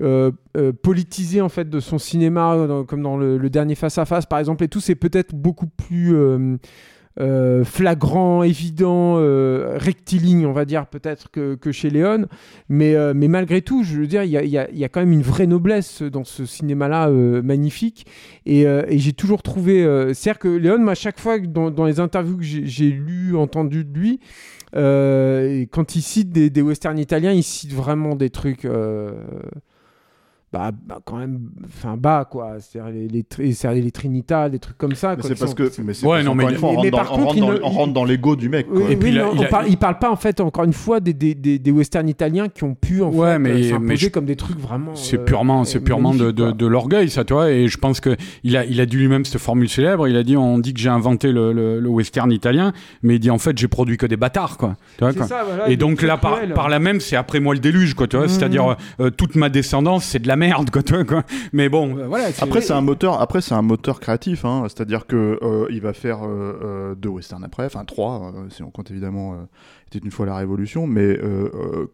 euh, euh, politisée en fait de son cinéma, comme dans le, dernier Face à Face, par exemple, et tout, c'est peut-être beaucoup plus euh, flagrant, évident, rectiligne, on va dire, peut-être que, que chez Léon. Mais, mais malgré tout, je veux dire, il y a, y a- quand même une vraie noblesse dans ce cinéma-là magnifique. Et, j'ai toujours trouvé. C'est-à-dire que Léon, à chaque fois, dans, les interviews que j'ai lues, entendues de lui, quand il cite des, westerns italiens, il cite vraiment des trucs. Bah, bah, quand même enfin bas quoi c'est-à-dire les, les, les Trinitas des trucs comme ça Mais c'est parce sont- que. Mais c'est Ouais, parce non, mais une fois, on mais- rentre dans- par on contre, rentre il dans- on rentre dans l'ego du mec. Oui, quoi. Et puis oui, il a- parle- il parle pas en fait encore une fois des, des, des, des westerns italiens qui ont pu en Ouais, fait mais- euh, mais s'imposer je- comme des trucs vraiment C'est euh, purement, c'est purement de, de, l'orgueil, ça, tu vois. Et je pense que il a, il a dit lui-même cette formule célèbre. Il a dit, on dit que j'ai inventé le, le, le western italien, mais il dit en fait, j'ai produit que des bâtards, quoi. Tu vois, C'est quoi. ça, voilà, Et donc là, par, par là même, c'est après moi le déluge, quoi, tu vois. Mhm. C'est-à-dire, euh, toute ma descendance, c'est de la merde, quoi, tu vois, quoi. Mais bon, euh, voilà. Après c'est un moteur, après c'est un moteur créatif, hein, c'est-à-dire que euh, il va faire euh, euh, deux westerns après, enfin trois, euh, si on compte évidemment euh, était une fois la Révolution, mais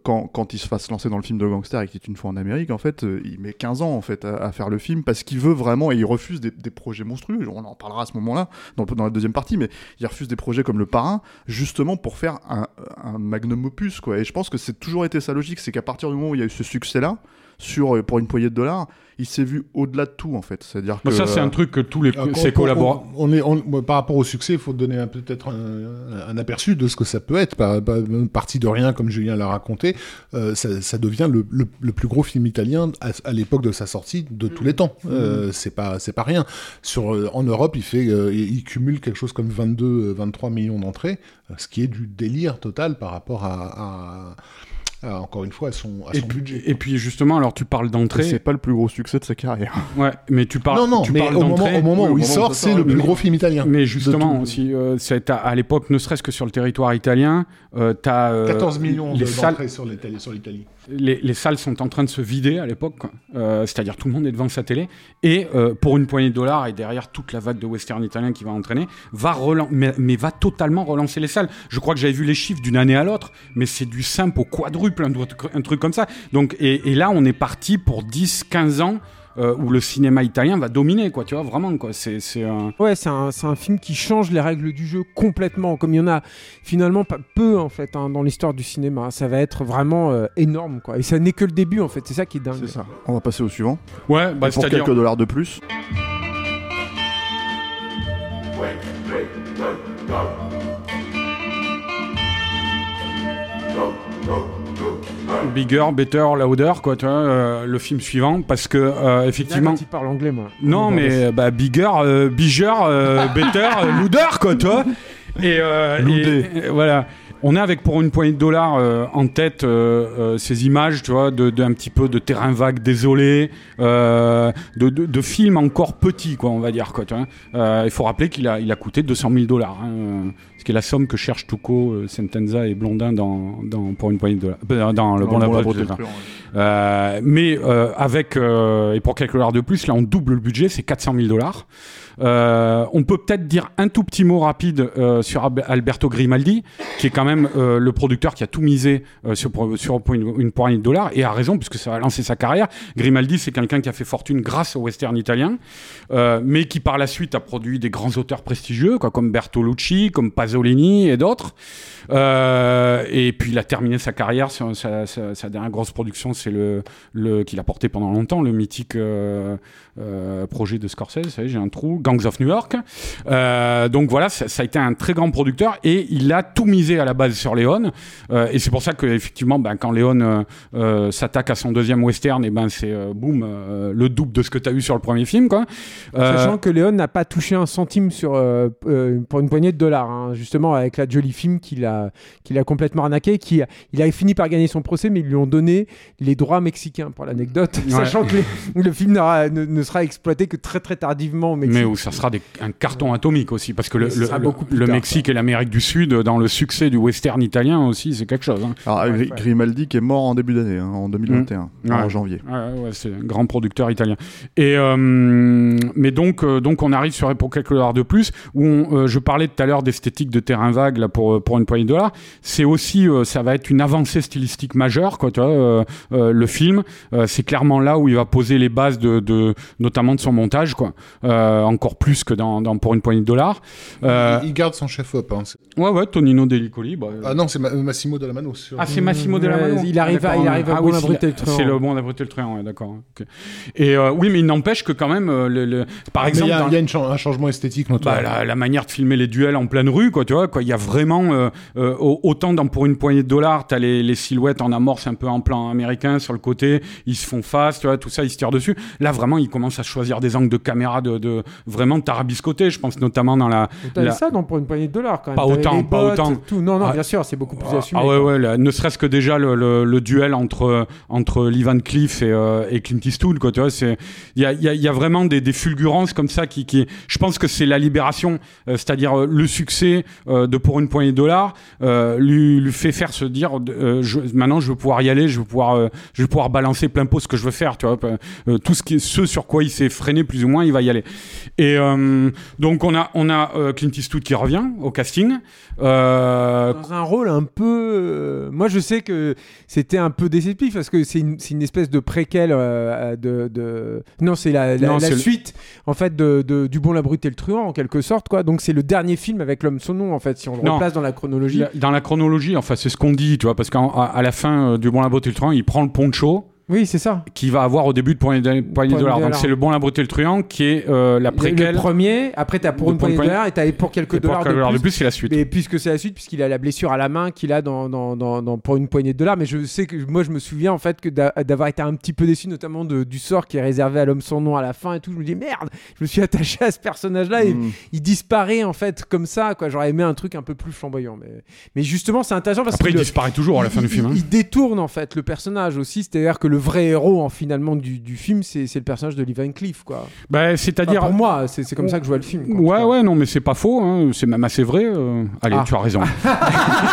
quand, quand il se fasse lancer dans le film de gangster et qu'il était une fois en Amérique, en fait, euh, il met 15 ans en fait à, à faire le film parce qu'il veut vraiment et il refuse des, des projets monstrueux. On en parlera à ce moment-là dans, dans la deuxième partie, mais il refuse des projets comme Le Parrain justement pour faire un, un magnum opus quoi. Et je pense que c'est toujours été sa logique, c'est qu'à partir du moment où il y a eu ce succès-là sur euh, pour une poignée de dollars, il s'est vu au-delà de tout en fait. C'est-à-dire que Bah, ça, c'est euh, un truc que tous les, Alors, ses on- collaborateurs. on- est, on- par rapport au succès, il faut donner peut-être un, un aperçu de ce que ça peut être. Par, par- parti de rien, comme Julien l'a raconté, euh, ça, ça devient le, le- le plus gros film italien à, à l'époque de sa sortie de tous les temps. Euh, c'est pas, c'est pas rien. Sur, euh, en Europe, il fait, euh, il cumule quelque chose comme 22, euh, 23 millions d'entrées, euh, ce qui est du délire total par rapport à, à- à, encore une fois, à son, à Et son puis, budget. et puis justement, alors tu parles c'est d'entrée. pas le plus gros succès de sa carrière. Ouais, mais tu parles. non, non, tu mais parles au moment, d'entrée. au moment Oui, où il sort, c'est le plus gros film italien. Mais justement aussi, euh, c'est à, à l'époque, ne serait-ce que sur le territoire italien, euh, t'as euh, 14 millions les de- salles, sur l'Italie. les, les salles sont en train de se vider à l'époque. Euh, c'est-à-dire tout le monde est devant sa télé et euh, pour une poignée de dollars et derrière toute la vague de western italien qui va entraîner, va relan- mais, mais va totalement relancer les salles. Je crois que j'avais vu les chiffres d'une année à l'autre, mais c'est du simple au quadruple, un, truc comme ça. Donc et, et là, on est parti pour 10-15 ans euh, où le cinéma italien va dominer, quoi. Tu vois, vraiment, quoi. C'est, c'est un... Ouais, c'est un, c'est un film qui change les règles du jeu complètement, comme il y en a finalement pas peu en fait hein, dans l'histoire du cinéma. Ça va être vraiment euh, énorme, quoi. Et ça n'est que le début, en fait. C'est ça qui est dingue. C'est ça. On va passer au suivant. Ouais, bah, pour quelques dollars de plus. Bigger, better, louder, quoi. Tu vois, euh, le film suivant, parce que euh, effectivement. quand il parle anglais, moi. Non, mais bah, bigger, euh, bigger, euh, better, euh, louder, quoi, toi. Et, euh, Loudé. et- et voilà. On est avec pour une poignée de dollars euh, en tête euh, euh, ces images, tu vois, de, de un petit peu de terrain vague désolé, euh, de, de, de films encore petits, quoi, on va dire, quoi. Tu vois. Euh, il faut rappeler qu'il a, il a coûté 200 000 dollars, hein, euh, ce qui est la somme que cherchent Tuco, euh, Sentenza et Blondin dans, dans pour une poignée de dollars, dans le bon. Laboratoire du Truand, ouais. Euh, mais euh, avec euh, et pour quelques dollars de plus, là on double le budget, c'est 400 000 dollars. Euh, on peut peut-être dire un tout petit mot rapide euh, sur Alberto Grimaldi, qui est quand même euh, le producteur qui a tout misé sur, une, poignée de dollars, et a raison, puisque ça va lancer sa carrière. Grimaldi, c'est quelqu'un qui a fait fortune grâce au western italien, mais qui par la suite a produit des grands auteurs prestigieux, comme Bertolucci, comme Pasolini et d'autres. Et puis il a terminé sa carrière, sa, dernière grosse production, c'est le, qu'il a porté pendant longtemps, le mythique projet de Scorsese, vous savez, j'ai un trou, Gangs of New York. Euh, donc voilà, ça, ça a été un très grand producteur et il a tout misé à la base sur Léon. Euh, et c'est pour ça que effectivement, ben, quand Léon euh, euh, s'attaque à son deuxième western, et ben c'est euh, boum, euh, le double de ce que tu as eu sur le premier film, quoi. Euh, Sachant que Léon n'a pas touché un centime sur, euh, euh, pour une poignée de dollars, hein, justement avec la Jolie Film qu'il a, qu'il a complètement arnaqué, qui il a fini par gagner son procès, mais ils lui ont donné les droits mexicains pour l'anecdote, Ouais. sachant que les- le film ne, ne sera exploité que très très tardivement au Mexique. Mais où ça sera des- un carton atomique aussi, parce que le, le- tard, Mexique et l'Amérique du Sud, dans le succès du western italien aussi, c'est quelque chose. hein. Alors, Ouais, Gri- ouais. Grimaldi qui est mort en début d'année, hein, en 2021, en Ouais. janvier. Ouais, ouais, c'est un grand producteur italien. Et euh, mais donc, euh, donc on arrive sur pour quelques dollars de plus. Où on, euh, je parlais tout à l'heure d'esthétique de terrain vague là pour pour une poignée de dollars. C'est aussi, euh, ça va être une avancée stylistique majeure, quoi. Tu vois, euh, euh, le film, euh, c'est clairement là où il va poser les bases de, de notamment de son montage, quoi. Euh, encore plus que dans, dans pour une poignée de dollars. Euh, Il, il garde son chef-op. Hein. Ouais, ouais, Tonino Delicoli. Bah, Ah non, c'est Ma- Massimo Dallamano. sur- Ah, c'est Massimo Dellamano. Ouais, il arrive à- il arrive à Ah bon oui, c'est abriter la- le truand. C'est le bon abriter le truand, ouais, d'accord. Et euh, oui, mais il n'empêche que quand même, euh, le, le- par Mais il exemple, y a, dans- il y a une chan- un changement esthétique notoire. bah, la, la manière de filmer les duels en pleine rue, quoi, tu vois, quoi, il y a vraiment euh, euh, au- autant dans pour une poignée de dollars, t'as les, les silhouettes en amorce un peu en plan américain sur le côté, ils se font face, tu vois, tout ça, ils se tirent dessus. Là, vraiment, ils commencent à choisir des angles de caméra de, de vraiment tarabiscotés. Je pense notamment dans la, T'avais la- ça donc, pour une poignée de dollars quand même. Pas autant, pas autant. Tout. Non, non, Ah. bien sûr, c'est beaucoup plus Ah, assumé. ah ouais, quoi. ouais, là, ne serait-ce que déjà le, le, le duel entre, entre Lee Van Cleef et, euh, et Clint Eastwood, quoi, tu vois, c'est, il y a, y, a, y a vraiment des, des fulgurances comme ça qui, qui, je pense que c'est la libération, euh, c'est-à-dire euh, le succès de pour une poignée de dollars, lui, lui fait faire se dire, je, maintenant je vais pouvoir y aller, je vais pouvoir, je vais pouvoir balancer plein pot ce que je veux faire, tu vois, tout ce qui, ce sur quoi il s'est freiné plus ou moins, il va y aller. Et euh, donc on a, on a euh, Clint Eastwood qui revient au casting. Euh, dans un rôle un peu. Moi, je sais que c'était un peu déceptif parce que c'est une, une espèce de préquel euh, de, de- Non, c'est la, la- Non, la c'est le- suite en fait de, de- du Bon, la Brute et le Truand en quelque sorte quoi. Donc c'est le dernier film avec l'homme sans nom en fait si on le Non. replace dans la chronologie. Dans la chronologie, enfin, c'est ce qu'on dit, tu vois, parce qu'à la fin du Bon, la Beauté et le Truand, il prend le poncho Oui, c'est ça. qu'il va avoir au début de Poignée de, Poignée de de dollars. Donc, dollars. c'est le Bon, la et le Truand qui est euh, la Le préquelle. premier, après t'as pour De une poignée de dollars et t'as pour quelques Et pour dollars quelques dollars de de plus. plus, c'est la suite. Mais puisque c'est la suite, puisqu'il a la blessure à la main qu'il a dans, dans, dans, dans- pour une poignée de dollars. Mais je sais que moi, je me souviens en fait que d'a- d'avoir été un petit peu déçu, notamment de- du sort qui est réservé à l'homme sans nom à la fin et tout. Je me dis merde, je me suis attaché à ce personnage-là et Mm. il disparaît en fait comme ça. Quoi. J'aurais aimé un truc un peu plus flamboyant. Mais, mais justement, c'est intéressant parce Après, il qu'il disparaît toujours à la fin du film. hein. il, il détourne en fait le personnage aussi, c'est-à-dire que le vrai héros en finalement du, du film, c'est le personnage de Lee Van Cleef, quoi. Bah, Enfin, c'est-à-dire. pour moi, c'est comme ça que je vois le film. quoi, Ouais, ouais, non, mais c'est pas faux, hein, c'est même assez vrai. euh. Allez, Ah. tu as raison.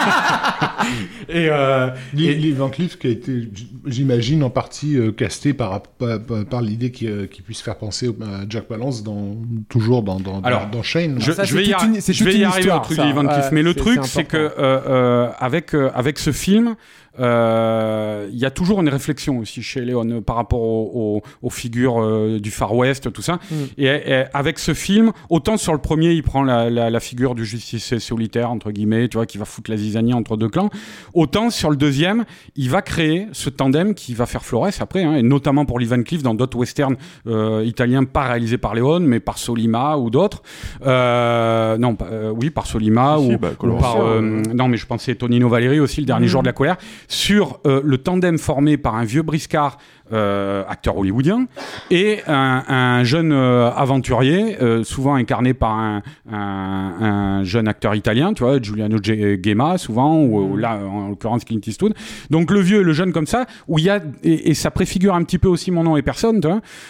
et, euh, Lee, et- Lee Van Cleef qui a été, j'imagine, en partie euh, casté par, par, par- par l'idée qu'il euh, qu'il puisse faire penser à Jack Palance dans, toujours dans, dans, Alors, dans, dans Shane. Je, ça, je vais y, une- c'est je vais y arriver histoire, au truc ça. Cleef. Mais le truc, c'est que euh, euh, avec, euh, avec ce film, euh, il y a toujours une réflexion aussi chez Léon euh, par rapport au- au- aux figures euh, du Far West, tout ça. Mm. Et, et avec ce film, autant sur le premier, il prend la, la- la figure du justicier solitaire, entre guillemets, tu vois, qui va foutre la zizanie entre deux clans. Autant sur le deuxième, il va créer ce tandem qui va faire Flores après, hein, et notamment pour Lee Van Cleef dans d'autres westerns euh, italiens, pas réalisés par Léon, mais par Solima ou d'autres. Euh, non, euh, oui, par Solima Si, ou, si, bah, ou Coloration, par. euh, non, mais je pensais Tonino Valeri aussi, le dernier Mhm. jour de la colère, sur euh, le tandem formé par un vieux briscard. Euh, acteur hollywoodien et un, un jeune euh, aventurier euh, souvent incarné par un, un- un jeune acteur italien tu vois Giuliano Ge- Gemma souvent ou, là en l'occurrence Clint Eastwood donc le vieux et le jeune comme ça où il y a et, ça préfigure un petit peu aussi mon nom et personne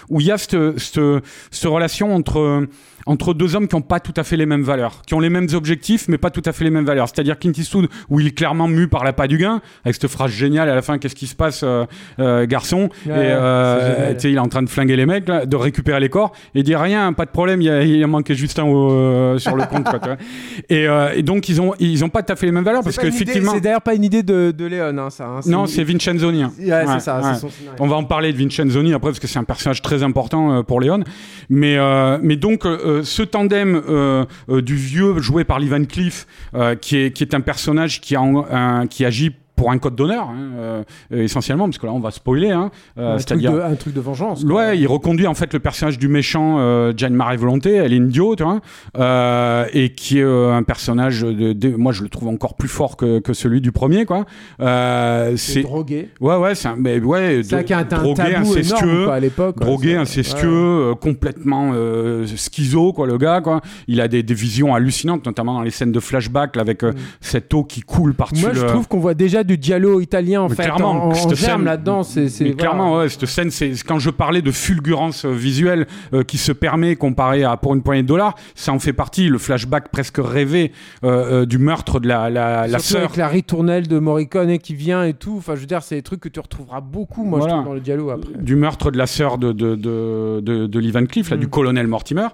où il y a cette, cette, relation entre entre deux hommes qui n'ont pas tout à fait les mêmes valeurs, qui ont les mêmes objectifs, mais pas tout à fait les mêmes valeurs. C'est-à-dire Clint Eastwood, où il est clairement mu par l'appât du gain, avec cette phrase géniale à la fin, qu'est-ce qui se passe, garçon? Et euh, il est en train de flinguer les mecs, là, de récupérer les corps, et il dit rien, pas de problème, il en manquait juste un euh, sur le compte. Quoi, tu vois. et, euh, et donc, ils ont, ils ont pas tout à fait les mêmes valeurs, parce qu'effectivement... C'est d'ailleurs pas une idée de, de Léon, hein, ça. hein, Non, c'est Vincenzoni. hein. Ouais, Ouais, ça, ouais. son. On va en parler de Vincenzoni après parce que c'est un personnage très important euh, pour Léon. Mais, euh, mais donc euh, ce tandem du vieux joué par Lee Van Cleef, euh, qui, est, qui est un personnage qui, a un- qui agit pour un code d'honneur, hein, euh, essentiellement, parce que là on va spoiler. Hein, euh, un, truc C'est-à-dire. de, un truc de vengeance. quoi. Ouais, il reconduit en fait le personnage du méchant euh, Jane Marie Volonté, elle est Indio, tu vois, euh, et qui est euh, un personnage de, de- moi je le trouve encore plus fort que, que celui du premier, quoi. C'est drogué. ouais ouais, c'est un, mais ouais, ça qui a un drogué, tabou énorme incestueux, quoi, à l'époque. drogué, C'est- incestueux, ouais. complètement schizo, quoi, le gars, quoi. Il a des, des visions hallucinantes, notamment dans les scènes de flashback, là, avec Mm. cette eau qui coule par-dessus Moi, je trouve qu'on voit déjà du giallo italien en Mais fait, clairement, en, germe là-dedans. C'est, voilà. clairement, ouais, cette scène, c'est quand je parlais de fulgurance euh, visuelle euh, qui se permet comparé à pour une poignée de dollars, ça en fait partie. Le flashback presque rêvé euh, euh, du meurtre de la, la, la sœur. avec la ritournelle de Morricone qui vient et tout. Enfin, je veux dire, c'est des trucs que tu retrouveras beaucoup, moi, Voilà. je trouve, dans le giallo après. du meurtre de la sœur de, de, de, de, de Lee Van Cleef, là, Mm. du colonel Mortimer.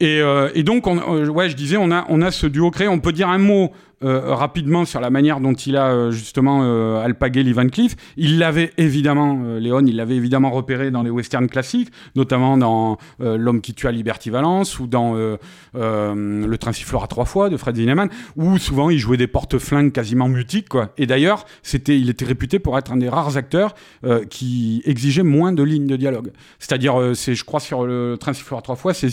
Et, et donc, on, ouais, je disais, on a, on a ce duo créé. On peut dire un mot euh, rapidement sur la manière dont il a euh, justement euh, alpagué Lee Van Cleef. Il l'avait évidemment, Léon, il l'avait évidemment repéré dans les westerns classiques, notamment dans L'homme qui tue à Liberty Valence ou dans Le train sifflera trois fois de Fred Zinnemann, où souvent il jouait des porte-flingues quasiment mutiques. Quoi. Et d'ailleurs, c'était, il était réputé pour être un des rares acteurs qui exigeait moins de lignes de dialogue. C'est-à-dire, c'est, je crois, sur le train sifflera trois fois, c'est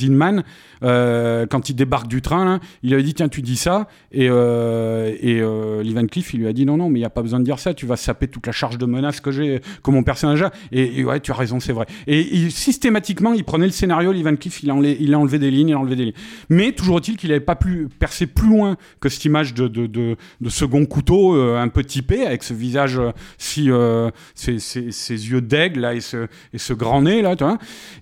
euh, quand il débarque du train, il avait dit tiens, tu dis ça. Et, et euh, Lee Van Cleef, il lui a dit non, non, mais il n'y a pas besoin de dire ça, tu vas saper toute la charge de menace que j'ai, que mon personnage a. Et, et ouais, tu as raison, c'est vrai. Et systématiquement, il prenait le scénario, Lee Van Cleef, il a, enlevé, il a enlevé des lignes, il a enlevé des lignes. Mais toujours est-il qu'il n'avait pas pu percer plus loin que cette image de, de, de, second couteau, euh, un peu typé, avec ce visage euh, si. euh, ses, yeux d'aigle, là, et ce, grand nez, là,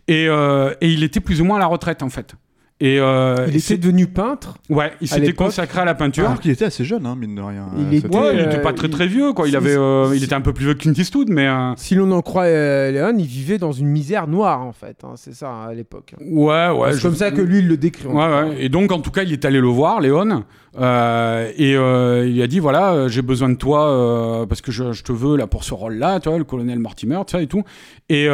euh, et il était plus ou moins à la retraite, en fait. Et euh, Il était devenu peintre. ouais, il s'était consacré à la peinture. Alors qu'il était assez jeune, hein, mine de rien. Il euh, cette- Ouais, il euh, était pas très il- très vieux, quoi. Il si- avait, euh, il était un peu plus vieux que Clint Eastwood, mais euh, Si l'on en croit euh, Léon, il vivait dans une misère noire, en fait. hein, c'est ça, à l'époque. ouais, ouais. c'est je- comme ça que lui, il le décrit. Ouais, ouais. Et donc, en tout cas, il est allé le voir, Léon, euh, et euh, il a dit voilà, euh, j'ai besoin de toi parce que je, je te veux là pour ce rôle-là, tu vois, le colonel Mortimer, tout ça et tout. Et,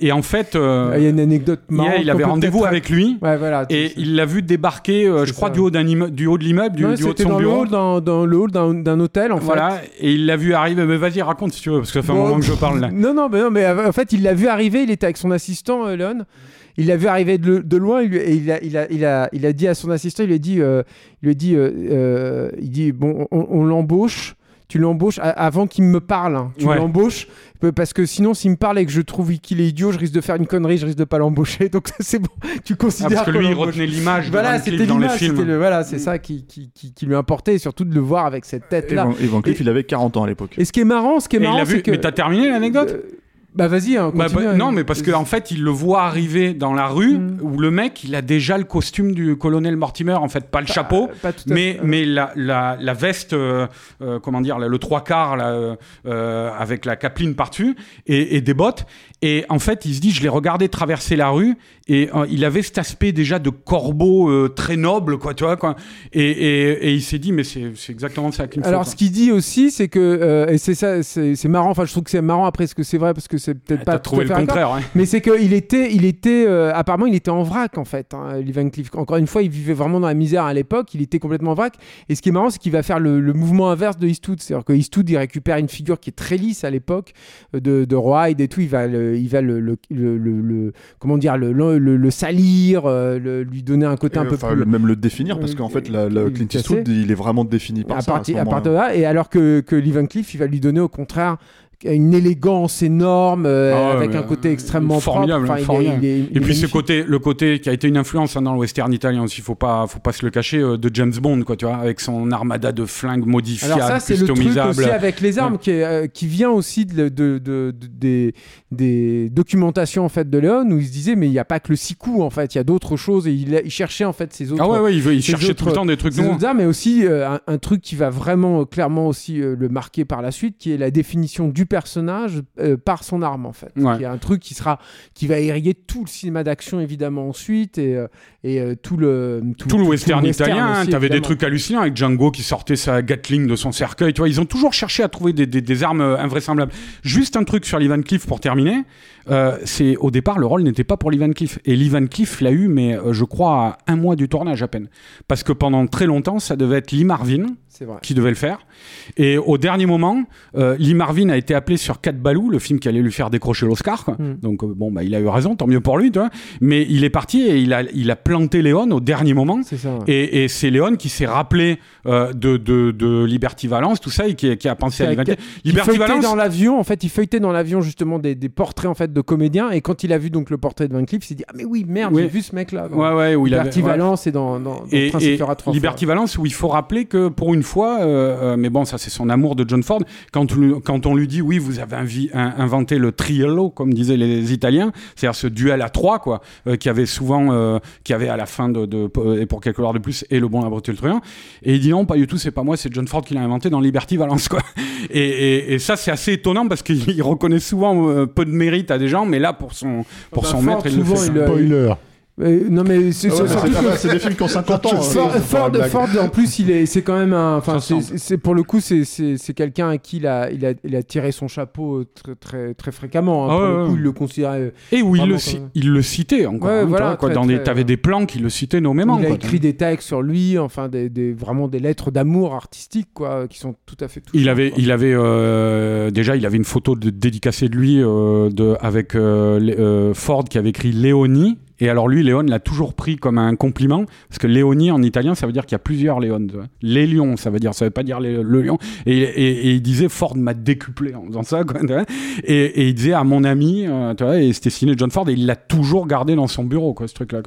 et en fait, Ah, Il y a une anecdote marrante. il avait rendez-vous avec lui. Ouais, voilà. Et il l'a vu débarquer, je crois, ça. du haut, d'un du haut de l'immeuble, du, Ouais, du haut de son dans le bureau. hall, dans, dans le hall d'un, hôtel, en fait. Et il l'a vu arriver. Mais vas-y, raconte si tu veux, parce que ça fait un moment que je parle là. Non, non, mais non, mais en fait, il l'a vu arriver. Il était avec son assistant, Léon. Il l'a vu arriver de, de loin. Il, et il, a, il, a, il, a, il a dit à son assistant, il lui a dit, euh, il lui a dit, euh, euh, il dit, bon, on, on l'embauche. Tu l'embauches avant qu'il me parle. hein. Tu Ouais. l'embauches parce que sinon, s'il me parle et que je trouve qu'il est idiot, je risque de faire une connerie, je risque de pas l'embaucher. Donc c'est bon. Tu Ah, considères parce que lui, il retenait l'image Voilà, c'était dans les l'image, films. c'était le- voilà, c'est ça qui, qui, qui, qui lui importait, et surtout de le voir avec cette Et tête-là. Van, et Van Cleef, il avait 40 ans à l'époque. Et ce qui est marrant, ce qui est Et il marrant, a vu, c'est que mais t'as terminé l'anecdote? Euh, Bah vas-y, hein, Bah, bah, non, mais parce qu'en fait, il le voit arriver dans la rue Mm. où le mec, il a déjà le costume du colonel Mortimer, en fait, pas le chapeau. Pas à Mais, fait. mais la, la, la veste, euh, euh, comment dire, le trois quarts là, euh, euh, avec la capeline par-dessus et, et des bottes. Et en fait, il se dit, je l'ai regardé traverser la rue et euh, il avait cet aspect déjà de corbeau euh, très noble, quoi, tu vois, quoi. Et, et, et il s'est dit, mais c'est exactement ça qu'il me. Alors, ce qu'il dit aussi, c'est que, euh, et c'est ça, c'est c'est marrant, enfin, je trouve que c'est marrant après, ce que c'est vrai, parce que c'est peut-être pas T'as tout trouvé à fait le contraire. Mais c'est qu'il était, il était, euh, apparemment, il était en vrac en fait. Hein, Lee Van Cleef. Encore une fois, il vivait vraiment dans la misère à l'époque. Il était complètement en vrac. Et ce qui est marrant, c'est qu'il va faire le, le mouvement inverse de Eastwood. C'est-à-dire que Eastwood, il récupère une figure qui est très lisse à l'époque euh, de, de Royd et tout. Il va, le, il va le, le, le- le- le- comment dire, le, le, le- le salir, euh, le- lui donner un côté un peu Enfin, plus. même le définir, parce Euh, qu'en fait, la, Clint est Eastwood, il est vraiment défini par à, ça. à partir de là, et alors que, que Lee Van Cleef, il va lui donner au contraire une élégance énorme euh, Ah ouais, avec un côté extrêmement formidable, propre. Enfin, il est- formidable. il est- il Et puis ce côté, le côté qui a été une influence hein, dans le western italien aussi, faut pas, faut pas se le cacher, euh, de James Bond, quoi, tu vois, avec son armada de flingues modifiables, Alors ça, c'est le truc aussi avec les armes Ouais. qui, est, euh, qui vient aussi de, de- de- de- des, des documentations en fait de Léon où il se disait mais il n'y a pas que le six coups en fait, il y a d'autres choses et il, il cherchait en fait ces autres. Ah ouais, ouais, il, veut, cherchait tout le temps des trucs nouveaux. mais aussi un, un truc qui va vraiment clairement aussi le marquer par la suite, qui est la définition du personnage euh, par son arme en fait. Ouais. Qui est un truc qui sera, qui va irriguer tout le cinéma d'action évidemment ensuite et, euh, et euh, tout le Tout le western italien, aussi, t'avais des trucs hallucinants avec Django qui sortait sa Gatling de son cercueil, tu vois, ils ont toujours cherché à trouver des, des- des armes invraisemblables. Juste un truc sur Lee Van Cleef pour terminer, euh, c'est au départ le rôle n'était pas pour Lee Van Cleef et Lee Van Cleef l'a eu mais euh, je crois à un mois du tournage à peine parce que pendant très longtemps ça devait être Lee Marvin qui devait le faire. Et au dernier moment, euh, Lee Marvin a été appelé sur Cat Balou, le film qui allait lui faire décrocher l'Oscar. Mm. Donc euh, bon, bah, il a eu raison, tant mieux pour lui. Tu vois. Mais il est parti et il a, il a planté Léon au dernier moment. C'est ça. ouais. Et, et c'est Léon qui s'est rappelé de, de, de Liberty Valence, tout ça, et qui, qui a pensé à a- Liberty, Il Liberty Valence. dans l'avion, en fait, il feuilletait dans l'avion justement des, des portraits en fait de comédiens et quand il a vu donc le portrait de Van Cleef, il s'est dit ah mais oui merde Oui. j'ai vu ce mec là. Ouais, ouais, où il avait. Liberty ouais. Valence et dans, dans, dans et, Prince et Liberty. Valence où il faut rappeler que pour une fois, euh, euh, mais bon ça c'est son amour de John Ford, quand, on lui- quand on lui dit oui vous avez un- inventé le triello comme disaient les Italiens, c'est-à-dire ce duel à trois quoi, euh, qui avait souvent, euh, qui avait à la fin de, de- et pour quelques dollars de plus et le bon et le truand, et il dit non pas du tout c'est pas moi c'est John Ford qui l'a inventé dans Liberty Valence quoi. Et, et- ça c'est assez étonnant parce qu'il reconnaît souvent peu de mérite à des gens, mais là pour son pour Bah, son maître il le fait. il le- Spoiler. Non mais c'est Ah c'est des films qui ont 50 ans. Ford- euh, Ford, Ford, en plus, il est, c'est quand même un, enfin, c'est, pour le coup, c'est, c'est, quelqu'un à qui il a, il a, il a tiré son chapeau euh, très, très, très fréquemment. hein. Ah pour ouais, le coup, ouais. il le considérait. Et où il le, il citait encore. Ouais, hein, tu voilà, quoi, très, dans des, t'avais euh, des plans qui le citaient nommément. il a écrit des textes sur lui, enfin, des, des- vraiment des lettres d'amour artistique, quoi, qui sont tout à fait. Il avait, quoi. il avait euh, déjà, il avait une photo de, dédicacée de lui euh, de, avec euh, euh, Ford qui avait écrit Léonie. Et alors lui, Léon l'a toujours pris comme un compliment parce que Léonie en italien, ça veut dire qu'il y a plusieurs Léon. Les lions, ça veut dire, ça veut pas dire le lion. Et, il disait Ford m'a décuplé en faisant ça. Et, il disait à mon ami, euh, tu vois, et c'était signé John Ford et il l'a toujours gardé dans son bureau, ce truc-là.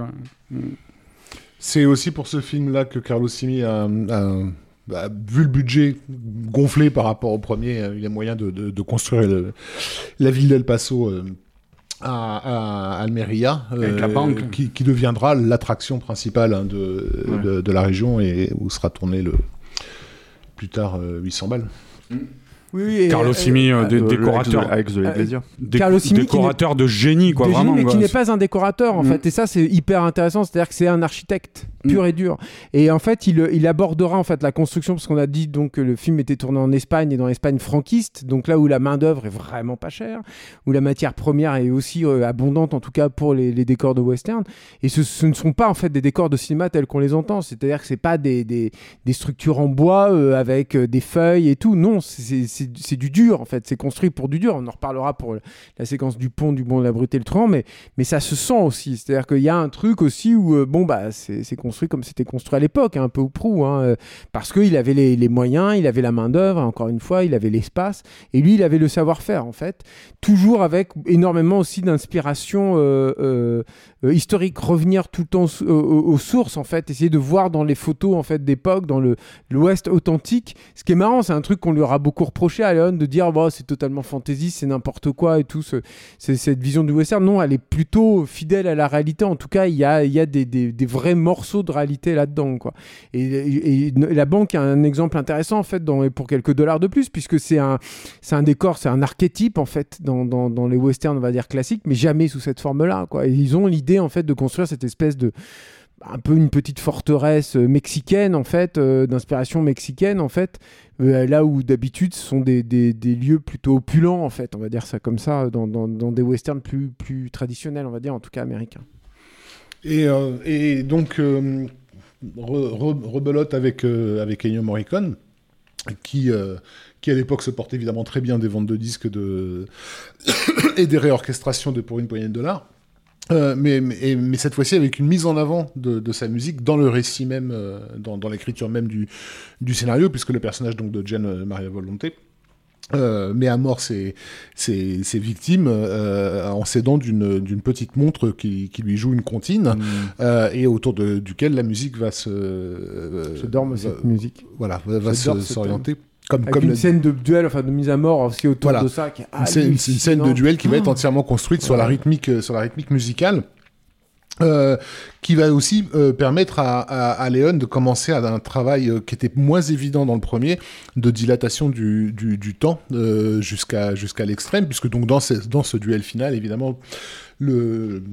C'est aussi pour ce film-là que Carlo Simi a, vu le budget gonflé par rapport au premier, il y a moyen de, construire la ville d'El Paso euh, à, à Almeria, euh, Avec la banque. qui, qui deviendra l'attraction principale hein, de, Ouais. de, de la région et où sera tourné le plus tard euh, 800 balles. Oui, Carlo Simi, euh, dé- Euh, décorateur, Avec The Iglesia. dé- Carlo Simi qui décorateur de génie, quoi, de génie, vraiment. mais quoi. qui n'est pas un décorateur en Mm. fait et ça c'est hyper intéressant c'est à dire que c'est un architecte pur et dur et en fait il, il abordera en fait la construction parce qu'on a dit donc que le film était tourné en Espagne et dans l'Espagne franquiste donc là où la main d'œuvre est vraiment pas chère où la matière première est aussi euh, abondante en tout cas pour les, les décors de western et ce, ce ne sont pas en fait des décors de cinéma tels qu'on les entend c'est à dire que c'est pas des, des, des structures en bois euh, avec euh, des feuilles et tout non c'est- c'est du dur en fait c'est construit pour du dur on en reparlera pour la séquence du pont du bon de la brute et le truand mais mais ça se sent aussi. C'est-à-dire qu'il y a un truc aussi où, euh, bon, bah, c'est construit comme c'était construit à l'époque, hein, un peu ou prou, hein, euh, parce qu'il avait les, moyens, il avait la main-d'œuvre, encore une fois, il avait l'espace, et lui, il avait le savoir-faire, en fait. Toujours avec énormément aussi d'inspiration euh, historique, revenir tout le temps aux, sources, en fait, essayer de voir dans les photos, en fait, d'époque, dans l'Ouest authentique. Ce qui est marrant, c'est un truc qu'on lui aura beaucoup reproché à Léon de dire bon, c'est totalement fantasy, c'est n'importe quoi et tout, ce- cette vision du western. Non, elle est plutôt fidèle à la réalité. En tout cas, il y a, y a des, des- vrais morceaux de réalité là-dedans. Quoi. Et, la banque a un exemple intéressant en fait pour quelques dollars de plus, puisque c'est un, c'est un décor, c'est un archétype en fait dans, les westerns, on va dire classiques, mais jamais sous cette forme-là. Quoi. Ils ont l'idée en fait de construire cette espèce de un peu une petite forteresse euh, mexicaine en fait, euh, d'inspiration mexicaine en fait, euh, là où d'habitude ce sont des, des- lieux plutôt opulents en fait, on va dire ça comme ça, dans, dans- des westerns plus, plus traditionnels, on va dire en tout cas américains. Et, et donc, re- re- rebelote avec, avec Ennio Morricone, qui, qui à l'époque se portait évidemment très bien des ventes de disques de... et des réorchestrations de pour une poignée de dollars. Euh, mais, mais, mais cette fois-ci avec une mise en avant de, de sa musique dans le récit même, euh, dans, dans l'écriture même du, du scénario, puisque le personnage donc de Jen euh, Maria Volonté met à mort ses, ses, ses victimes en s'aidant d'une petite montre qui, qui lui joue une comptine euh, et autour de, duquel la musique va se J'adore cette musique. voilà va, va s'orienter comme Avec comme une la- scène de duel, enfin de mise à mort aussi autour Voilà. de ça. Qui est une, scène, une- scène de duel qui va être Oh. entièrement construite sur la rythmique euh, sur la rythmique musicale euh, qui va aussi euh, permettre à, à, à Léon de commencer à un travail euh, qui était moins évident dans le premier, de dilatation du, du, du temps euh, jusqu'à jusqu'à l'extrême, puisque donc dans ce, dans ce duel final, évidemment, le,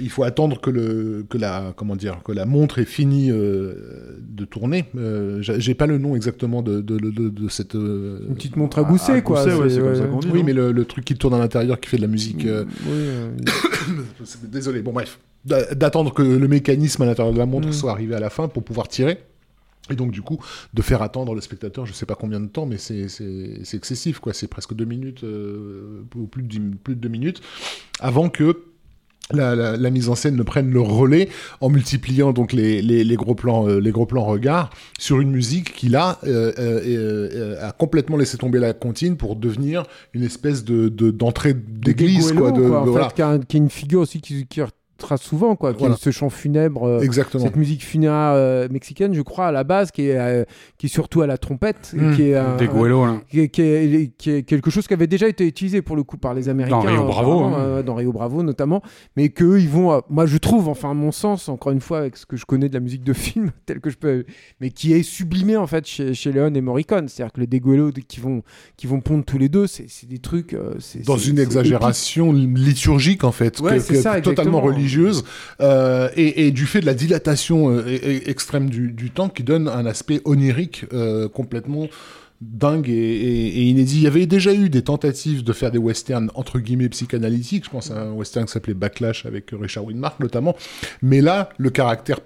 il faut attendre que le que la comment dire que la montre ait fini euh, de tourner. Euh, j'ai pas le nom exactement de de, de, de cette euh, Une petite montre à gousset, à quoi. gousset, ouais, c'est comme ça qu'on dit. oui, mais le, le truc qui tourne à l'intérieur qui fait de la musique. euh, Oui, euh, Désolé, bon bref. D'a- D'attendre que le mécanisme à l'intérieur de la montre Mm. soit arrivé à la fin pour pouvoir tirer. Et donc du coup, de faire attendre le spectateur, je sais pas combien de temps, mais c'est excessif, quoi. C'est presque deux minutes, euh, ou plus de, plus de deux minutes, avant que la, la- la mise en scène ne prenne le relais en multipliant donc les, les, les gros plans euh, les gros plans regards sur une musique qui là euh, euh, a complètement laissé tomber la comptine pour devenir une espèce de de- d'entrée d'église quoi, de, quoi, en de- fait, voilà. qui, a, qui est une figure aussi qui, qui retrace souvent, quoi, qui Voilà. est ce chant funèbre. euh, exactement cette musique funéraire euh, mexicaine, je crois, à la base, qui est, euh, qui est surtout à la trompette, et Mm. qui, est, Des qui, est, qui est- qui est quelque chose qui avait déjà été utilisé pour le coup par les Américains. Dans Rio Bravo, hein. euh, dans Rio Bravo notamment, mais qu'eux, ils vont, euh, moi je trouve, enfin à mon sens, encore une fois, avec ce que je connais de la musique de film, tel que je peux, mais qui est sublimé en fait chez, chez Léon et Morricone, c'est-à-dire que les dégueulos qui vont, qui vont pondre tous les deux, c'est des trucs. euh, c'est- dans une exagération liturgique en fait, Ouais, que- c'est que- ça, totalement exactement. Euh, et, du fait de la dilatation euh, e- e- extrême du, temps qui donne un aspect onirique euh, complètement dingue et, et- et inédit. Il y avait déjà eu des tentatives de faire des westerns entre guillemets psychanalytiques. Je pense à un western qui s'appelait Backlash avec Richard Widmark notamment. Mais là, le caractère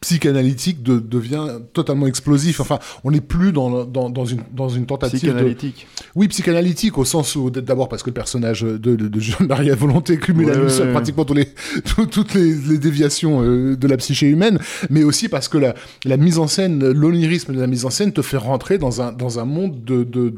psychanalytique de- devient totalement explosif. Enfin, on n'est plus dans, dans, dans une, dans une tentative de, Psychanalytique. oui, psychanalytique au sens où d'abord parce que le personnage de, de, de Jean-Marie à volonté cumule à Ouais, lui ouais, seul ouais. pratiquement tous les, tout- toutes les, les déviations euh, de la psyché humaine, mais aussi parce que la, la mise en scène, l'onirisme de la mise en scène te fait rentrer dans un, dans un monde de, de,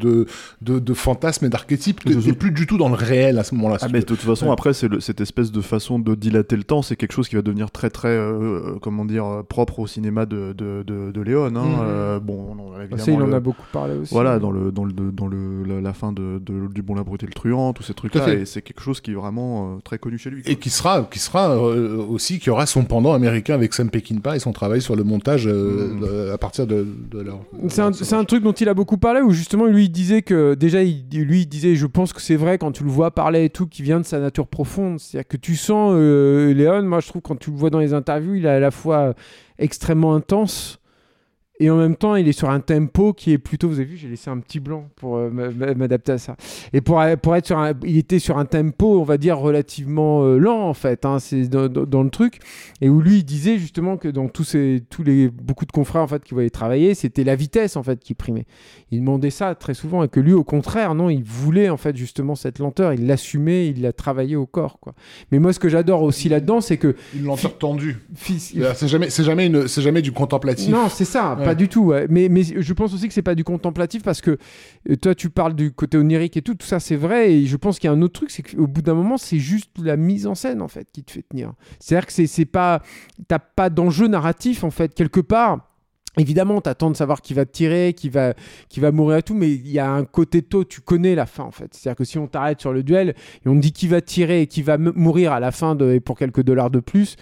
de, fantasmes et d'archétypes Je- n'est plus du tout dans le réel à ce moment-là. Ah mais de toute façon Ouais. après c'est cette espèce de façon de dilater le temps c'est quelque chose qui va devenir très très euh, comment dire euh, propre au cinéma de de, de, de Léon hein. Euh, bon on a évidemment Ça, il en le- a beaucoup parlé aussi. voilà dans le dans le dans le la, la fin de, de- du bon la brute et le truand tous ces trucs là Tout à fait. et c'est quelque chose qui est vraiment euh, très connu chez lui quoi. Et qui sera, qui sera euh, aussi, qui aura son pendant américain avec Sam Peckinpah et son travail sur le montage de- à partir de, de leur. C'est un, c'est un truc dont il a beaucoup parlé où justement lui il disait que déjà il, lui il disait je pense que c'est vrai quand tu le vois parler et tout qui vient de sa nature profonde c'est-à-dire que tu sens euh, Léon moi je trouve quand tu le vois dans les interviews il est à la fois extrêmement intense et en même temps il est sur un tempo qui est plutôt vous avez vu j'ai laissé un petit blanc pour euh, m'a- m'a- m'adapter à ça et pour, pour être sur un, il était sur un tempo on va dire relativement euh, lent en fait hein, c'est dans, dans- dans le truc et où lui il disait justement que dans tous ces tous les beaucoup de confrères en fait qui voyaient travailler c'était la vitesse en fait qui primait il demandait ça très souvent et que lui au contraire non il voulait en fait justement cette lenteur il l'assumait il l'a travaillé au corps quoi mais moi ce que j'adore aussi là-dedans c'est que Une lenteur tendue. C'est jamais, c'est jamais une, c'est jamais du contemplatif. non, c'est ça, Ouais. Pas du tout. ouais. Mais, mais je pense aussi que c'est pas du contemplatif parce que euh, toi, tu parles du côté onirique et tout, tout ça, c'est vrai. Et je pense qu'il y a un autre truc, c'est qu'au bout d'un moment, c'est juste la mise en scène en fait qui te fait tenir. C'est-à-dire que c'est pas, t'as pas d'enjeu narratif en fait quelque part. Évidemment, t'attends de savoir qui va te tirer, qui va, qui va mourir et tout, mais il y a un côté tôt, tu connais la fin en fait. C'est-à-dire que si on t'arrête sur le duel et on te dit qui va tirer et qui va mourir à la fin de, et pour quelques dollars de plus,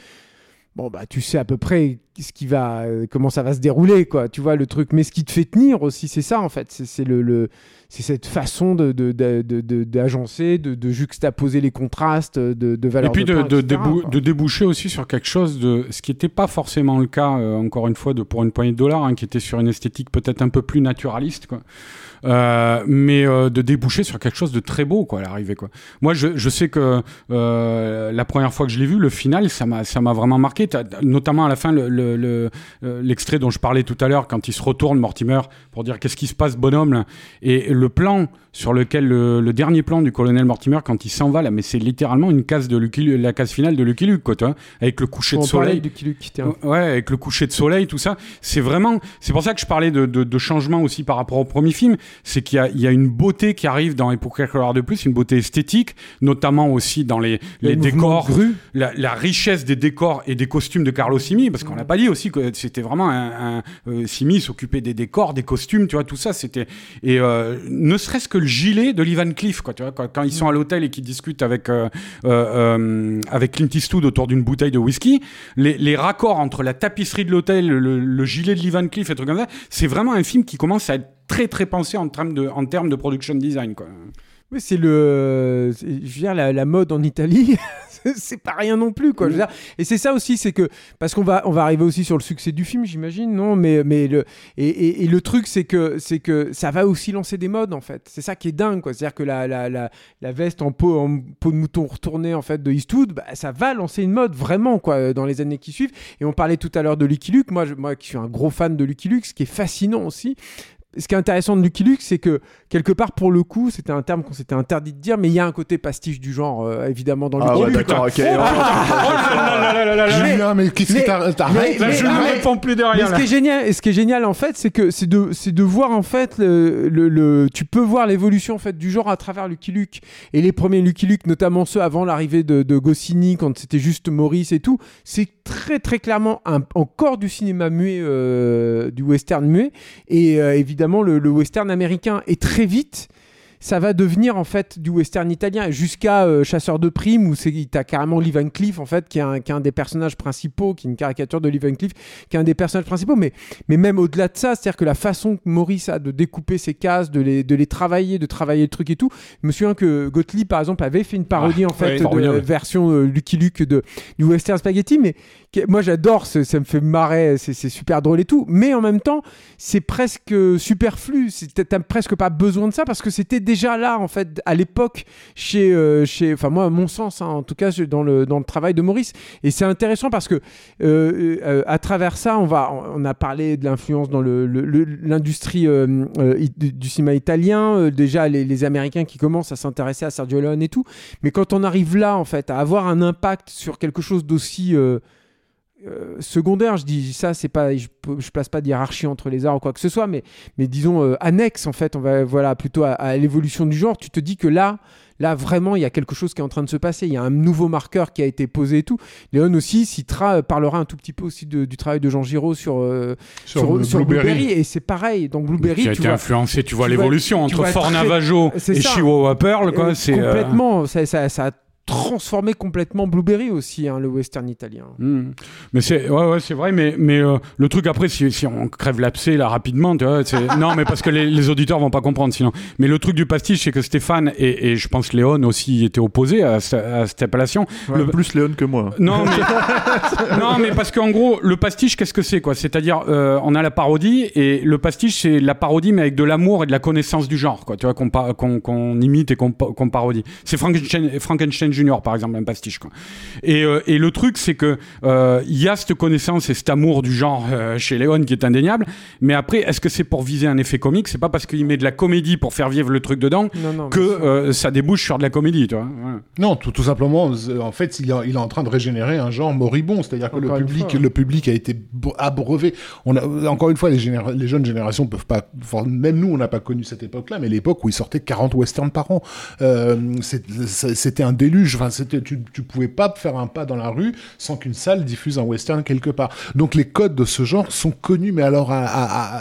bon bah tu sais à peu près ce qui va, euh, comment ça va se dérouler quoi. Tu vois le truc. Mais ce qui te fait tenir aussi, c'est ça en fait. C'est le, le- c'est cette façon de de- de- de- de- d'agencer, de, de juxtaposer les contrastes, de, de Et valeurs puis de, etc., débou- de déboucher aussi sur quelque chose de ce qui n'était pas forcément le cas, euh, encore une fois, de pour une poignée de dollars, hein, qui était sur une esthétique peut-être un peu plus naturaliste, quoi. Euh, mais euh, de déboucher sur quelque chose de très beau, quoi, à l'arrivée, quoi. Moi, je, je sais que euh, la première fois que je l'ai vu, le final, ça m'a, ça m'a vraiment marqué, notamment à la fin, le, le- le- euh, l'extrait dont je parlais tout à l'heure, quand il se retourne, Mortimer, pour dire qu'est-ce qui se passe, bonhomme, là. et le plan sur lequel le, le dernier plan du colonel Mortimer quand il s'en va là, mais c'est littéralement une case de Lucky, Lu- la case finale de Lucky Luke, quoi, vois, avec le coucher On de soleil. de Luke. Ouais, avec le coucher de soleil, tout ça. C'est vraiment, c'est pour ça que je parlais de, de, de changement aussi par rapport au premier film. C'est qu'il y y a une beauté qui arrive dans Et pour quelques de plus, une beauté esthétique, notamment aussi dans les, Le les décors, la, la richesse des décors et des costumes de Carlo Simi, parce qu'on l'a pas dit aussi que c'était vraiment un, un euh, Simi s'occupait des décors, des costumes, tu vois, tout ça, c'était et euh, ne serait-ce que le gilet de Lee Van Cleef, quoi, tu vois, quand, quand ils sont à l'hôtel et qu'ils discutent avec euh, euh, euh, avec Clint Eastwood autour d'une bouteille de whisky, les, les raccords entre la tapisserie de l'hôtel, le, le gilet de Lee Van Cleef et trucs comme ça, c'est vraiment un film qui commence à être très très pensé en termes de en termes de production design, quoi. Oui, c'est le, je veux la, la mode en Italie, c'est pas rien non plus quoi. Je veux. Et c'est ça aussi, c'est que parce qu'on va on va arriver aussi sur le succès du film, j'imagine, non? Mais mais le et, et- et le truc c'est que c'est que ça va aussi lancer des modes en fait. C'est ça qui est dingue quoi. C'est-à-dire que la, la, la, la veste en peau en peau de mouton retournée en fait de Eastwood, bah, ça va lancer une mode vraiment quoi dans les années qui suivent. Et on parlait tout à l'heure de Lucky Luke. Moi je- moi qui suis un gros fan de Lucky Luke, ce qui est fascinant aussi, ce qui est intéressant de Lucky Luke, c'est que quelque part, pour le coup, c'était un terme qu'on s'était interdit de dire, mais il y a un côté pastiche du genre, euh, évidemment, dans Ah Lucky ouais, Luke. d'accord, ok. Julien, mais qu'est-ce mais- que t'as- t'arrêtes mais- là, mais- Julien mais- réponds plus Mais derrière. ce qui est génial, et ce qui est génial en fait, c'est que c'est de, c'est de voir en fait le, le- le- tu peux voir l'évolution en fait du genre à travers Lucky Luke et les premiers Lucky Luke, notamment ceux avant l'arrivée de, de Goscinny quand c'était juste Maurice et tout. C'est très très clairement un- encore du cinéma muet, euh, du western muet et euh, évidemment le, western américain. Et très vite. Ça va devenir en fait du western italien jusqu'à euh, Chasseur de primes où c'est t'as carrément Lee Van Cleef en fait qui est, un, qui est un des personnages principaux, qui est une caricature de Lee Van Cleef, qui est un des personnages principaux. Mais mais même au-delà de ça, c'est-à-dire que la façon que Maurice a de découper ses cases, de les, de les travailler, de travailler le truc et tout. Je me souviens que Gottlieb, par exemple, avait fait une parodie en fait ouais, de formidable. version euh, Lucky Luke de, du Western Spaghetti. Mais moi, j'adore, ça me fait marrer, c'est super drôle et tout. Mais en même temps, c'est presque superflu. C'est- T'as t'as presque pas besoin de ça parce que c'était déjà là, en fait, à l'époque, chez, euh, chez, enfin moi, à mon sens, hein, en tout cas, dans le, dans le travail de Maurice. Et c'est intéressant parce que euh, euh, à travers ça, on va, on a parlé de l'influence dans le- le- le- l'industrie i- du, cinéma italien. déjà, les, les Américains qui commencent à s'intéresser à Sergio Leone et tout. Mais quand on arrive là, en fait, à avoir un impact sur quelque chose d'aussi euh, secondaire, je dis ça, c'est pas, je, je place pas de hiérarchie entre les arts ou quoi que ce soit, mais, mais disons euh, annexe en fait, on va voilà plutôt à, à l'évolution du genre. Tu te dis que là, là vraiment, il y a quelque chose qui est en train de se passer. Il y a un nouveau marqueur qui a été posé et tout. Léon aussi citera, euh, parlera un tout petit peu aussi de- du travail de Jean Giraud sur euh, Sur, sur, le sur Blueberry. Blueberry et c'est pareil. Donc Blueberry, qui a été vois, influencé, tu vois l'évolution entre Fort Navajo et ça. Chihuahua Pearl, quoi. C'est complètement. Ça, ça, ça a transformé complètement Blueberry aussi, hein, le western italien. Hmm. Mais c'est ouais, ouais c'est vrai mais mais euh, le truc après si, si on crève l'abcès là rapidement tu vois c'est non mais parce que les, les auditeurs vont pas comprendre sinon mais le truc du pastiche c'est que Stéphane et, et je pense Léon aussi étaient opposés à, ce- à cette appellation Le... Le- Plus Léon que moi. non mais non mais parce qu'en gros le pastiche qu'est-ce que c'est quoi? C'est-à-dire euh, on a la parodie et le pastiche c'est la parodie mais avec de l'amour et de la connaissance du genre quoi tu vois qu'on pa- qu'on qu'on imite et qu'on pa- qu'on parodie c'est Frankenstein, Frankenstein Junior par exemple un pastiche quoi et, euh, et le truc c'est que euh, il y a cette connaissance et cet amour du genre euh, chez Léon qui est indéniable mais après est-ce que c'est pour viser un effet comique? C'est pas parce qu'il met de la comédie pour faire vivre le truc dedans Non, non. que euh, ça débouche sur de la comédie tu vois Voilà. Non, tout, tout simplement, en fait, il, est- il est en train de régénérer un genre moribond. C'est-à-dire que le public, fois. le public a été abreuvé. On a, encore une fois, les, généra- les jeunes générations peuvent pas. enfin, même nous, on n'a pas connu cette époque-là, mais l'époque où il sortait 40 westerns par an, euh, c'était un déluge. Enfin, c'était, tu, tu pouvais pas faire un pas dans la rue sans qu'une salle diffuse un western quelque part. Donc les codes de ce genre sont connus, mais alors à, à, à,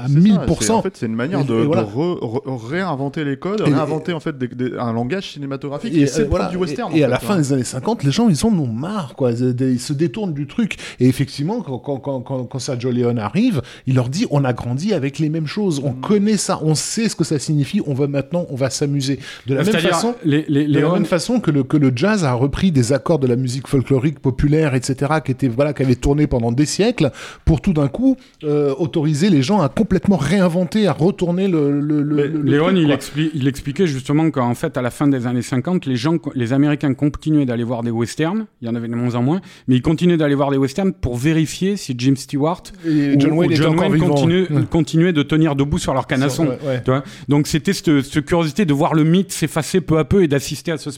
à, à C'est ça, 1000%. c'est- En fait, c'est une manière Et- de, et voilà. de re- re- réinventer les codes, Et- réinventer en fait des- des- un langage cinématographique. Et, Et, c'est euh, le voilà. du western. Et, et à la fin hein. des années 50, les gens, ils en ont marre, quoi. Ils, ils se détournent du truc. Et effectivement, quand, quand, quand, quand, quand Sergio Leone arrive, il leur dit on a grandi avec les mêmes choses. On Mm. connaît ça. On sait ce que ça signifie. On va maintenant, on va s'amuser. De la même C'est-à-dire, façon. les, les, De la Léon- même façon que le, que le jazz a repris des accords de la musique folklorique populaire, etc., qui étaient, voilà, qui avaient tourné pendant des siècles, pour tout d'un coup, euh, autoriser les gens à complètement réinventer, à retourner le, le, Léon, truc, il, quoi. expli- il expliquait justement qu'en fait, à la fin des années 50, les gens, les Américains continuaient d'aller voir des westerns. Il y en avait de moins en moins, mais ils continuaient d'aller voir des westerns pour vérifier si Jim Stewart Et ou, John ou Wayne était John Wayne Ouais. continuait de tenir debout sur leur canne à son. Ouais, ouais. Tu vois Donc c'était cette, cette curiosité de voir le mythe s'effacer peu à peu et d'assister à ce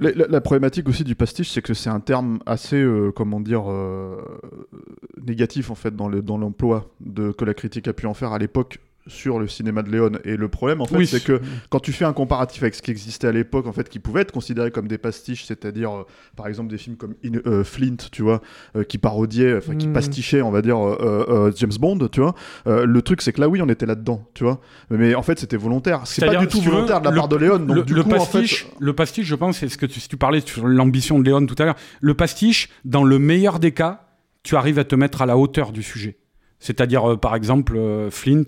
La, problématique aussi du pastiche, c'est que c'est un terme assez, euh, comment dire, euh, négatif en fait dans le- dans l'emploi que la critique a pu en faire à l'époque sur le cinéma de Léon. Et le problème, en fait, Oui. c'est que quand tu fais un comparatif avec ce qui existait à l'époque, en fait, qui pouvait être considéré comme des pastiches, c'est-à-dire, euh, par exemple, des films comme In- euh, Flint, tu vois, euh, qui parodiaient, enfin, qui Mm. pastichaient, on va dire, James Bond, tu vois. Le truc, c'est que là, oui, on était là-dedans, tu vois. Mais en fait, c'était volontaire. C'est pas du tout si tu veux, volontaire de la part de Léon. Donc, le, du le coup, pastiche, en fait, le pastiche, je pense, c'est ce que tu, si tu parlais sur l'ambition de Léon tout à l'heure. Le pastiche, dans le meilleur des cas, tu arrives à te mettre à la hauteur du sujet. C'est-à-dire, euh, par exemple, euh, Flint,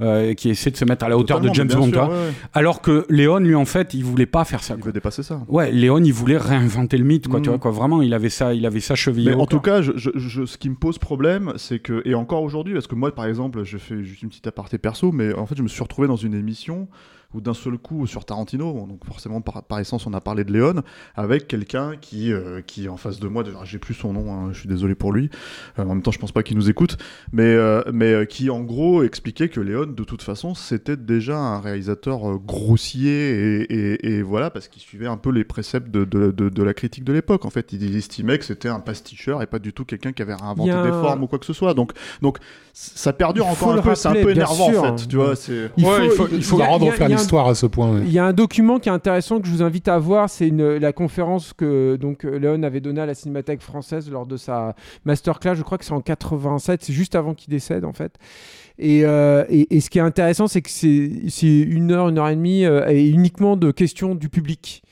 euh, qui essaie de se mettre à la hauteur de James Bond. sûr, tu vois. ouais, ouais. Alors que Léon, lui, en fait, il voulait pas faire ça. Il veut dépasser ça. Ouais, Léon, il voulait réinventer le mythe, quoi. Mm. Tu vois, quoi. Vraiment, il avait ça, il avait ça chevillé. Mais en tout cas, je, je- je- ce qui me pose problème, c'est que, et encore aujourd'hui, parce que moi, par exemple, je fais juste une petite aparté perso, mais en fait, je me suis retrouvé dans une émission où d'un seul coup, sur Tarantino, donc forcément, par, par essence, on a parlé de Léon, avec quelqu'un qui, euh, qui est en face de moi, j'ai plus son nom, hein, je suis désolé pour lui, Euh, en même temps, je pense pas qu'il nous écoute, mais, euh, mais euh, qui, en gros, expliquait que Léon, de toute façon, c'était déjà un réalisateur grossier, et, et- et voilà, parce qu'il suivait un peu les préceptes de, de- de- de la critique de l'époque, en fait. Il, il estimait que c'était un pasticheur et pas du tout quelqu'un qui avait réinventé Il a des formes ou quoi que ce soit. Donc, donc ça perdure Il encore un peu, c'est un peu énervant, sûr. en fait, tu vois. C'est... Il Ouais, faut, il faut- Il il faut a- rendre à ce point. Il y a un document qui est intéressant que je vous invite à voir, c'est la conférence que donc Léon avait donnée à la Cinémathèque française lors de sa masterclass. Je crois que c'est en 87, c'est juste avant qu'il décède en fait. Et, euh, ce qui est intéressant, c'est que c'est c'est une heure, une heure et demie, euh, et uniquement de questions du public.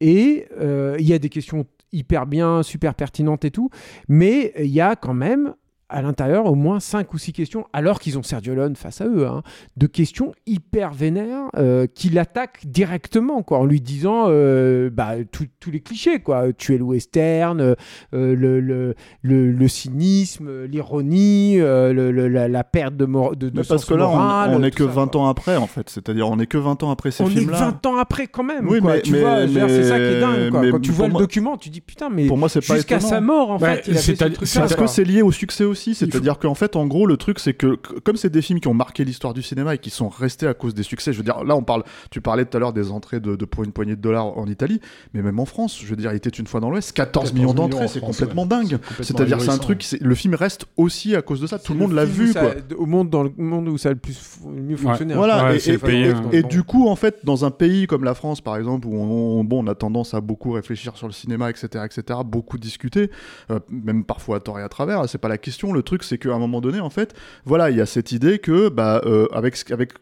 Et euh, il y a des questions hyper bien, super pertinentes et tout, mais il y a quand même à l'intérieur au moins 5 ou 6 questions, alors qu'ils ont Sergio Leone face à eux, hein, de questions hyper vénères euh, qui l'attaquent directement, quoi, en lui disant euh, bah, tout- tous les clichés, quoi. Tuer le western, euh, le, le, le, le cynisme, l'ironie, euh, le- le- la, la perte de, mor- de, parce sens que là, on- moral, on, est tout que ça, 20 quoi. ans après, en fait. C'est-à-dire, on est que 20 ans après ces On est films-là. 20 ans après quand même, Oui, quoi. mais- tu mais- vois, c'est ça qui est dingue, quoi. Quand tu vois le document, tu dis putain, mais Pour moi, c'est pas jusqu'à étonnant. sa mort, en Bah, fait, c'est Parce que c'est lié au succès aussi, Faut- c'est-à-dire qu'en fait, en gros, le truc, c'est que comme c'est des films qui ont marqué l'histoire du cinéma et qui sont restés à cause des succès, je veux dire, là, on parle, tu parlais tout à l'heure des entrées de, de pour une poignée de dollars en Italie, mais même en France, je veux dire, il était une fois dans l'Ouest, 14, 14 millions d'entrées, en c'est complètement ouais. dingue. C'est-à-dire, c'est un truc, le film reste aussi à cause de ça. Tout le monde l'a vu, ça- quoi. Au monde, dans le monde où ça a le plus mieux fonctionné. hein. Voilà, Ouais, et, c'est et- payé, et- hein. et du coup, en fait, dans un pays comme la France, par exemple, où on, on- bon, on a tendance à beaucoup réfléchir sur le cinéma, etc., etc., beaucoup discuter, euh, même parfois à tort et à travers, c'est pas la question. Le truc, c'est qu'à un moment donné, en fait, voilà, il y a cette idée que, bah, euh, avec, avec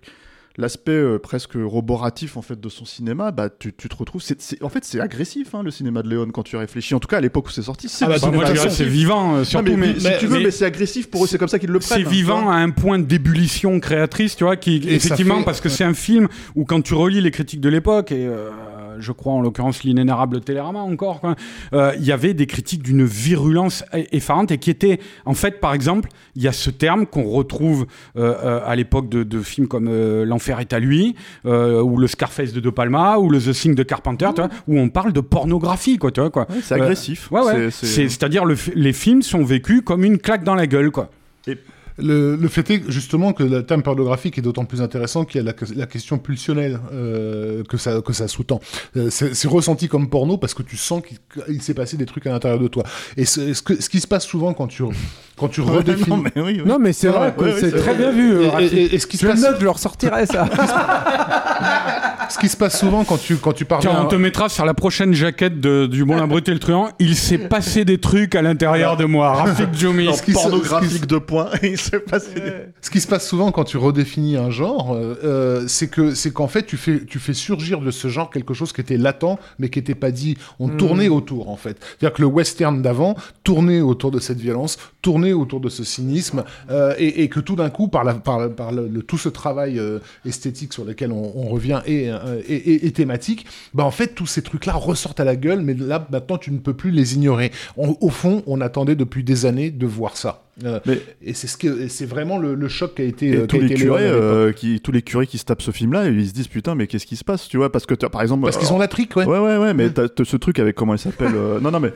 l'aspect euh, presque roboratif en fait de son cinéma, bah tu, tu te retrouves. en fait, c'est agressif hein, le cinéma de Léon quand tu réfléchis. En tout cas, à l'époque où c'est sorti, c'est Ah bah, c'est vivant, euh, Non, surtout. mais, mais, si tu veux, mais, c'est agressif pour eux. C'est comme ça qu'ils le prennent. c'est hein, vivant à un point d'ébullition créatrice, tu vois, qui Et effectivement fait- parce que c'est un film où quand tu relis les critiques de l'époque et euh, je crois en l'occurrence l'inénarrable Télérama encore, quoi, euh, il y avait des critiques d'une virulence effarante et qui étaient en fait, par exemple, il y a ce terme qu'on retrouve euh, euh, à l'époque de, de films comme euh, L'enfer est à lui euh, ou le Scarface de De Palma ou le The Thing de Carpenter, tu vois, où on parle de pornographie, quoi, tu vois, quoi. Ouais, c'est Euh, agressif. Ouais, ouais. C'est- C'est- c'est- C'est-à-dire le les films sont vécus comme une claque dans la gueule, quoi. Le, le fait est justement que le terme pornographique est d'autant plus intéressant qu'il y a la, la question pulsionnelle euh, que ça, que ça sous-tend. Euh, c'est c'est ressenti comme porno parce que tu sens qu'il il s'est passé des trucs à l'intérieur de toi. Et ce, ce, que, ce qui se passe souvent quand tu, quand tu redéfinis... non, mais oui, oui. Non, mais c'est vrai, ouais, c'est très bien vu. Et- Rafik. et- et- et ce qui se passe- note, je le ressortirai ça. Ce qui se passe souvent quand tu, quand tu parles... Tiens, on te mettra sur la prochaine jaquette de, du Bon, la Brute et le Truand. Il s'est passé des trucs à l'intérieur de moi. Rafik Djoumi. pornographique de points, Ce qui se passe souvent quand tu redéfinis un genre, euh, euh, c'est que c'est qu'en fait tu fais tu fais surgir de ce genre quelque chose qui était latent mais qui n'était pas dit. On tournait autour en fait. C'est-à-dire que le western d'avant tournait autour de cette violence, tournait autour de ce cynisme euh, et, et que tout d'un coup par la, par, la- par le, le- tout ce travail euh, esthétique sur lequel on, on revient et, euh, et, et- et thématique, bah en fait tous ces trucs là ressortent à la gueule, mais là maintenant tu ne peux plus les ignorer. On- au fond, on attendait depuis des années de voir ça. Euh, Mais- et c'est ce que c'est vraiment le, le choc qui a été Et euh, tous les curés, euh, qui, tous les curés qui se tapent ce film-là, ils se disent putain, mais qu'est-ce qui se passe, tu vois? Parce que par exemple, Parce qu'ils ont la trique, ouais. Ouais, ouais, ouais, mais t'as ce truc avec comment elle s'appelle Non, non, mais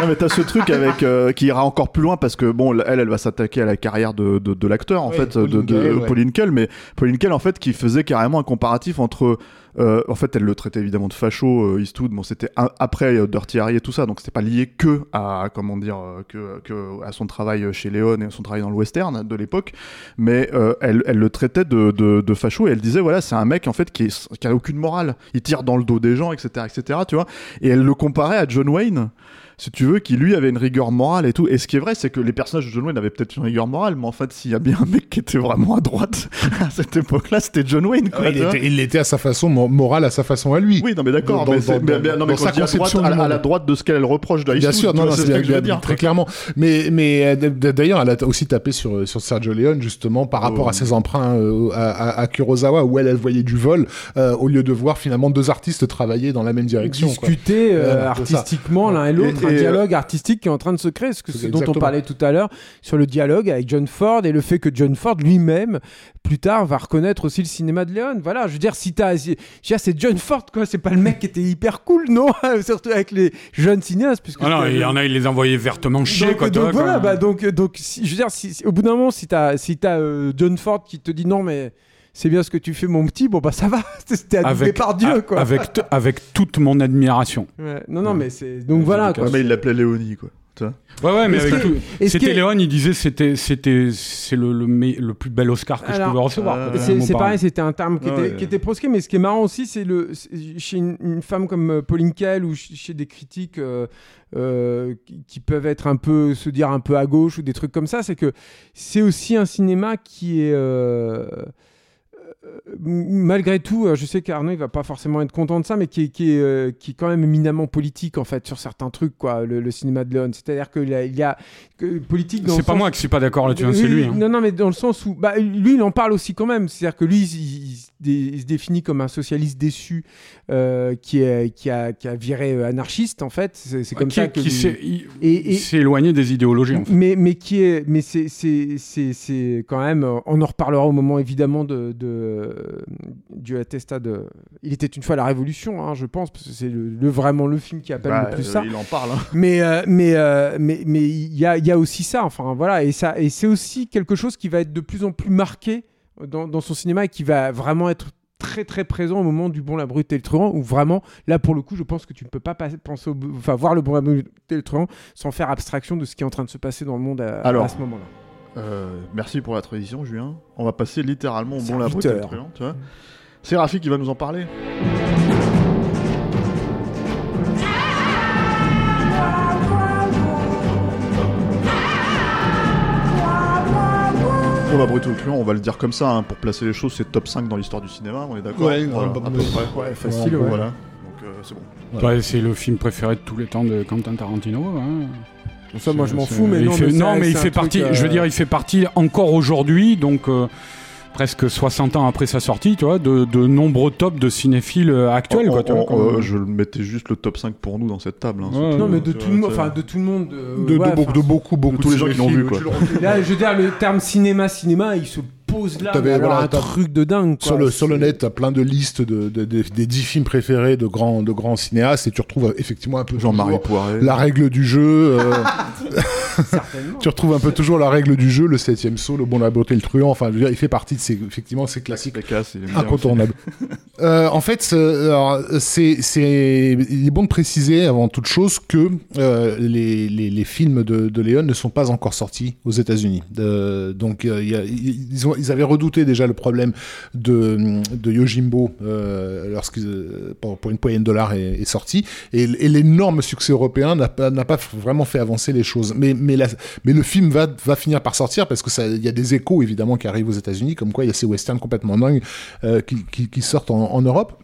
non, mais t'as ce truc avec qui ira encore plus loin parce que bon, elle, elle va s'attaquer à la carrière de, de, de l'acteur en Ouais, fait, de, Pauline de. Pauline Kael, mais Pauline Kael en fait qui faisait carrément un comparatif entre euh, en fait, elle le traitait évidemment de facho, euh, Eastwood. Bon, c'était après euh, Dirty Harry et tout ça, donc c'était pas lié que à comment dire euh, que, à son travail chez Léon et son travail dans le western de l'époque. Mais elle, le traitait de facho et elle disait voilà, c'est un mec en fait qui, est, qui a aucune morale. Il tire dans le dos des gens, etc., etc. Tu vois. Et elle le comparait à John Wayne si tu veux, qui lui avait une rigueur morale et tout. Et ce qui est vrai, c'est que les personnages de John Wayne avaient peut-être une rigueur morale, mais en fait, s'il y a bien un mec qui était vraiment à droite à cette époque-là, c'était John Wayne. Quoi, Ouais, il, était, il à sa façon, mo- morale à sa façon à lui. Oui, non, mais d'accord. Dans- mais dans- c'est- mais- dans- mais- non, mais sa à, droite, la- à la monde. droite de ce qu'elle reproche de Bien sûr, non, non, c'est ce que je veux bien, dire. très clairement. Mais, mais euh, d'ailleurs, elle a aussi tapé sur, sur Sergio Leone, justement, par rapport Oh. à ses emprunts euh, à, à- à Kurosawa, où elle, elle voyait du vol, euh, au lieu de voir finalement deux artistes travailler dans la même direction. quoi. discuter euh, artistiquement l'un et l'autre, un et, dialogue artistique qui est en train de se créer, ce, que, C'est ce dont on parlait tout à l'heure sur le dialogue avec John Ford et le fait que John Ford lui-même plus tard va reconnaître aussi le cinéma de Léon. Voilà, je veux dire si t'as, si- je veux dire, c'est John Ford quoi, c'est pas le mec qui était hyper cool, non? Surtout avec les jeunes cinéastes, puisque Ah non, il y en a, il les envoyait vertement chier, donc, quoi. donc voilà, quand- bah, donc, donc si- je veux dire, si, si- au bout d'un moment, si t'as si t'as, euh, John Ford qui te dit non, mais c'est bien ce que tu fais, mon petit, bon bah ça va, c'était adoué par Dieu, a- quoi. Avec, avec toute mon admiration. Ouais, non, non, mais c'est. Donc voilà, quoi. Ouais, mais il l'appelait Léonie, quoi. Ouais, ouais, mais avec C'était que- Léon, il disait c'était c'était c'est le, le, le plus bel Oscar que je pouvais recevoir. euh, quoi, C'est pareil. c'était un terme qui, Ouais, était, ouais. qui était proscrit, mais ce qui est marrant aussi, c'est le chez une, une femme comme euh, Pauline Kael ou ch- chez des critiques euh, euh, qui, peuvent être un peu se dire un peu à gauche ou des trucs comme ça, c'est que c'est aussi un cinéma qui est malgré tout, euh, je sais qu'Arnaud il va pas forcément être content de ça, mais qui est, qui est, euh, qui est quand même éminemment politique en fait sur certains trucs quoi, le, le cinéma de Léon. C'est-à-dire qu'il y a, il y a que, politique. C'est pas moi qui suis pas d'accord là-dessus, hein, c'est lui. hein. Non, non, mais dans le sens où, bah, lui, il en parle aussi quand même. C'est-à-dire que lui, il, il- il se définit comme un socialiste déçu euh, qui, est, qui, a, qui a viré euh, anarchiste, en fait. C'est comme ça que. qui s'est éloigné des idéologies. En fait. mais, mais qui est, mais c'est, c'est, c'est, c'est quand même, euh, on en reparlera au moment évidemment de, de du attestat de. Il était une fois la Révolution, hein, je pense, parce que c'est le, le- vraiment le film qui appelle Bah, le plus euh, ça. Il en parle. hein. Mais euh, mais euh, mais mais il y a, il y a aussi ça. Enfin voilà, et ça et c'est aussi quelque chose qui va être de plus en plus marqué dans, dans son cinéma et qui va vraiment être très très présent au moment du Bon la Brute et le Truand où vraiment là pour le coup je pense que tu ne peux pas penser au, enfin voir le Bon la Brute et le Truand sans faire abstraction de ce qui est en train de se passer dans le monde à, Alors, à ce moment-là. Euh, merci pour la tradition, Julien. On va passer littéralement au bon la brute et le truand, tu vois. C'est Rafi qui va nous en parler. Bon la brute truand, on va le dire comme ça, hein, pour placer les choses, c'est top 5 dans l'histoire du cinéma, on est d'accord Ouais, Voilà, ouais, à peu près. Ouais, facile, ouais. Voilà, donc euh, c'est bon. Ouais, c'est le film préféré de tous les temps de Quentin Tarantino. hein. Ça moi je m'en fous mais non fait, mais, non, c'est- mais il fait partie. euh, Je veux dire, il fait partie encore aujourd'hui, donc euh, presque 60 ans après sa sortie, tu vois, de, de nombreux tops de cinéphiles euh, actuels. On- quoi, tu vois, comme- euh, je le mettais juste le top 5 pour nous dans cette table. hein, Ouais, surtout, non mais de tu tout vois, le monde c'est- enfin de tout le monde de, De, ouais, de, beaucoup, de beaucoup, beaucoup tous les gens qui l'ont vu, quoi. Là, je veux dire, le terme cinéma, cinéma, il se pose là, voilà, un truc de dingue. Sur le, sur le net, t'as plein de listes de, de- de- des 10 films préférés de grands, de grands cinéastes et tu retrouves euh, effectivement un peu Jean-Marie Poiret. la règle du jeu. euh, tu retrouves un peu toujours la règle du jeu, le septième saut, le bon, la beauté, le truand. Enfin, je veux dire, il fait partie de ces, effectivement, ces classiques incontournables. Euh, en fait, c'est- alors, c'est, c'est, il est bon de préciser avant toute chose que euh, les, les, les films de, de Léon ne sont pas encore sortis aux États-Unis. Donc, euh, il y a- ils, ont, ils avaient redouté déjà le problème de, de Yojimbo euh, euh, pour, une poignée de dollars est, est sorti, et, l'énorme succès européen n'a pas, pas vraiment fait avancer les choses. Mais, mais, le film va, va finir par sortir parce que ça, il y a des échos évidemment qui arrivent aux États-Unis, comme quoi il y a ces westerns complètement dingues euh, qui, sortent en, Europe.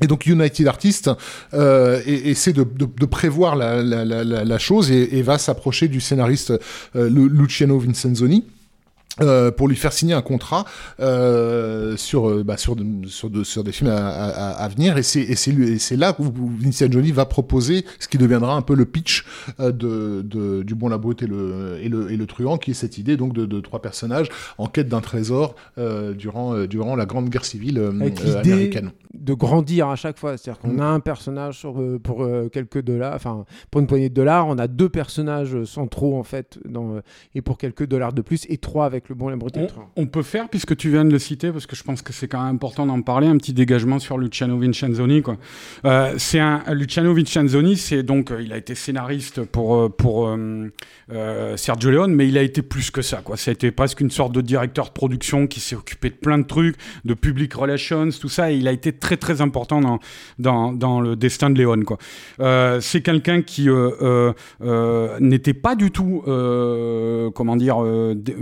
Et donc United Artists et- essaie de, prévoir la, chose et, va s'approcher du scénariste Lu- Luciano Vincenzoni. Euh, pour lui faire signer un contrat euh, sur, euh, bah, sur, sur, de- sur des films à, à, à venir et c'est là où, où Vincent Jolie va proposer ce qui deviendra un peu le pitch euh, de, de, du bon la brute et le, et le et le truand qui est cette idée donc de, de trois personnages en quête d'un trésor durant durant la grande guerre civile Avec américaine. de grandir à chaque fois. C'est-à-dire qu'on Mm. a un personnage sur, pour quelques dollars, enfin pour une poignée de dollars, on a deux personnages centraux en fait, dans, et pour quelques dollars de plus, et trois avec le bon, la brute On, peut faire, puisque tu viens de le citer, parce que je pense que c'est quand même important d'en parler, un petit dégagement sur Luciano Vincenzoni. Quoi. Euh, c'est un, Luciano Vincenzoni, c'est donc, euh, il a été scénariste pour, euh, pour euh, Sergio Leone, mais il a été plus que ça. Quoi. Ça a été presque une sorte de directeur de production qui s'est occupé de plein de trucs, de public relations, tout ça, et il a été très très important dans, dans, dans le destin de Leone. Quoi. Euh, c'est quelqu'un qui n'était pas du tout, comment dire, euh, dé-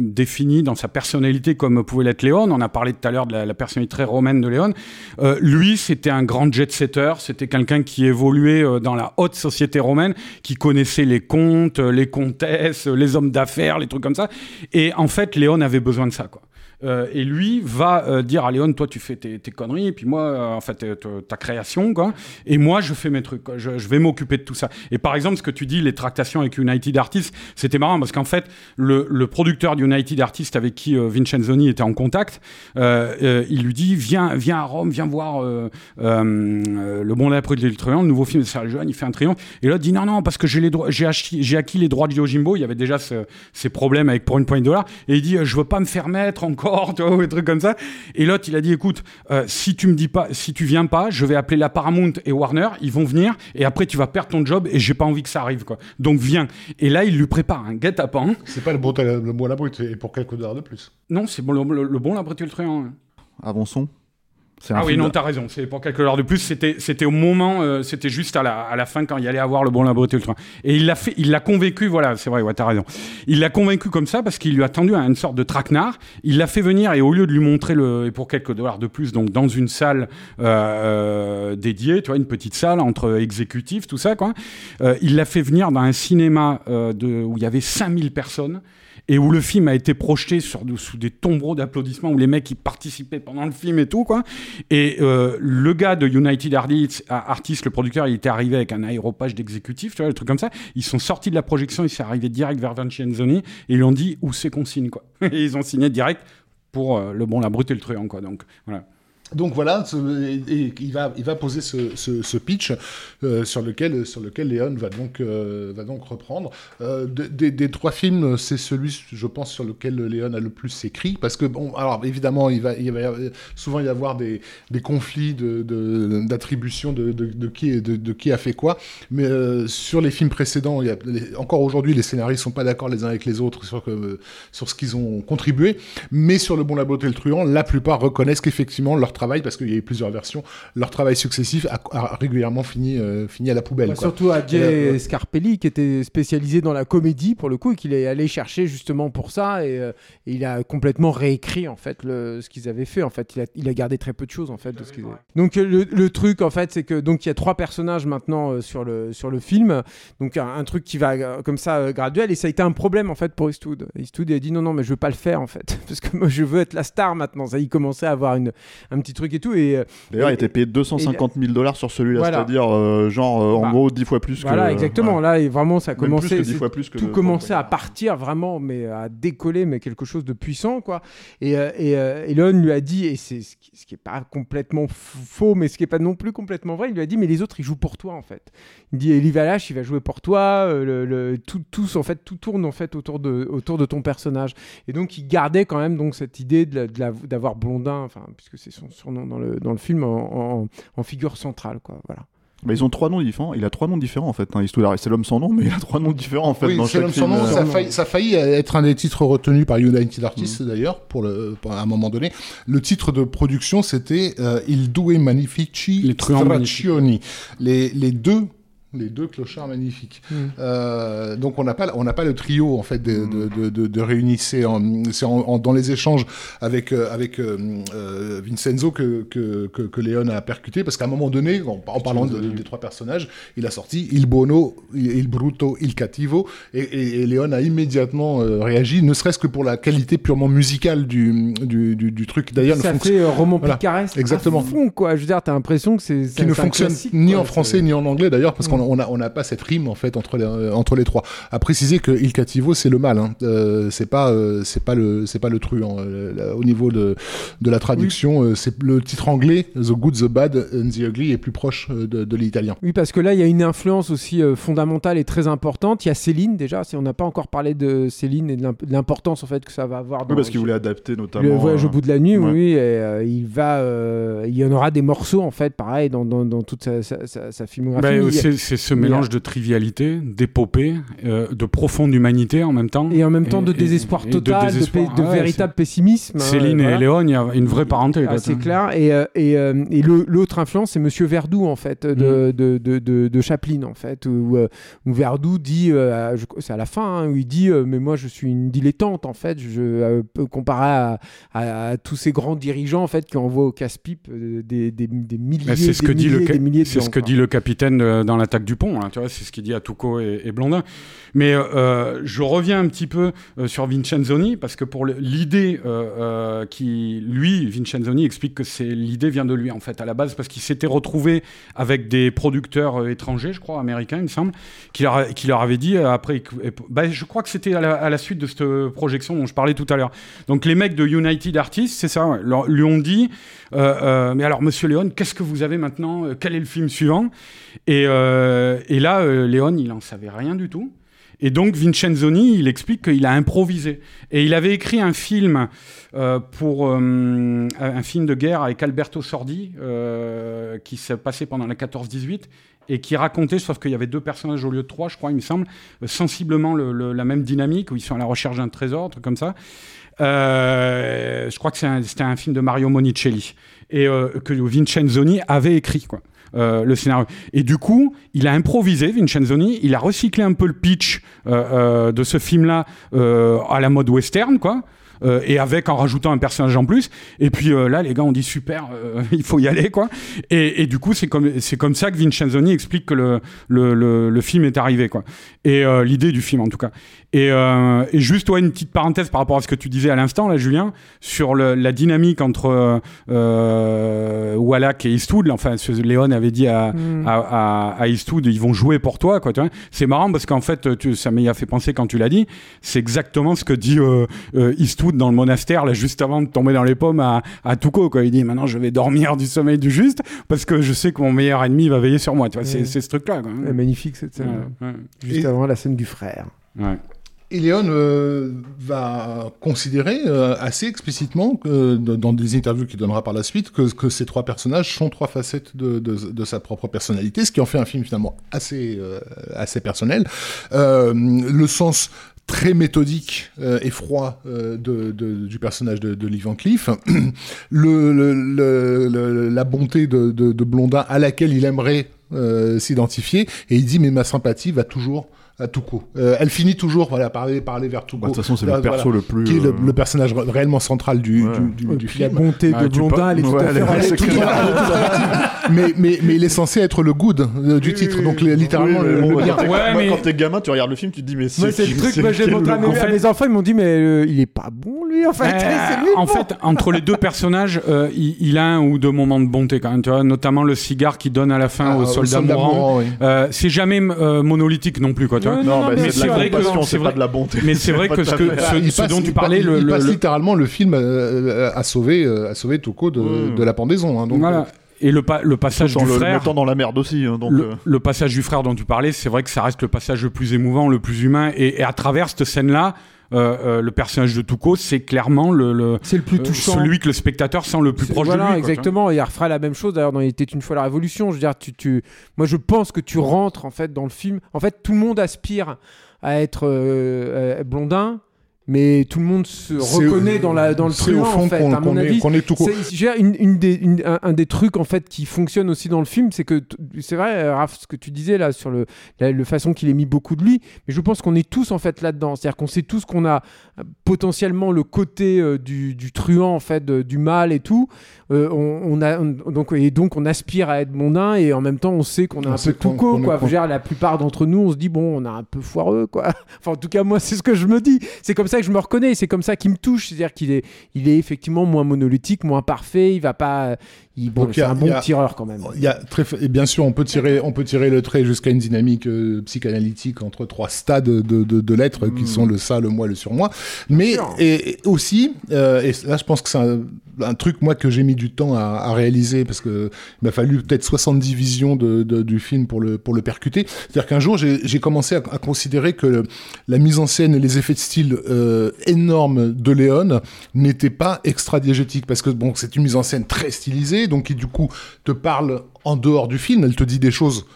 dans sa personnalité comme pouvait l'être Léon. On a parlé tout à l'heure de la, personnalité très romaine de Léon. Euh, lui, c'était un grand jet-setter. C'était quelqu'un qui évoluait euh, dans la haute société romaine, qui connaissait les comtes, euh, les comtesses, les hommes d'affaires, les trucs comme ça. Et en fait, Léon avait besoin de ça, quoi. Euh, et lui va euh, dire à Léon, toi tu fais tes, conneries, et puis moi, euh, en fait, ta- création, quoi. Et moi, je fais mes trucs, quoi. Je, vais m'occuper de tout ça. Et par exemple, ce que tu dis, les tractations avec United Artists, c'était marrant parce qu'en fait, le, le producteur d'United Artists avec qui Vincenzoni était en contact, il lui dit, viens, viens à Rome, viens voir Le Bon Lapre de Truand, le nouveau film de Sergio il fait un triomphe. Et l'autre dit, non, non, parce que j'ai les acquis, les droits de Yojimbo. Il y avait déjà ce- ces problèmes avec pour une poignée de dollars. Et il dit, je veux pas me faire mettre encore, tu vois, ou des trucs comme ça. Et l'autre, il a dit, écoute, euh, si tu me dis pas, si tu viens pas, je vais appeler la Paramount et Warner, ils vont venir, et après tu vas perdre ton job, et j'ai pas envie que ça arrive, quoi. Donc viens. Et là, il lui prépare un guet-apens. C'est pas le bon, le bon la brute, et pour quelques dollars de plus. Non, c'est bon, le, le- le bon, la brute et le truand. hein. Avançons. Ah oui, non, t'as raison. C'est pour quelques heures de plus. C'était, c'était au moment, euh, c'était juste à la, à la fin quand il allait avoir le bon la beauté et le train. Et il l'a fait, il l'a convaincu. Voilà, c'est vrai. Ouais, t'as raison. Il l'a convaincu comme ça parce qu'il lui a tendu à une sorte de traquenard. Il l'a fait venir et au lieu de lui montrer le, et pour quelques dollars de plus, donc dans une salle euh, euh, dédiée, tu vois, une petite salle entre exécutifs, tout ça, quoi. euh, il l'a fait venir dans un cinéma euh, de, où il y avait 5000 personnes et où le film a été projeté sous des tombereaux d'applaudissements où les mecs qui participaient pendant le film et tout quoi. Et euh, le gars de United Artists, le producteur, il était arrivé avec un aéropage d'exécutifs, tu vois, le truc comme ça. Ils sont sortis de la projection, ils sont arrivés direct vers Vincenzoni et ils lui ont dit où c'est qu'on signe quoi. Et ils ont signé direct pour euh, le bon, la brute et le truand quoi. Donc voilà. Donc voilà, il, va, poser ce, pitch euh, sur, lequel, sur lequel Léon va donc, euh, va donc reprendre. Euh, de- des, trois films, c'est celui, je pense, sur lequel Léon a le plus écrit, parce que, bon, alors évidemment, il va, il souvent y avoir des, conflits d'attribution de, de, qui, de, qui a fait quoi, mais sur les films précédents, encore aujourd'hui, les scénaristes sont pas d'accord les uns avec les autres sur, sur ce qu'ils ont contribué, mais sur Le Bon, la Beauté et le Truand, la plupart reconnaissent qu'effectivement, leur travail, parce qu'il y a eu plusieurs versions, leur travail successif a, a régulièrement fini, euh, fini à la poubelle. Bah, quoi. surtout à Jay Euh. Scarpelli qui était spécialisé dans la comédie pour le coup et qu'il est allé chercher justement pour ça et, euh, et il a complètement réécrit en fait le, ce qu'ils avaient fait en fait il a, il a gardé très peu de choses en fait de ce qu'ils avaient. donc le, le truc en fait c'est que donc il y a trois personnages maintenant euh, sur le sur le film donc un, un truc qui va euh, comme ça euh, graduel et ça a été un problème en fait pour Eastwood Eastwood il a dit non non mais je veux pas le faire en fait parce que moi je veux être la star maintenant ça il commençait à avoir une un petit petit truc et tout. Et euh, D'ailleurs, il était payé 250 000 dollars sur celui-là, Voilà. c'est-à-dire euh, genre euh, en Bah, gros 10 fois plus que. voilà, exactement. ouais. Là, et vraiment, ça a commencé. que 10 c'est- fois plus que tout commençait à partir vraiment, mais à décoller, mais quelque chose de puissant, quoi. Et, et Elon lui a dit, et c'est ce qui, ce qui est pas complètement faux, mais ce qui est pas non plus complètement vrai, il lui a dit, mais les autres, ils jouent pour toi, en fait. Il dit, Eli Valache, il va jouer pour toi. le, le- tout, tous, en fait, tout tourne en fait autour de, autour de ton personnage. Et donc, il gardait quand même donc cette idée de la- de d'avoir Blondin, enfin, puisque c'est son surnom dans le, dans le film, en, en- en figure centrale, quoi. Voilà. Bah, ils ont trois noms différents. Il a trois noms différents en fait. Hein. C'est l'homme sans nom, mais il a trois noms différents en fait. oui, c'est l'homme sans nom. Euh, Ça a, failli, ça a failli être un des titres retenus par United Artists Mm. d'ailleurs, pour le, pour un moment donné. Le titre de production, c'était euh, Il Due Magnifici Les Straccioni. Les, les deux. Les deux clochards magnifiques. Mm. Euh, donc on n'a pas on n'a pas le trio en fait de, de, de, de, réunis. C'est dans les échanges avec euh, avec euh, Vincenzo que, que, que que Léon a percuté parce qu'à un moment donné en, en parlant de- des trois personnages il a sorti Il Bono Il Bruto Il Cattivo et, et, et Léon a immédiatement euh, réagi ne serait-ce que pour la qualité purement musicale du du, du, du truc d'ailleurs ça fait roman Voilà, picaresque exactement. à fond, quoi. Je veux dire, t'as l'impression que c'est qui ne fonctionne ni quoi. en français ni en anglais d'ailleurs parce qu'on Mm. On n'a pas cette rime en fait entre les euh, entre les trois. À préciser que Il Cattivo c'est le mal, hein. Euh, c'est pas euh, c'est pas le c'est pas le truand. Euh, là, au niveau de de la traduction, euh, c'est le titre anglais The Good, the Bad and the Ugly est plus proche euh, de, de l'italien. Oui, parce que là, il y a une influence aussi euh, fondamentale et très importante. Il y a Céline, déjà. Si on n'a pas encore parlé de Céline et de l'imp- de l'importance en fait que ça va avoir dans Oui, parce qu'il voulait adapter notamment. le voyage euh, au bout de la nuit, ouais. oui, et, euh, il va, euh, il y en aura des morceaux en fait, pareil, dans, dans, dans toute sa, sa, sa- sa filmographie. C'est ce mélange de trivialité, d'épopée, euh, de profonde humanité en même temps. et en même temps de et- désespoir et total, de, désespoir. pe- de Ah ouais, véritable pessimisme. hein, Céline voilà. et Léon, il y a une vraie parenté. Ah, c'est clair. Et, euh, et, euh, l'autre influence, c'est Monsieur Verdoux, en fait, Mm. de, de, de, de, de Chaplin, en fait, où, où Verdoux dit, euh, c'est à la fin, hein, où il dit, euh, mais moi, je suis une dilettante, en fait, je comparer à, à- à tous ces grands dirigeants, en fait, qui envoient au casse-pipe des, des, des milliers, ce des que dit le milliers, ca- des milliers de C'est ce que dit le capitaine dans l'attaque du pont. hein, tu vois, c'est ce qu'il dit à Tuco et, et Blondin. Mais euh, je reviens un petit peu euh, sur Vincenzoni parce que pour l'idée euh, euh, qui, lui, Vincenzoni explique que c'est l'idée vient de lui en fait à la base parce qu'il s'était retrouvé avec des producteurs euh, étrangers, je crois, américains, il me semble, qui leur, qui leur avait dit euh, après, bah, je crois que c'était à la, suite de cette projection dont je parlais tout à l'heure. Donc les mecs de United Artists, c'est ça, lui ont dit, euh, euh, mais alors Monsieur Léon, qu'est-ce que vous avez maintenant Euh, Quel est le film suivant? Et, euh, et là, euh, Léon, il en savait rien du tout. Et donc Vincenzoni, il explique qu'il a improvisé. Et il avait écrit un film euh, pour euh, un film de guerre avec Alberto Sordi euh, qui s'est passé pendant la 14-18 et qui racontait, sauf qu'il y avait deux personnages au lieu de trois, je crois, il me semble, sensiblement le- le- la même dynamique où ils sont à la recherche d'un trésor, un truc comme ça. Je crois que c'est un- c'était un, film de Mario Monicelli et que Vincenzoni avait écrit quoi. Euh, le scénario. Et du coup, il a improvisé, Vincenzoni, il a recyclé un peu le pitch euh, euh, de ce film-là à la mode western, quoi. Euh, et avec en rajoutant un personnage en plus. Et puis euh, là, les gars ont dit super, euh, il faut y aller, quoi. Et, et du coup, c'est comme c'est comme ça que Vincenzoni explique que le le, le, le film est arrivé, quoi. Et l'idée du film, en tout cas. Et, et juste, ouais, une petite parenthèse par rapport à ce que tu disais à l'instant, là, Julien, sur le- la dynamique entre Wallach et Eastwood. Enfin, ce- Léon avait dit à, Mm. à, à- à Eastwood, ils vont jouer pour toi, quoi. C'est marrant parce qu'en fait, tu, ça m'y a fait penser quand tu l'as dit. C'est exactement ce que dit euh, dans le monastère, là, juste avant de tomber dans les pommes à, à Tuco, quoi. Il dit, maintenant, je vais dormir du sommeil du juste parce que je sais que mon meilleur ennemi va veiller sur moi. Tu vois, c'est, c'est ce truc-là, quoi. Ouais, magnifique cette scène. Ouais, ouais, Juste Et- avant la scène du frère. ouais. Et Léon euh, va considérer euh, assez explicitement, que, dans des interviews qu'il donnera par la suite, que, que ces trois personnages sont trois facettes de, de, de sa propre personnalité, ce qui en fait un film finalement assez, euh, assez personnel. Euh, le sens très méthodique euh, et froid euh, de, du personnage de, de Lee Van Cleef, le, le- le- le- la bonté de Blondin à laquelle il aimerait euh, s'identifier, et il dit mais ma sympathie va toujours à Tuco. Euh, elle finit toujours voilà, par, aller, par aller vers Tuco. Bah, de toute façon, c'est le perso voilà, le plus. qui est le, euh, le personnage ré- réellement central du, Ouais. du, du, Et du puis la film. bonté Ah, de Blondin, elle est tout à fait c'est mais, mais, mais il est censé être le good du titre, donc littéralement Oui, le, le bien. quand t'es- Ouais, mais- t'es gamin, tu regardes le film, tu te dis, mais c'est qui- le truc, moi j'ai montré à mes, enfants, ils m'ont dit, mais euh, il est pas bon lui en fait. Euh, c'est lui. le en fait, entre les deux personnages, euh, il, il a un ou deux moments de bonté quand même, tu vois, notamment le cigare qu'il donne à la fin Ah, au soldat soldat mourant. mourant, oui. Euh, c'est jamais euh, monolithique non plus, quoi, tu vois. Non, Non, mais c'est de la vrai que- compassion, c'est pas de la bonté. Mais c'est vrai que ce, à que, fait. ce, il ce passe, dont tu parlais, le, il le- passe le- littéralement le film euh, à sauver, euh, à sauver Tuco de, Mm. de la pendaison. hein, donc, voilà. Et le, pa- le passage en du le frère. mettant dans la merde aussi. hein, donc, le, euh, le passage du frère dont tu parlais, c'est vrai que ça reste le passage le plus émouvant, le plus humain. Et, et à travers cette scène-là, euh, euh, le personnage de Tuco, c'est clairement le, le- c'est le plus euh, touchant. celui que le spectateur sent le plus proche voilà, de lui. quoi, exactement. Et il refera la même chose d'ailleurs dans Il était une fois la Révolution. Je veux dire, tu, tu... moi je pense que tu rentres en fait dans le film. En fait, tout le monde aspire à être euh, euh, blondin, mais tout le monde se reconnaît dans, la, dans le au fond en fait. qu'on à mon est, avis, est veux dire, une, une des, une- un, un des trucs en fait qui fonctionne aussi dans le film, c'est que c'est vrai, Raph, ce que tu disais là sur le, la le façon qu'il ait mis beaucoup de lui, mais je pense qu'on est tous en fait là-dedans. C'est-à-dire qu'on sait tous qu'on a euh, potentiellement le côté euh, du, du truand en fait, de- du mal et tout. Euh, on, on a on- donc et donc on aspire à être mondain et en même temps on sait qu'on a On un peu tout co quoi. Dire, la plupart d'entre nous, on se dit bon, on a un peu foireux quoi. Enfin en tout cas moi c'est ce que je me dis. C'est comme ça que je me reconnais. C'est comme ça qu'il me touche. C'est-à-dire qu'il est il est effectivement moins monolithique, moins parfait. Il va pas. Il, bon, c'est un bon a- tireur quand même. Il y a très, et bien sûr, on peut tirer, on peut tirer le trait jusqu'à une dynamique euh, psychanalytique entre trois stades de, de, de l'être qui sont le ça, le moi, le surmoi. Mais et, et aussi, euh, et là, je pense que c'est un, un truc moi que j'ai mis du temps à, à réaliser parce que il m'a fallu peut-être 70 visions de, de- du film pour le pour le percuter. C'est-à-dire qu'un jour, j'ai j'ai commencé à, à considérer que le- la mise en scène et les effets de style euh, énormes de Léon n'étaient pas extra-diégétiques parce que bon, c'est une mise en scène très stylisée, donc qui du coup te parle en dehors du film, elle te dit des choses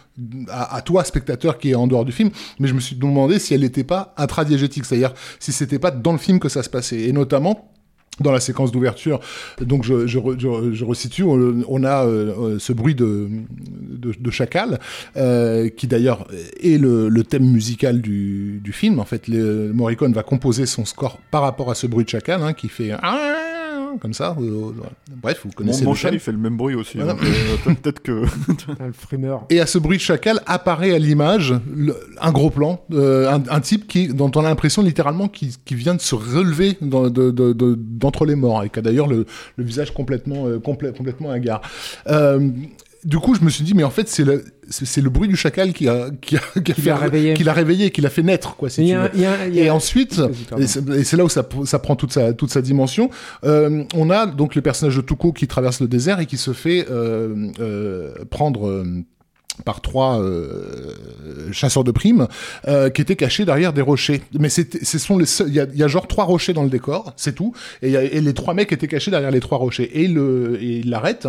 à, toi, spectateur, qui est en dehors du film, mais je me suis demandé si elle n'était pas intradiégétique, c'est-à-dire si c'était pas dans le film que ça se passait, et notamment dans la séquence d'ouverture, donc je, je, re- je, je resitue, on, a euh, euh, ce bruit de, chacal, euh, qui d'ailleurs est le, thème musical du, film. En fait, Morricone va composer son score par rapport à ce bruit de chacal, hein, qui fait comme ça. euh, bref, vous Mon, connaissez mon le chat, thème. il fait le même bruit aussi. Voilà. donc, euh, Peut-être que. Le frimeur. Et à ce bruit de chacal apparaît à l'image un gros plan, euh, un, un type qui, dont on a l'impression littéralement qu'il qui vient de se relever dans- de- de- de- d'entre les morts et qui a d'ailleurs le, le visage complètement, euh, complè- complètement hagard. Euh, du coup, je me suis dit, mais en fait, c'est le, c'est le bruit du chacal qui a, qui a, qui a Qui fait l'a réveillé. qui l'a réveillé, qui l'a fait naître, quoi. si tu a veux. Et ensuite, et c'est et c'est là où ça, ça prend toute sa, toute sa dimension, euh, on a donc le personnage de Tuco qui traverse le désert et qui se fait euh, euh, prendre... euh, par trois euh, chasseurs de primes euh, qui étaient cachés derrière des rochers. Mais ce sont les il y y a genre trois rochers dans le décor, c'est tout. Et, y a- et les trois mecs étaient cachés derrière les trois rochers. Et le- et il l'arrête.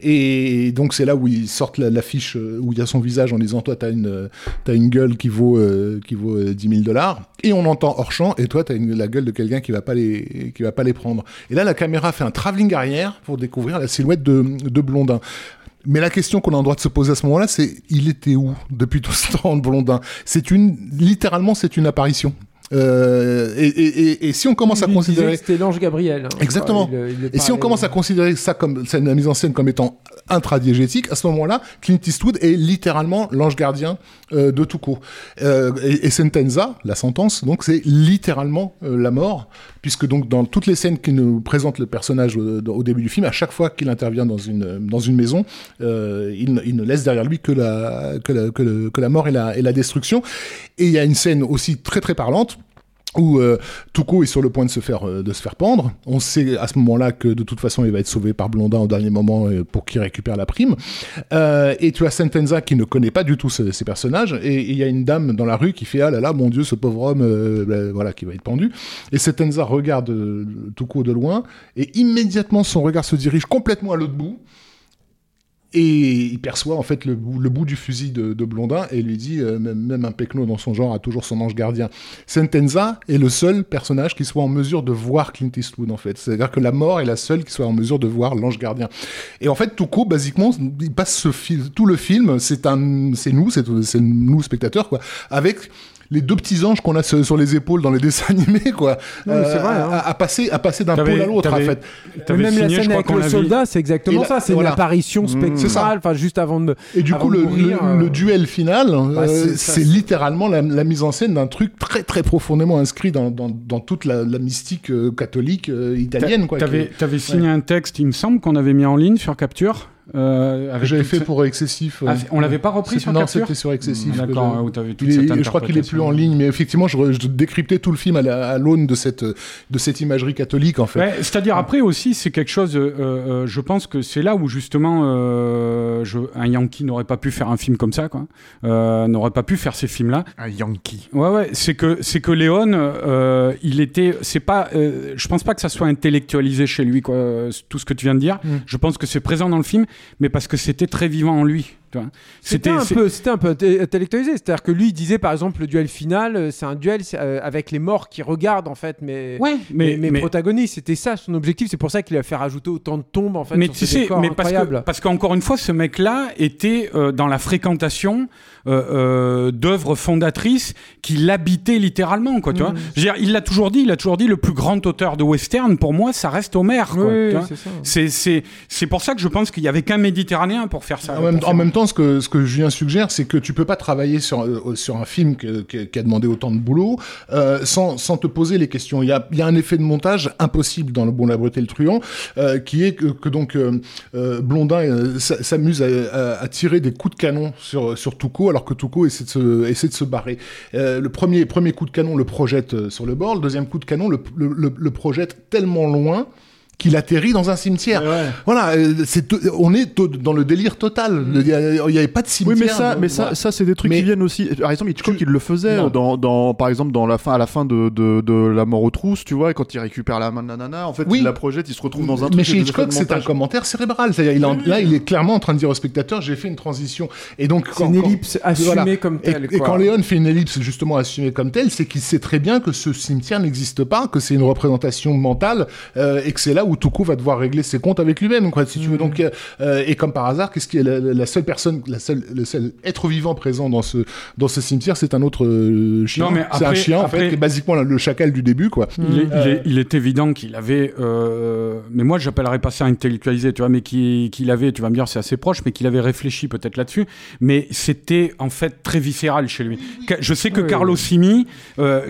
Et donc c'est là où ils sortent la- l'affiche euh, où il y a son visage en disant toi t'as une euh, t'as une gueule qui vaut euh, qui vaut euh, 10 000 dollars. Et on entend hors champ et toi t'as la gueule de quelqu'un qui va pas les qui va pas les prendre. Et là la caméra fait un travelling arrière pour découvrir la silhouette de, de Blondin. Mais la question qu'on a le droit de se poser à ce moment-là, c'est il était où depuis tout ce temps, Blondin? C'est une, littéralement, c'est une apparition. Euh, et, et, et, si on commence à Il considérer c'était l'ange Gabriel. hein. Exactement. Enfin, il- il le et si on commence à euh, considérer ça comme la mise en scène comme étant intradiégétique, à ce moment-là, Clint Eastwood est littéralement l'ange gardien euh, de Tuco. Euh, et, et Sentenza, la sentence, donc c'est littéralement euh, la mort, puisque donc dans toutes les scènes qui nous présentent le personnage au, au début du film, à chaque fois qu'il intervient dans une dans une maison, euh, il, ne- il ne laisse derrière lui que la que la, que le- que la mort et la, et la destruction. Et il y a une scène aussi très très parlante où euh, Tuco est sur le point de se faire euh, de se faire pendre. On sait à ce moment-là que de toute façon il va être sauvé par Blondin au dernier moment euh, pour qu'il récupère la prime. Euh, et tu as Sentenza qui ne connaît pas du tout ce- ces personnages et il y a une dame dans la rue qui fait ah là là mon dieu ce pauvre homme euh, ben, voilà qui va être pendu. Et Sentenza regarde Tuco de loin et immédiatement son regard se dirige complètement à l'autre bout. Et il perçoit en fait le bout, du fusil de, Blondin et lui dit euh, même, un pecno dans son genre a toujours son ange gardien. Sentenza est le seul personnage qui soit en mesure de voir Clint Eastwood en fait. C'est-à-dire que la mort est la seule qui soit en mesure de voir l'ange gardien. Et en fait, Tuco, basiquement, il passe ce tout le film, c'est un, c'est nous, c'est nous spectateurs quoi, avec les deux petits anges qu'on a sur, sur les épaules dans les dessins animés, quoi. C'est vrai, hein. à, à passer, à passer d'un pôle à l'autre, en fait. Même signé, la scène avec le soldat, c'est exactement ça. C'est voilà. une apparition ça. spectrale, enfin juste avant de. Et du coup, le, mourir, le- euh, le duel final, bah, euh, c'est- ça, c'est littéralement la, la mise en scène d'un truc très très profondément inscrit dans, dans, dans toute la, la mystique euh, catholique euh, italienne. Quoi, T'avais qui- t'avais signé un texte, il me semble, qu'on avait mis en ligne sur Capture. Euh, j'avais fait ce- pour excessif. Ah, euh, on l'avait pas repris sur Non, c'était sur excessif. D'accord, où t'avais toute Il est- cette je crois qu'il est plus en ligne, mais effectivement, je, décryptais tout le film à la- à l'aune de cette, de cette imagerie catholique, en fait. Ouais, C'est-à-dire après aussi, c'est quelque chose. euh, euh, je pense que c'est là où justement, euh, je- un Yankee n'aurait pas pu faire un film comme ça, quoi. Euh, n'aurait pas pu faire ces films-là. Un Yankee. Ouais, ouais. C'est que c'est que Léon, euh, il était. C'est pas. euh, je pense pas que ça soit intellectualisé chez lui, quoi. euh, Tout ce que tu viens de dire. Mm. Je pense que c'est présent dans le film, mais parce que c'était très vivant en lui. C'était un peu, c'était un peu intellectualisé. C'est-à-dire que lui, il disait par exemple le duel final, euh, c'est un duel euh, avec les morts qui regardent en fait, mais Ouais, mais, mais, mais, protagonistes. C'était ça son objectif. C'est pour ça qu'il a fait rajouter autant de tombes en fait. mais sur tu ce sais, décor mais parce que incroyable. parce qu'encore une fois, ce mec-là était euh, dans la fréquentation euh, euh, d'œuvres fondatrices qui l'habitaient littéralement, quoi. Tu Mm. vois, dire, il l'a toujours dit, il a toujours dit, le plus grand auteur de western, pour moi, ça reste Homer. Oui, c'est pour ça que je pense qu'il y avait qu'un Méditerranéen pour faire ça. En même temps, ce que, ce que Julien suggère, c'est que tu peux pas travailler sur, euh, un film qui a demandé autant de boulot euh, sans, te poser les questions. Il y a, un effet de montage impossible dans Le Bon, la et le Truand, euh, qui est que, donc Blondin s'amuse à, tirer des coups de canon sur, sur alors que Tuco essaie de se, barrer. Le premier, premier coup de canon le projette sur le bord, le deuxième coup de canon le projette tellement loin qu'il atterrit dans un cimetière. Voilà, euh, c'est on est dans le délire total. Il n'y avait pas de Oui, cimetière. mais ça, dans- mais ça, ça c'est des trucs Mais- qui viennent aussi. Par exemple, Hitchcock, Tu- il le faisait Non. dans, dans, par exemple, dans la fin, à la fin de, de, de La mort aux trousses, tu vois, quand il récupère la main de nanana, en fait, Oui. il la projette, il se retrouve dans un truc. mais chez Hitchcock, c'est un commentaire cérébral. C'est-à-dire, il est en- là, il est clairement en train de dire au spectateur, j'ai fait une transition. Et donc, C'est une ellipse assumée voilà. comme telle. et quoi. quand Léon fait une ellipse justement assumée comme telle, c'est qu'il sait très bien que ce cimetière n'existe pas, que c'est une représentation mentale, euh, et que c'est là où Tuco va devoir régler ses comptes avec lui-même, quoi, si tu veux. Donc, euh, euh, et comme par hasard, qu'est-ce qui est la, la seule personne, la seule, le seul être vivant présent dans ce dans ce cimetière, c'est un autre euh, chien. Non, mais c'est un après- chien en après- fait, qui est basiquement le chacal du début, quoi. Il est, il, est, il est évident qu'il avait, mais moi j'appellerais pas ça intellectualisé, tu vois, mais qu'il avait, tu vas me dire c'est assez proche, mais qu'il avait réfléchi peut-être là-dessus, mais c'était en fait très viscéral chez lui. Je sais que Oui, Carlo. Simi,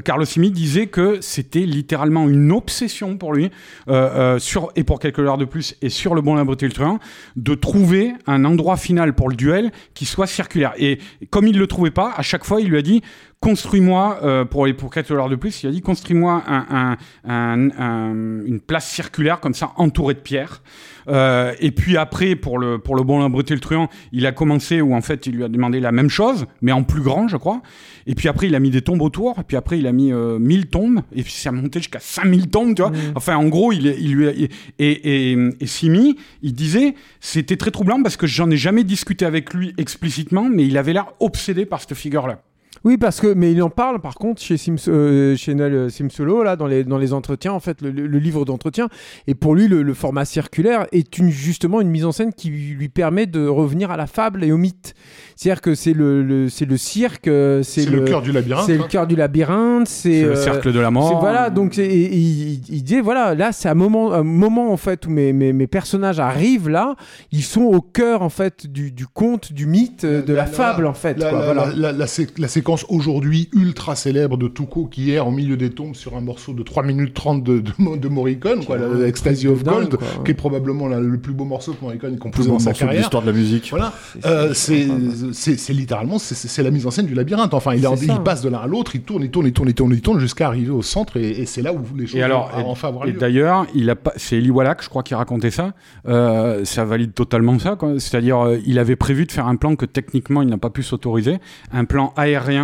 Carlo Simi disait que c'était littéralement une obsession pour lui, euh, euh, et pour quelques heures de plus, et sur le bon la beauté et le de trouver un endroit final pour le duel qui soit circulaire. Et comme il le trouvait pas, à chaque fois il lui a dit construis-moi euh, pour les pour quelques heures de plus il a dit construis-moi un, un- un- un- une place circulaire comme ça entourée de pierres. Euh, et puis après pour le pour le bon la beauté et le truand il a commencé où en fait il lui a demandé la même chose mais en plus grand je crois. Et puis après il a mis des tombes autour et puis après il a mis euh, 1000 tombes et puis ça a monté jusqu'à 5000 tombes tu vois. Enfin en gros il, il lui a- et, et, et Simi il disait c'était très troublant parce que j'en ai jamais discuté avec lui explicitement mais il avait l'air obsédé par cette figure là Oui, parce que, mais il en parle par contre chez, Sims, euh, chez Noël euh, Simsolo, là, dans les, dans les entretiens, en fait, le, le- le livre d'entretien. Et pour lui, le, le format circulaire est une, justement une mise en scène qui lui permet de revenir à la fable et au mythe. C'est-à-dire que c'est le, le- c'est le cirque, euh, c'est le cœur du labyrinthe. c'est le hein. cœur du labyrinthe, c'est le cercle de la mort voilà, donc c'est- et- et il, il disait voilà, là c'est un moment, un moment en fait où mes, mes, mes personnages arrivent là, ils sont au cœur en fait du, du conte, du mythe, de la, La- fable en fait. La, quoi, la- voilà. la- la- la sé- la séquence aujourd'hui ultra célèbre de Tuco qui est en milieu des tombes sur un morceau de 3 minutes 30 de, de, Mo- de Morricone, quoi, la- Ecstasy of Gold, quoi. qui est probablement la- le plus beau morceau que Morricone ait grand dans sa carrière. l'histoire de la musique. Voilà, C'est- Euh, littéralement c'est- la mise en scène du labyrinthe. Enfin, il, est en- C'est ça. il passe de l'un à l'autre, il tourne, il tourne, il tourne, il tourne, il tourne jusqu'à arriver au centre et, et c'est là où les choses Et alors, vont enfin avoir Et d'ailleurs, il a pas, c'est Eli Wallach, je crois, qui racontait ça. Euh, ça valide totalement ça, quoi. C'est-à-dire, euh, il avait prévu de faire un plan que techniquement il n'a pas pu s'autoriser, un plan aérien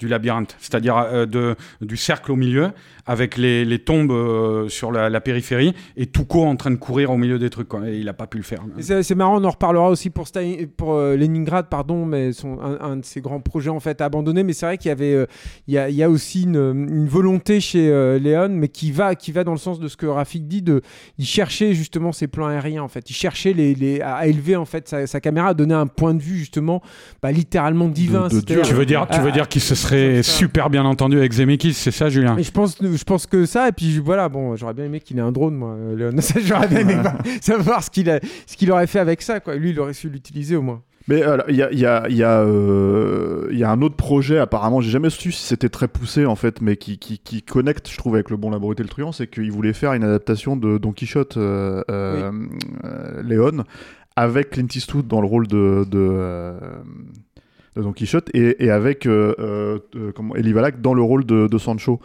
du labyrinthe, c'est-à-dire euh, de, du cercle au milieu, avec les, les tombes euh, sur la, la périphérie, et Tuco en train de courir au milieu des trucs, quoi. Et il n'a pas pu le faire. C'est c'est marrant, on en reparlera aussi pour, Stalin- pour euh, Leningrad, pardon, mais son, un, un de ses grands projets en fait abandonné. Mais c'est vrai qu'il y avait, euh, il y, a, il y a aussi une, une volonté chez euh, Léon, mais qui va, qui va dans le sens de ce que Rafik dit, de, il cherchait justement ses plans aériens en fait. Il cherchait les, les- à élever en fait sa, sa caméra, à donner un point de vue justement, bah, littéralement divin. De- de C'est-à-dire- Tu veux dire, tu veux dire qu'il se serait serait super bien entendu avec Zemeckis, c'est ça, Julien Et je pense, je pense que ça, et puis voilà, bon, j'aurais bien aimé qu'il ait un drone, moi, euh, Léon. Ça, J'aurais bien aimé bah, savoir ce qu'il a- ce qu'il aurait fait avec ça, quoi. Lui, il aurait su l'utiliser au moins. Mais il y a, il y, a, il y, a, euh, il y a un autre projet, apparemment, j'ai jamais su si c'était très poussé en fait, mais qui, qui, qui connecte, je trouve, avec Le Bon, la Brute et le Truand, c'est qu'il voulait faire une adaptation de Don Quichotte, euh, euh, euh, Léon, avec Clint Eastwood dans le rôle de, de, euh, de Don Quichotte et, et avec euh, euh, euh, comment, Elie Valak dans le rôle de Sancho.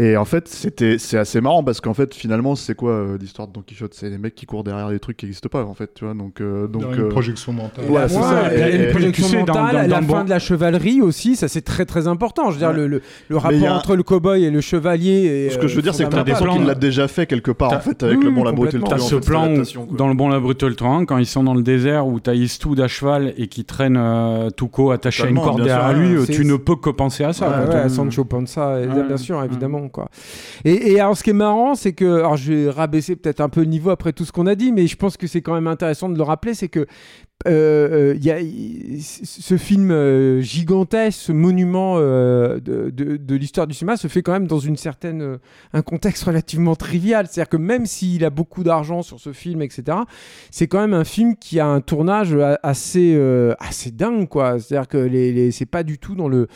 Et en fait, c'était c'est assez marrant parce qu'en fait, finalement, c'est quoi euh, l'histoire de Don Quichotte? C'est les mecs qui courent derrière des trucs qui n'existent pas, en fait, tu vois. Donc, euh, donc Dans une euh, projection mentale. Ouais, c'est Ouais, ça. et- Et- et et- les projections tu sais, dans- mentales, dans- la dans fin Bon- de la chevalerie aussi, ça c'est très très important. Je veux dire, Ouais. le, le, le rapport a entre le cowboy et le chevalier. Et, Ce que je veux dire, c'est que t'as des plans- qu'il l'a déjà fait quelque part, en fait, avec le bon, la brute et le. T'as ce plan dans Le Bon, la Brute et le Truand, quand ils sont dans le désert où t'as Eastwood à cheval et qui traîne Tuco attaché à une corde derrière lui, tu ne peux que penser à ça. Sancho Panza, bien sûr, évidemment. Et, et alors, ce qui est marrant, c'est que. Alors, je vais rabaisser peut-être un peu le niveau après tout ce qu'on a dit, mais je pense que c'est quand même intéressant de le rappeler c'est que. Euh, euh, y a ce film euh, gigantesque, ce monument euh, de, de- de l'histoire du cinéma se fait quand même dans une certaine, un contexte relativement trivial. C'est-à-dire que même s'il a beaucoup d'argent sur ce film, etc., c'est quand même un film qui a un tournage assez, euh, assez dingue, quoi. C'est-à-dire que les, les- c'est pas du tout dans le,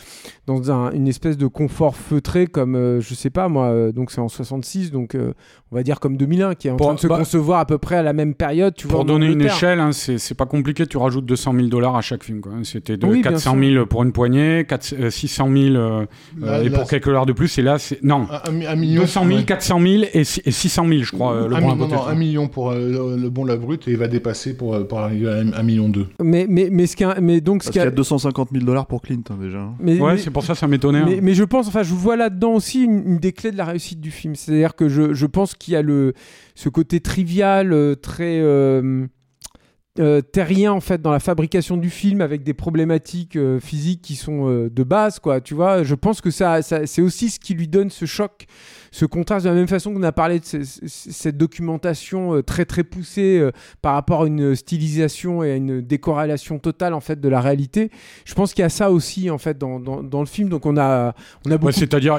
dans un- une espèce de confort feutré comme, euh, je sais pas moi, donc c'est en 66, donc on va dire comme 2001, qui est en Pour- train de se bah, concevoir à peu près à la même période, tu. Pour donner une échelle, hein, c'est pas compliqué, tu rajoutes 200 000 dollars à chaque film. quoi. C'était de Oui, bien 400 sûr. 000 pour une poignée, 4, euh, 600 000 euh, Là, et là, pour quelques dollars de plus. Et là, c'est. Non, Un, un- un million. 200 000, ouais. 400 000 et, et 600 000, je crois. euh, le un, bon mi- non, un million pour euh, le, le bon la brute et il va dépasser pour, pour arriver à un, un million deux. Mais, mais, mais, ce qui a- mais donc ce Parce qui qu'il y a- a 250 000 dollars pour Clint, hein, déjà. hein. mais- Ouais, mais- c'est pour ça, ça m'étonnait. hein. Mais, mais je pense, enfin, je vois là-dedans aussi une, une des clés de la réussite du film. C'est-à-dire que je, je pense qu'il y a le, ce côté trivial, euh, très euh, euh, terrien en fait dans la fabrication du film, avec des problématiques euh, physiques qui sont euh, de base, quoi. Tu vois, je pense que ça, ça- c'est aussi ce qui lui donne ce choc, ce contraste. De la même façon qu'on a parlé de ce- ce- cette documentation euh, très très poussée euh, par rapport à une stylisation et à une décorrélation totale en fait de la réalité. Je pense qu'il y a ça aussi en fait dans, dans, dans le film. Donc on a on a beaucoup Ouais, c'est-à-dire,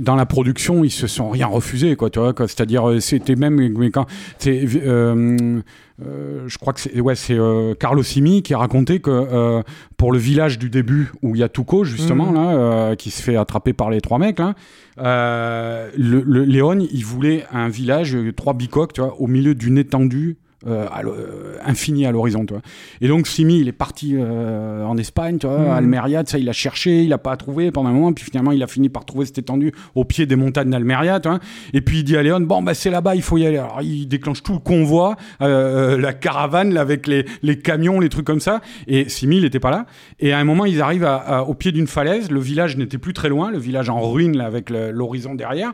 dans la production, ils se sont rien refusés, quoi, tu vois. C'est-à-dire, euh, c'était même, mais quand, c'est, euh, euh, je crois que c'est, ouais, c'est euh, Carlo Simi qui a raconté que euh, pour le village du début où il y a Tuco justement Mhm. là, qui se fait attraper par les trois mecs là, euh, le, Léon, il voulait un village, euh, trois bicoques, tu vois, au milieu d'une étendue. Euh, à euh, infinie à l'horizon, tu vois. Et donc Simi, il est parti euh, en Espagne, tu vois, à Almeria, ça, il a cherché, il a pas trouvé pendant un moment, puis finalement, il a fini par trouver cette étendue au pied des montagnes d'Almeria, tu vois. Et puis il dit à Léon, bon, bah c'est là-bas, il faut y aller. Alors il déclenche tout le convoi, euh, la caravane, là, avec les, les camions, les trucs comme ça. Et Simi, il était pas là. Et à un moment, ils arrivent à- à- au pied d'une falaise. Le village n'était plus très loin, le village en ruine, là, avec l'horizon derrière.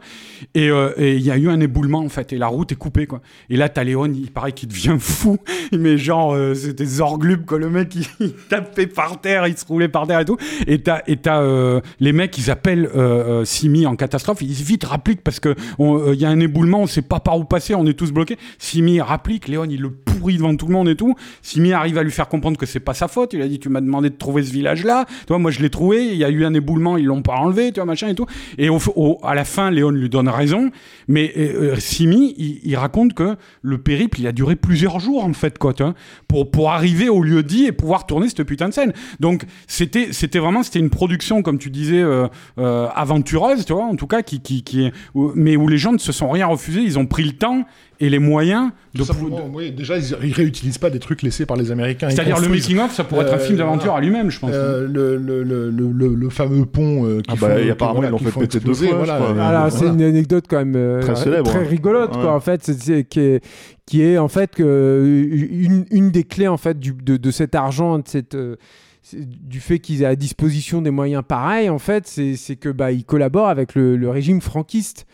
Et et il y a eu un éboulement, en fait, et la route est coupée, quoi. Et là, t'as Léon, il paraît qu'il devient fou. Mais genre, euh, c'était Zorglub, quoi. Le mec, il, tapait par terre, il se roulait par terre et tout. Et t'as, et euh, les mecs, ils appellent euh, Simi en catastrophe. Ils vite, rapplique, parce que il y a un éboulement, on sait pas par où passer, on est tous bloqués. Simi rapplique, Léon, il le pourrit devant tout le monde et tout. Simi arrive à lui faire comprendre que c'est pas sa faute. Il a dit, tu m'as demandé de trouver ce village-là. Tu vois, moi, je l'ai trouvé. Il y a eu un éboulement, ils l'ont pas enlevé, tu vois, machin et tout. Et au, au- à la fin, Léon lui donne raison. Mais Simi, il, il raconte que le périple, il a duré plusieurs jours, en fait, quoi, tu vois, pour, pour arriver au lieu dit et pouvoir tourner cette putain de scène. Donc, c'était, c'était vraiment, c'était une production, comme tu disais, euh, euh, aventureuse, tu vois, en tout cas, qui, qui, est, mais où les gens ne se sont rien refusés. Ils ont pris le temps et les moyens de. Oui, déjà, ils, ils réutilisent pas des trucs laissés par les Américains. C'est-à-dire le construisent, making-of, ça pourrait être un Euh, film d'aventure voilà. à lui-même, je pense. euh, le, le, le, le, le- fameux pont euh, qui Ah bah, font- apparemment, voilà, ils l'ont fait péter deux fois, voilà, euh, Voilà, c'est une anecdote quand même euh, Très célèbre, très hein. rigolote Ouais. quoi en fait, c'est- qui est qui est en fait que euh, une, une des clés en fait du, de, de cet argent, de cette euh, du fait qu'ils aient à disposition des moyens pareils en fait, c'est c'est que bah ils collaborent avec le, le régime franquiste.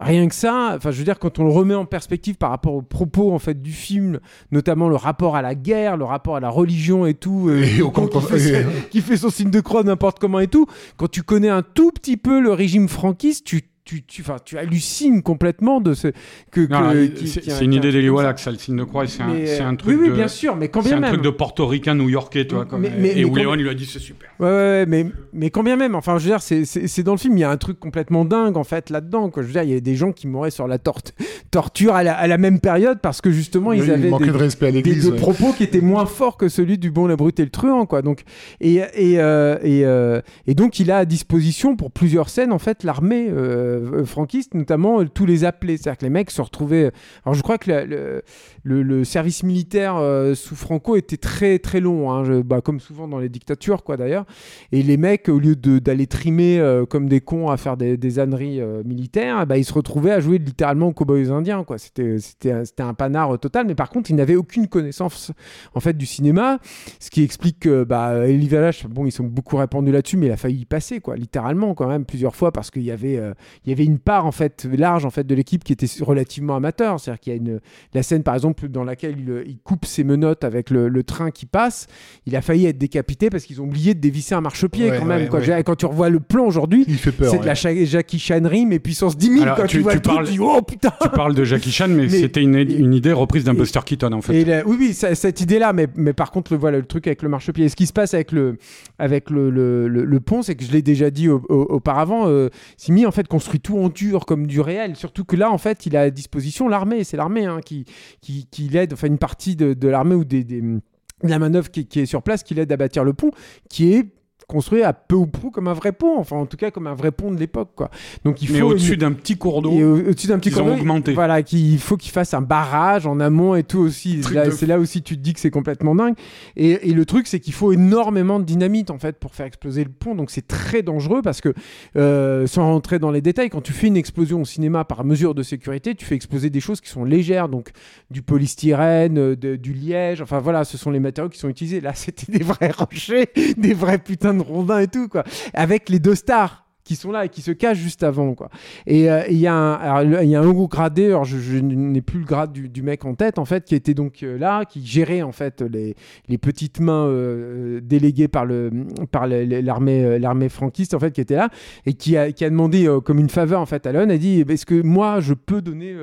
Rien que ça, enfin je veux dire quand on le remet en perspective par rapport aux propos en fait du film, notamment le rapport à la guerre, le rapport à la religion et tout, euh, Et qui, fait, qui fait son signe de croix n'importe comment et tout, quand tu connais un tout petit peu le régime franquiste, tu tu, tu, enfin, tu hallucines complètement de ce que. Que- qui- c'est qui- c'est une idée qui- d'Eli comme ça. Wallach, ça, le signe de croix, et c'est un, c'est euh, un truc oui, oui, de... bien sûr, mais quand C'est bien un même. truc de portoricain new-yorkais, comme- Mais- mais- et mais Léon lui a dit c'est super. Ouais, ouais, ouais, mais, mais quand bien même, enfin, je veux dire, c'est- c'est c'est dans le film, il y a un truc complètement dingue, en fait, là-dedans, quoi. Je veux dire, il y a des gens qui mouraient sur la tor- torture à la, à la même période parce que justement, ils Oui, avaient il manquait des, de respect à des, l'église. des ouais. propos qui étaient moins forts que celui du bon, la brute et le truand, quoi. Donc, et, et, euh, et, euh, et donc, il a à disposition pour plusieurs scènes, en fait, l'armée euh, euh, franquiste, notamment euh, tous les appelés. C'est-à-dire que les mecs se retrouvaient. Alors, je crois que le, service militaire euh, sous Franco était très, très long, hein, bah, comme souvent dans les dictatures, quoi, d'ailleurs. Et les mecs, au lieu d'aller trimer euh, comme des cons à faire des, des âneries euh, militaires, bah, ils se retrouvaient à jouer littéralement aux cowboys indiens. quoi. C'était un- panard euh, total, mais par contre, ils n'avaient aucune connaissance en fait du cinéma, ce qui explique que bah, Elie Valache, bon, ils sont beaucoup répandus là-dessus, mais il a failli y passer, quoi, littéralement quand même plusieurs fois, parce qu'il y avait euh, il y avait une part en fait large en fait de l'équipe qui était relativement amateur. C'est-à-dire qu'il y a une la scène par exemple dans laquelle il, il coupe ses menottes avec le, le train qui passe, il a failli être décapité parce qu'ils ont oublié de dévisser un marchepied Ouais, quand même. ouais, quoi. ouais. Quand tu revois le plan aujourd'hui, c'est de la. Cha- Jackie Chanerie mais puissance 10 000. Alors, quoi. Tu, tu- vois tu le truc, parles- tu dis, oh putain Tu parles de Jackie Chan, mais, Mais- c'était une, une idée reprise d'un Buster Keaton en fait. Et la- oui, oui, ça- cette idée-là, mais, mais par contre, le, voilà, le truc avec le marchepied. Et ce qui se passe avec le, avec le, le, pont, c'est que je l'ai déjà dit au- au- auparavant, euh, Simi, en fait, tout en dur, comme du réel. Surtout que là, en fait, il a à disposition l'armée. C'est l'armée hein, qui, qui, l'aide, enfin, une partie de, de l'armée ou des, des- de la manœuvre qui, qui est sur place, qui l'aide à bâtir le pont, qui est construit à peu ou prou comme un vrai pont, enfin en tout cas comme un vrai pont de l'époque quoi. Donc il Mais faut au-dessus une- d'un petit cours d'eau. au-dessus d'un petit qu'ils ont cours d'eau, augmenté. Voilà, qu'il faut qu'il fasse un barrage en amont et tout aussi. Là, C'est là aussi tu te dis que c'est complètement dingue. Et, et le truc, c'est qu'il faut énormément de dynamite en fait pour faire exploser le pont. Donc c'est très dangereux parce que, euh, sans rentrer dans les détails, quand tu fais une explosion au cinéma par mesure de sécurité, tu fais exploser des choses qui sont légères, donc du polystyrène, euh, de- du liège. Enfin voilà, ce sont les matériaux qui sont utilisés. Là, c'était des vrais rochers, des vrais putains de rondins et tout quoi, avec les deux stars qui sont là et qui se cachent juste avant quoi. Et euh, il y a un il y haut gradé alors je, n'ai plus le grade du, mec en tête en fait qui était donc euh, là qui gérait en fait les, les petites mains euh, déléguées par le par l'armée l'armée franquiste en fait qui était là et qui a, qui a demandé comme une faveur en fait à Léon a dit est-ce que moi je peux donner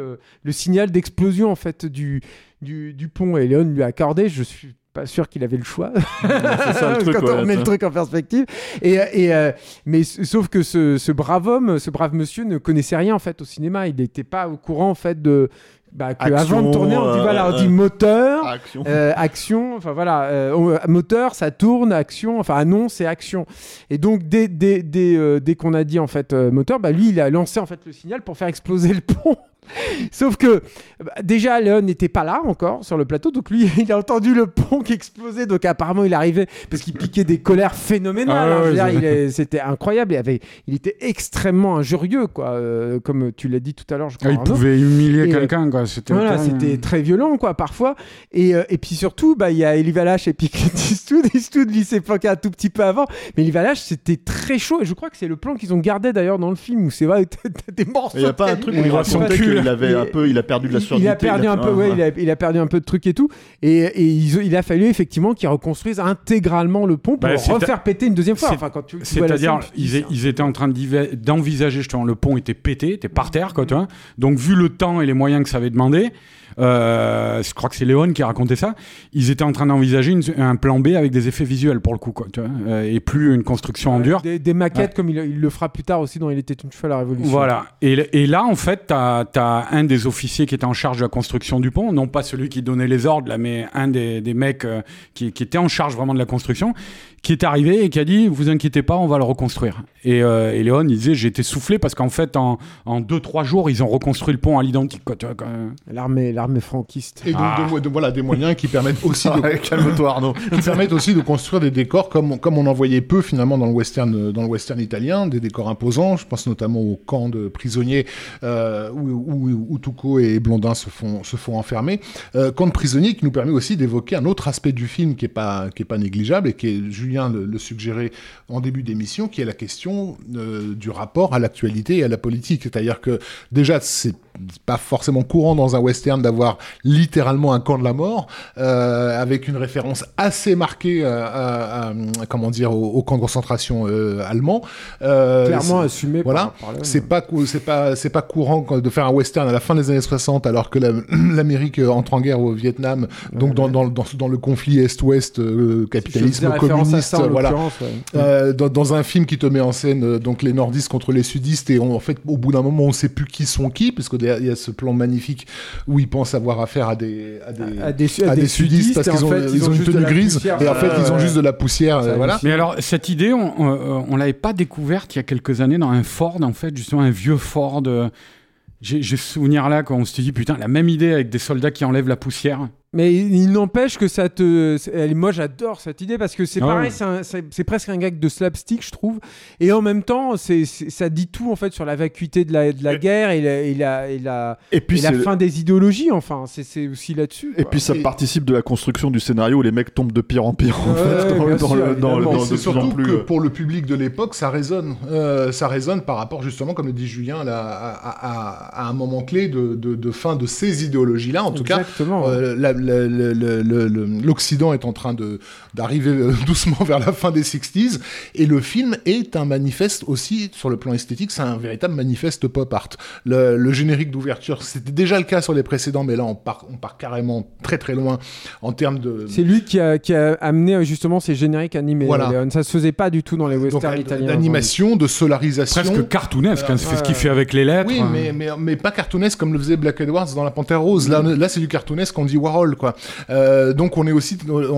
le signal d'explosion en fait du, du du pont? Et Léon lui a accordé je suis pas sûr qu'il avait le choix ça le truc. quand on ouais, remet le ça. truc en perspective. Et, et, euh, mais sauf que ce, ce brave homme, ce brave monsieur ne connaissait rien en fait au cinéma. Il n'était pas au courant en fait de bah, que Action, avant de tourner, on dit euh, voilà, on euh, dit moteur. Action. euh, action, enfin voilà, euh, moteur, ça tourne, action, enfin annonce et action. Et donc dès, dès, dès, euh, dès qu'on a dit en fait euh, moteur, bah lui il a lancé en fait le signal pour faire exploser le pont. Sauf que bah, déjà Léon n'était pas là encore sur le plateau, donc lui il a entendu le pont qui explosait, donc apparemment il arrivait parce qu'il piquait des colères phénoménales. Ah hein. ouais, ouais, C'était incroyable, il, avait, il était extrêmement injurieux, quoi, euh, comme tu l'as dit tout à l'heure. Je crois, Ah, il Arnaud. pouvait humilier euh, quelqu'un quoi. C'était Voilà, c'était très violent, quoi, parfois. Et, euh, et puis surtout, bah, il y a Elie Valache et puis Clint Eastwood. Eastwood, lui, s'est planqué un tout petit peu avant. Mais Elie Valache, c'était très chaud. Et je crois que c'est le plan qu'ils ont gardé d'ailleurs dans le film où c'est vrai, des morceaux. Il n'y a pas un truc où il son qu'il avait un peu, il a perdu de la il- surdité. Il a perdu un peu, ouais, il a, il a perdu un peu de trucs et tout. Et, il a fallu effectivement qu'ils reconstruisent intégralement le pont pour Bah, refaire péter une deuxième fois. c'est- Enfin, quand tu, tu vois la C'est-à-dire, ils, étaient en train d'envisager justement le pont était pété, était par terre, quoi, tu vois. Donc, vu le temps et les moyens que ça avait demandé, euh, je crois que c'est Léon qui a raconté ça. Ils étaient en train d'envisager une- un plan B avec des effets visuels pour le coup, quoi, tu vois, euh, et plus une construction en dur. Des, des maquettes comme il, il le fera plus tard aussi dans Il était une fois la Révolution. Voilà. Et, et là, en fait, t'as as un des officiers qui était en charge de la construction du pont, non pas celui qui donnait les ordres, là, mais un des, des mecs euh, qui, qui était en charge vraiment de la construction, qui est arrivé et qui a dit Vous inquiétez pas, on va le reconstruire. Et, euh, et Léon, il disait J'ai été soufflé parce qu'en fait, en, en deux, trois jours, ils ont reconstruit le pont à l'identique. quoi, tu vois, quand même. L'armée, l'armée franquiste. Et donc, Ah. de mo- de- voilà, des moyens qui permettent aussi de, Calme-toi Arnaud. qui permettent aussi de construire des décors comme, comme on en voyait peu finalement dans le western dans le western italien, des décors imposants. Je pense notamment au camp de prisonniers euh, où, où, où Tuco et Blondin se font se font enfermer. Euh, camp de prisonniers qui nous permet aussi d'évoquer un autre aspect du film qui est pas qui est pas négligeable et qui est Julien Le, le suggérait en début d'émission, qui est la question euh, du rapport à l'actualité et à la politique. C'est-à-dire que déjà, c'est pas forcément courant dans un western d'avoir littéralement un camp de la mort, euh, avec une référence assez marquée à, à- à- comment dire, au, au camp de concentration euh, allemand. Euh, Clairement assumé voilà, c'est pas c'est pas c'est pas courant de faire un western à la fin des années 60 alors que la- l'Amérique euh, entre en guerre au Vietnam donc dans, dans, dans, dans le conflit est-ouest euh, capitalisme communiste ça, en voilà l'occurrence, ouais. euh, dans, dans un film qui te met en scène euh, donc les nordistes contre les sudistes et on- en fait au bout d'un moment on sait plus qui sont qui parce qu'il y a ce plan magnifique où ils pensent avoir affaire à des à des, à des, à des sudistes parce qu'ils ont, fait, ils ont une tenue grise et en fait Ouais, ils ont juste de la poussière euh, voilà Mais alors, cette idée, on, on, on l'avait pas découverte il y a quelques années dans un Ford, en fait, justement, un vieux Ford. euh, J'ai ce souvenir là quand on s'était dit, putain, la même idée avec des soldats qui enlèvent la poussière. Mais il n'empêche que ça te. Moi, j'adore cette idée parce que c'est Ah pareil, c'est presque un gag de slapstick, je trouve. Et en même temps, c'est ça dit tout en fait sur la vacuité de la, de la guerre et la, et la, et la, Et puis, et la fin des idéologies. Enfin, c'est- c'est aussi là-dessus. et puis ça Et- participe de la construction du scénario où les mecs tombent de pire en pire en Ouais, fait, dans, sûr, le, dans, dans c'est surtout plus. que pour le public de l'époque, ça résonne. Euh, ça résonne par rapport justement, comme le dit Julien, là, à, à- à un moment clé de, de- de fin de ces idéologies-là. En tout cas, Exactement. euh, la- l'Occident est en train d'arriver euh, doucement vers la fin des 60s et le film est un manifeste aussi sur le plan esthétique, c'est un véritable manifeste pop art. Le, le générique d'ouverture, c'était déjà le cas sur les précédents, mais là on part, on part carrément très très loin en termes de C'est lui qui a, qui a amené euh, justement ces génériques animés. Voilà. Léon. Ça se faisait pas du tout dans les donc, westerns italiens. d'animation, de solarisation. Presque cartoonesque, hein, c'est Ouais. ce qu'il fait avec les lettres. Oui, hein. mais, mais, mais pas cartoonesque comme le faisait Black Edwards dans La Panthère Rose. Là, là c'est du cartoonesque, on dit Warhol, Euh, donc on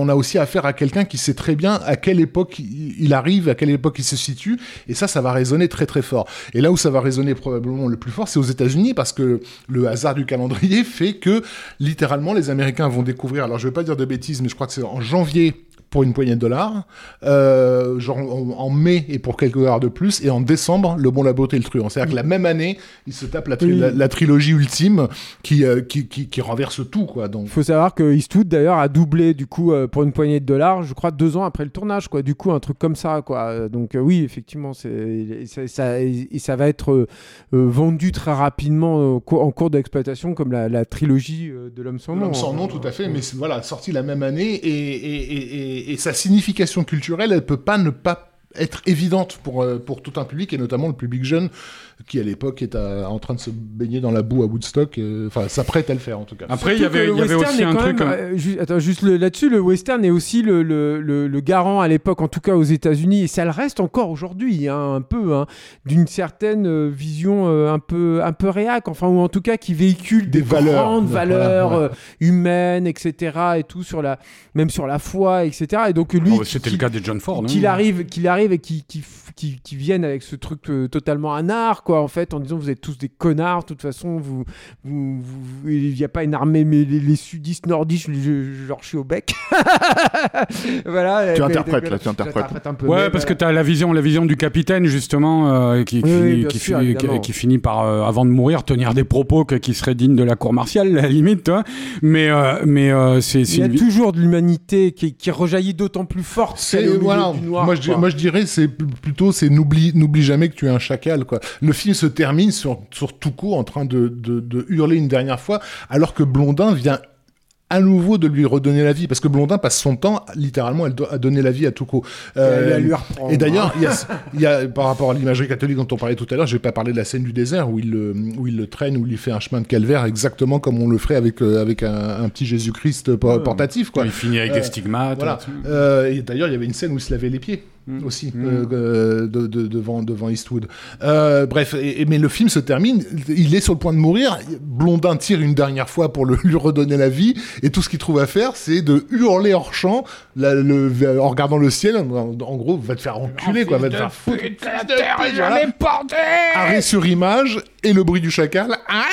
a aussi affaire à quelqu'un qui sait très bien à quelle époque il arrive, à quelle époque il se situe, et ça, ça va résonner très très fort. Et là où ça va résonner probablement le plus fort, c'est aux États-Unis, parce que le hasard du calendrier fait que littéralement les Américains vont découvrir. Alors je vais pas dire de bêtises, mais je crois que c'est en janvier pour une poignée de dollars, euh, genre en, en mai et pour quelques dollars de plus, et en décembre, Le Bon, la Beauté et le Truand. C'est-à-dire que la même année, il se tape la, tri- Oui. la, la trilogie ultime qui, euh, qui, qui, qui renverse tout, quoi. Donc, Il faut savoir que Eastwood d'ailleurs a doublé du coup euh, pour une poignée de dollars, je crois deux ans après le tournage quoi. Du coup un truc comme ça quoi. Donc oui effectivement c'est ça, ça- et ça va être vendu très rapidement en cours d'exploitation comme la, la trilogie de l'homme sans nom. L'homme sans nom, tout à fait, mais voilà, sorti la même année, et, et, et, et, et sa signification culturelle, elle peut pas ne pas être évidente pour, euh, pour tout un public, et notamment le public jeune, qui à l'époque est à- en train de se baigner dans la boue à Woodstock, euh, enfin, s'apprête à le faire en tout cas. Après, il y avait, y avait western aussi un truc. même, hein. euh, ju- attends, juste là-dessus, le western est aussi le, le, le, le- le garant à l'époque, en tout cas aux États-Unis, et ça le reste encore aujourd'hui, hein, un peu, hein, d'une certaine euh, vision euh, un peu un peu réac, enfin ou en tout cas qui véhicule des, Des valeurs. grandes Voilà, valeurs ouais. euh, humaines, etc. Et tout sur la, même sur la foi, etc. Et donc lui, Oh, C'était qui- le cas des John Ford. hein. qu'il arrive, qu'il arrive et qui, qui, qui, qui viennent avec ce truc euh, totalement anard, quoi, en fait, en disant vous êtes tous des connards, de toute façon, vous, vous, vous- il n'y a pas une armée, mais les, les sudistes nordistes, je, je, je leur chie au bec. voilà. Tu mais- interprètes, mais- là, tu interprètes. un peu. Ouais, mais parce que tu as la vision, la vision du capitaine, justement, euh, qui, qui- oui, bien qui, sûr, finit, qui, qui finit par, euh, avant de mourir, tenir des propos que- qui seraient dignes de la cour martiale, à la limite. toi. Mais, euh, mais euh, c'est Il y a toujours de l'humanité qui, qui rejaillit d'autant plus forte C'est voilà. du noir. moi, je, moi je dirais c'est pl- plutôt c'est n'oublie n'oublie jamais que tu es un chacal quoi. Le film se termine sur sur tout court en train de, de, de hurler une dernière fois alors que Blondin vient à nouveau de lui redonner la vie parce que Blondin passe son temps littéralement à do- à donner la vie à elle- Euh, et d'ailleurs, hein. il y a, il y a, par rapport à l'imagerie catholique dont on parlait tout à l'heure, je vais pas parler de la scène du désert où il le, où il le traîne, où il lui fait un chemin de calvaire exactement comme on le ferait avec, euh, avec un, un petit Jésus-Christ por- portatif, quoi. Il finit avec Euh, des stigmates. Voilà. Euh, et d'ailleurs, il y avait une scène où il se lavait les pieds Mm. aussi Mm. euh, euh, de, de- devant, devant Eastwood. Euh, bref, et, et- mais le film se termine, il est sur le point de mourir. Blondin tire une dernière fois pour le, lui redonner la vie, et tout ce qu'il trouve à faire, c'est de hurler hors champ, la- le- en regardant le ciel. En, en gros, va te faire enculer, quoi, va te faire foutre. Voilà. Arrêt sur image et le bruit du chacal. Ah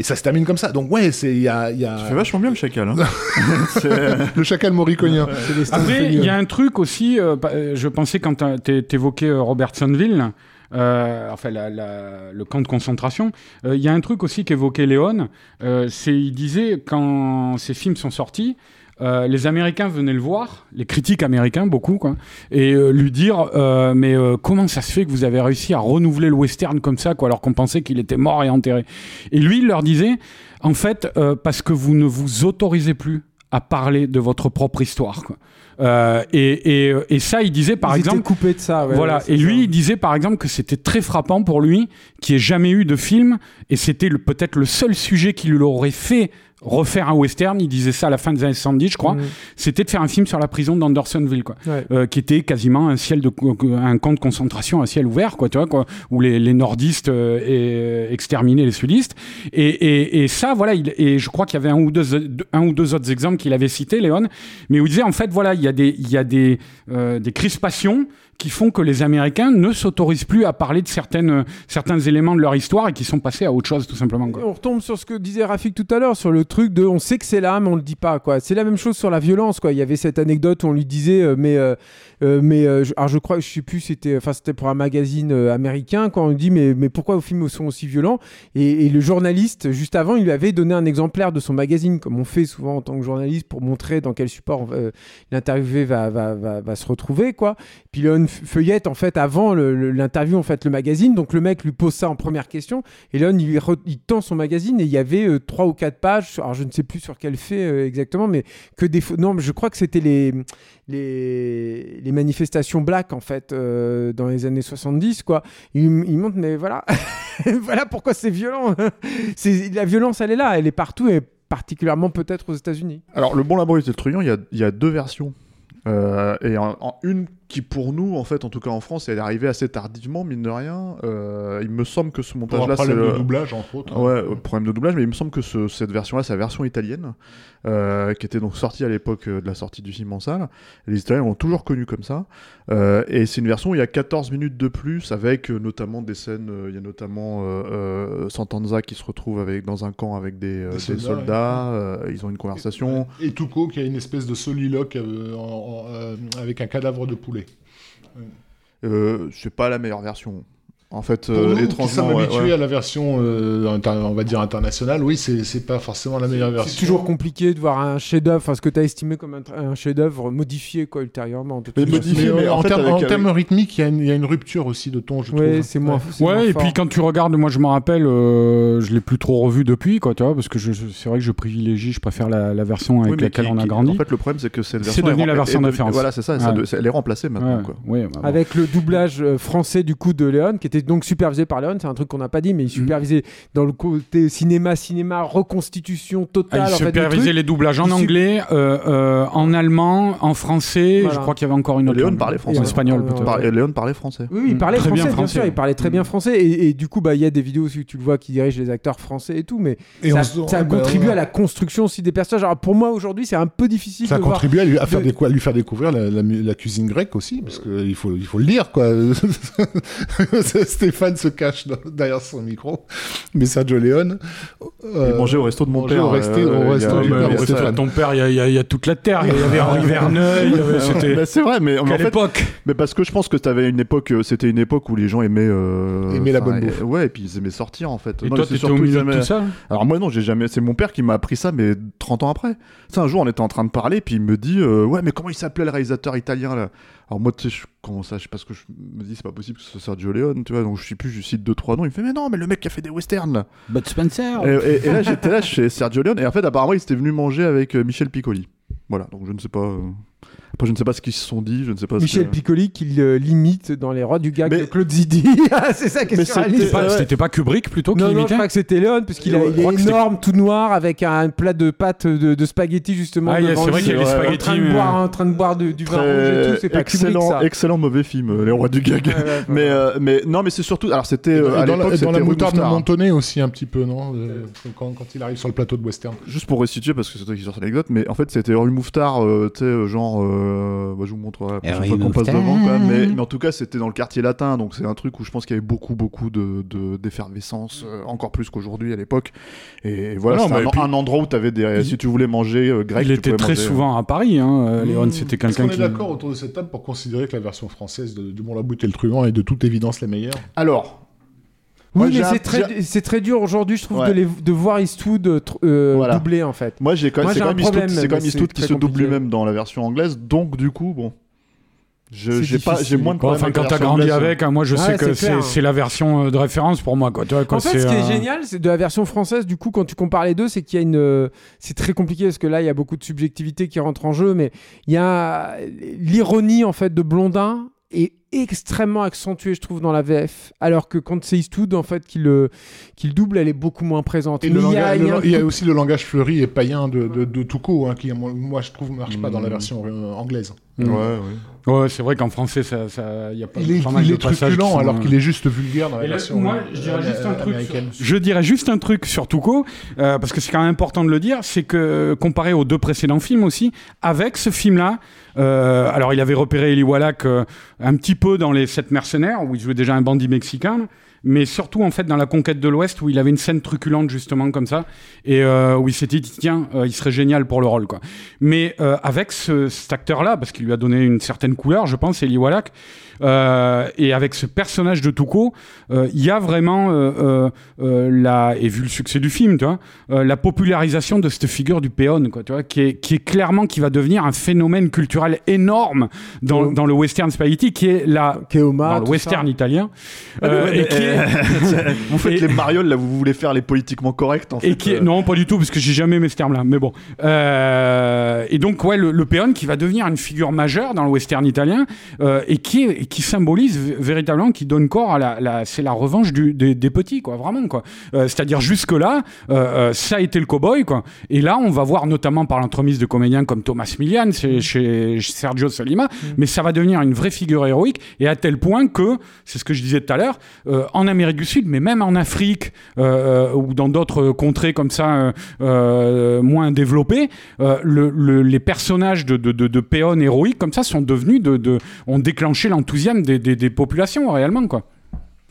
et ça se termine comme ça. Donc ouais, c'est il y a, il y a Tu fais vachement bien le chacal. Hein. C'est- le chacal mauriconien. Après, il y a un truc aussi, euh, euh, je pensais quand t'évoquais euh, Robertsonville, euh, enfin la- la- le camp de concentration, euh, il y a un truc aussi qu'évoquait Léon, euh, c'est il disait quand ces films sont sortis, euh, les Américains venaient le voir, les critiques américains beaucoup, quoi, et euh, lui dire euh, mais euh, comment ça se fait que vous avez réussi à renouveler le western comme ça, quoi, alors qu'on pensait qu'il était mort et enterré? Et lui, il leur disait en fait euh, parce que vous ne vous autorisez plus à parler de votre propre histoire. Quoi. Euh, et, et, et ça, il disait par Ils exemple coupés de ça. ouais, voilà. ouais, et lui, ça. il disait par exemple que c'était très frappant pour lui qu'il n'y ait jamais eu de film, et c'était peut-être le seul sujet qui lui aurait fait refaire un western. Il disait ça à la fin des années 70, je crois. Mhm. C'était de faire un film sur la prison d'Andersonville, quoi. Ouais. Euh, qui était quasiment un ciel de un camp de concentration à ciel ouvert, quoi, tu vois, quoi, où les, les nordistes euh, et- exterminaient les sudistes. Et, et, et ça, voilà, il, et je crois qu'il y avait un ou deux, un ou deux autres exemples qu'il avait cités, Léon, mais où il disait en fait, voilà, il y a des, il y a des, euh, des crispations qui font que les Américains ne s'autorisent plus à parler de certaines, certains éléments de leur histoire et qui sont passés à autre chose, tout simplement. quoi. On retombe sur ce que disait Rafik tout à l'heure, sur le truc de on sait que c'est là, mais on le dit pas. quoi. C'est la même chose sur la violence. quoi. Il y avait cette anecdote où on lui disait, euh, mais, euh, euh, mais euh, alors je crois, je sais plus, c'était, c'était pour un magazine euh, américain quand on lui dit, mais, mais pourquoi vos films sont aussi violents? Et, le journaliste, juste avant, il lui avait donné un exemplaire de son magazine, comme on fait souvent en tant que journaliste, pour montrer dans quel support euh, l'interviewé va, va, va, se retrouver, quoi. Puis Léon feuillette en fait avant l'interview en fait le magazine, donc le mec lui pose ça en première question. Et Léon, il, tend son magazine et il y avait euh, trois ou quatre pages. Alors, je ne sais plus sur quel fait euh, exactement, mais que des Non, mais je crois que c'était les, les, manifestations black, en fait, euh, dans les années 70, quoi. Il, il montre, mais voilà. voilà pourquoi c'est violent. c'est, la violence, elle est là. Elle est partout et particulièrement peut-être aux États-Unis. Alors, Le Bon Laboriste et le Truand, il y a, y a deux versions. Et en une qui, pour nous, en fait, en tout cas en France, elle est arrivée assez tardivement, mine de rien. Euh, il me semble que ce montage-là, c'est problème le... de doublage, entre autres. Ouais, euh, problème de doublage, mais il me semble que ce- cette version-là, c'est la version italienne, euh, qui était donc sortie à l'époque de la sortie du film en salle. Et les Italiens l'ont toujours connu comme ça. Euh, et c'est une version où il y a 14 minutes de plus, avec notamment des scènes. Il y a notamment Santanza qui se retrouve avec, dans un camp avec des, soldats, ils ont une conversation. Et Tuco qui a une espèce de soliloque avec un cadavre de poulet. Euh, c'est pas la meilleure version. En fait, euh, nous, étrangement. ouais, habitués ouais. à la version, euh, inter- on va dire internationale, oui, c'est c'est pas forcément la meilleure version. C'est toujours compliqué de voir un chef-d'œuvre, enfin ce que tu as estimé comme un, un chef-d'œuvre modifié quoi ultérieurement. de Mais modifié, Mais, mais en, termes, avec- rythmiques, il y, a une- il y a une rupture aussi de ton, je Ouais, trouve. c'est moins. c'est moins Ouais, et fort. puis quand tu regardes, moi je me rappelle, euh, je l'ai plus trop revu depuis, quoi, tu vois, parce que c'est vrai que je privilégie, je préfère la, la version avec Oui, laquelle qui- on a qui- grandi. En fait, le problème, c'est que cette C'est version. devenu est la version est- référence. Voilà, c'est ça, de- elle est remplacée maintenant. Bah. Avec le doublage euh, français du coup de Léon, qui était donc supervisé par Léon, c'est un truc qu'on n'a pas dit, mais il supervisait dans le côté cinéma, cinéma, reconstitution Ah, totale. il en fait, du supervisait les doublages en Il su- anglais, euh, euh, en allemand, en français, Voilà. je crois qu'il y avait encore une autre. Léon parlait français. En espagnol peut-être. Par- Léon parlait français. Oui, il parlait Très français, bien bien, français, sûr, ouais. il parlait très bien français. Et, et du coup, bah, il y a des vidéos où tu le vois qui dirige les acteurs français et tout, mais Et ça, se- ça bah, contribue ouais. à la construction aussi des personnages. Alors pour moi, aujourd'hui, c'est un peu difficile Ça de voir. contribue à, lui, à, faire de- décou- à lui faire découvrir la, la mu- la cuisine grecque aussi, parce qu'il faut, il faut le dire, quoi. Stéphane se cache derrière son micro, mais Sergio Leone. Il mangeait au resto de mon père. au resto- euh, au il y a- resto du père Stéphane. Ton père, il y, a- y y toute la terre. Il y avait Henri Verneuil. Bah, c'est vrai, mais en Quelle fait, époque mais parce que je pense que t'avais une époque, euh, c'était une époque où les gens aimaient, euh, Aimaient la bonne bouffe. Ouais, et puis ils aimaient sortir en fait. Et Non, toi, c'est t'étais au milieu de tout ça Alors moi non, j'ai jamais. C'est mon père qui m'a appris ça, mais 30 ans après. Tu sais, un jour on était en train de parler, puis il me dit, euh, ouais, mais comment il s'appelait le réalisateur italien là? Alors moi, tu sais, je commence à, je sais pas ce que je me dis, c'est pas possible que ce soit Sergio Leone, tu vois. Donc je sais plus, je cite deux trois noms. Il me fait, mais non, mais le mec qui a fait des westerns là. Bud Spencer. Et, et- et là j'étais là chez Sergio Leone, et en fait apparemment il s'était venu manger avec euh, Michel Piccoli. Voilà, donc je ne sais pas. Euh, Après je ne sais pas ce qu'ils se sont dit, je ne sais pas. ce Michel que- Piccoli qui le limite dans les rois du gag Mais- de Claude Zidi. Ah, c'est ça qui est Mais surréaliste. c'était C'était pas- ouais. C'était pas Kubrick plutôt qui Non, non, je crois que c'était Léon, parce qu'il a- Ouais, il est énorme, tout noir, avec un plat de pâtes de, de spaghettis, justement. Ah, c'est vrai qu'il y a les en spaghettis, train de mais- boire, en train de boire du vin rouge et tout. C'est pas Kubrick, excellent, ça. excellent mauvais film, euh, Les Rois du Gag. Ouais, ouais, mais, euh, mais non, mais c'est surtout. Alors c'était euh, dans, la, dans la moutarde. Montonnet aussi, un petit peu, non Euh, quand, quand il arrive sur le plateau de western. Juste pour restituer, parce que c'est toi qui sors cette anecdote, mais en fait c'était rue Mouffetard, euh, tu sais, euh, genre, euh, bah, je vous montrerai la prochaine fois qu'on passe devant, quoi. Mais, mais en tout cas, c'était dans le quartier latin, donc c'est un truc où je pense qu'il y avait beaucoup, beaucoup de, de- d'effervescence, euh, encore plus qu'aujourd'hui à l'époque. Et voilà, c'était un, puis- un endroit où t'avais des, Il- si tu voulais manger euh, grec, Il tu était très manger, euh, souvent à Paris, hein. Léon. Mmh. C'était Est-ce quelqu'un qu'on est qui. d'accord autour de cette table pour considérer que la version française de, du Bon la Brute et le Truand est de toute évidence la meilleure Alors, Oui, mais c'est très, c'est très dur aujourd'hui, je trouve, Ouais. de, les, de voir Eastwood euh, euh, Voilà. doubler en fait. Moi, j'ai quand Moi, c'est j'ai quand un même Eastwood, problème, c'est quand même Eastwood qui se double lui-même dans la version anglaise, donc du coup, bon. Je- J'ai pas, j'ai difficile. moins de Bon, problèmes enfin, quand t'as version grandi anglaise. avec, hein, moi je sais que c'est clair. c'est c'est la version euh, de référence pour moi. Quoi. Tu vois, quand En fait, ce qui est euh, génial, c'est de la version française. Du coup, quand tu compares les deux, c'est qu'il y a une. C'est très compliqué parce que là, il y a beaucoup de subjectivité qui rentre en jeu, mais il y a l'ironie en fait de Blondin est extrêmement accentuée, je trouve, dans la VF. Alors que quand c'est Eastwood en fait qui le qui le double, elle est beaucoup moins présente. Et il y a- langage- il y a le- un il y a coup- aussi le langage fleuri et païen de, de, de Toucault, hein, qui, moi, je trouve, ne marche pas dans la Mm. version euh, anglaise. Ouais, ouais. Ouais, c'est vrai qu'en français, ça, ça, y a pas Il est, pas mal il de est truculent sont, alors qu'il est juste vulgaire dans la Et là, version moi, euh, je dirais juste un truc. sur- Je dirais juste un truc sur Tuco, euh, parce que c'est quand même important de le dire, c'est que comparé aux deux précédents films aussi, avec ce film-là, euh, alors il avait repéré Eli Wallach euh, un petit peu dans les Sept mercenaires où il jouait déjà un bandit mexicain. Mais surtout en fait dans la conquête de l'Ouest où il avait une scène truculente justement comme ça et euh, où il s'était dit tiens euh, il serait génial pour le rôle quoi. Mais euh, avec ce, cet acteur-là parce qu'il lui a donné une certaine couleur je pense Eli Wallach et avec ce personnage de Tuco, euh, il y a vraiment euh, euh, euh, la et vu le succès du film, tu vois, euh, la popularisation de cette figure du péon, quoi, tu vois, qui est qui est clairement qui va devenir un phénomène culturel énorme dans, Oh. dans le western spaghetti, qui est la Keoma, dans le western ça. italien, Ah, mais euh, ouais, et mais, qui est euh, vous faites et- les marioles là, vous voulez faire les politiquement corrects en fait. et qui est... euh. Non, pas du tout, parce que j'ai jamais aimé ce terme-là. Mais bon. Euh, Et donc, ouais, le, le péon qui va devenir une figure majeure dans le western italien euh, et qui, est, qui symbolise véritablement, qui donne corps à la, la- c'est la revanche du, des, des petits, quoi, vraiment, quoi. Euh, C'est-à-dire jusque-là, euh, euh, ça a été le cowboy, quoi. Et là, on va voir notamment par l'entremise de comédiens comme Thomas Milian chez, chez Sergio Solima, mais ça va devenir une vraie figure héroïque et à tel point que, c'est ce que je disais tout à l'heure, euh, en Amérique du Sud, mais même en Afrique ou dans d'autres contrées comme ça moins développées, le- le- les personnages de, de, de, de péons héroïques comme ça sont devenus de, de ont déclenché l'enthousiasme des, des, populations réellement quoi.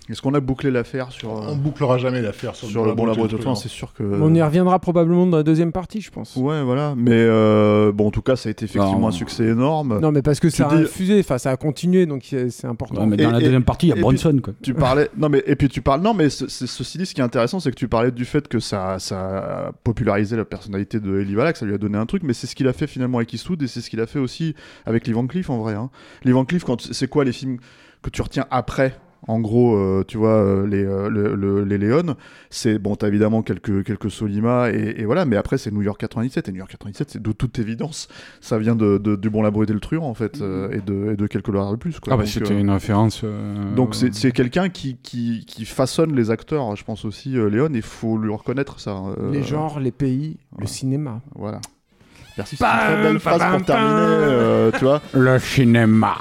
Est-ce qu'on a bouclé l'affaire sur, euh, On bouclera jamais l'affaire sur, sur le bon laboratoire laboratoire C'est sûr que. On y reviendra probablement dans la deuxième partie, je pense. Ouais, voilà. Mais euh, bon, en tout cas, ça a été effectivement Non. un succès énorme. Non, mais parce que Tu ça a dis- infusé, enfin ça a continué, donc euh, c'est important. Ouais, mais dans Et- la et- deuxième partie, il y a Bronson quoi. Tu parlais. Non, mais et puis tu parles. Non, mais ce- ce- ceci dit, ce qui est intéressant, c'est que tu parlais du fait que ça, ça a popularisé la personnalité de Eli Wallach, ça lui a donné un truc, mais c'est ce qu'il a fait finalement avec Eastwood et c'est ce qu'il a fait aussi avec Lee Van Cleef en vrai. Hein. Lee Van Cleef, quand c'est quoi les films que tu retiens après en gros, euh, tu vois, euh, les, euh, le- le- les Léon, c'est bon, t'as évidemment quelques, quelques Solima, et, et voilà, mais après c'est New York 97, et New York 97, c'est de toute évidence, ça vient de, de- du Bon Labo et le Truand, en fait, euh, et, de, et de quelques dollars de plus. Quoi. Ah bah c'était euh, une référence. euh, donc c'est c'est quelqu'un qui, qui, qui façonne les acteurs, je pense aussi, euh, Léon, et il faut lui reconnaître ça. euh, Les genres, les pays, le cinéma. Voilà. Merci, c'est une très belle phrase pour terminer, euh, tu vois. le cinéma.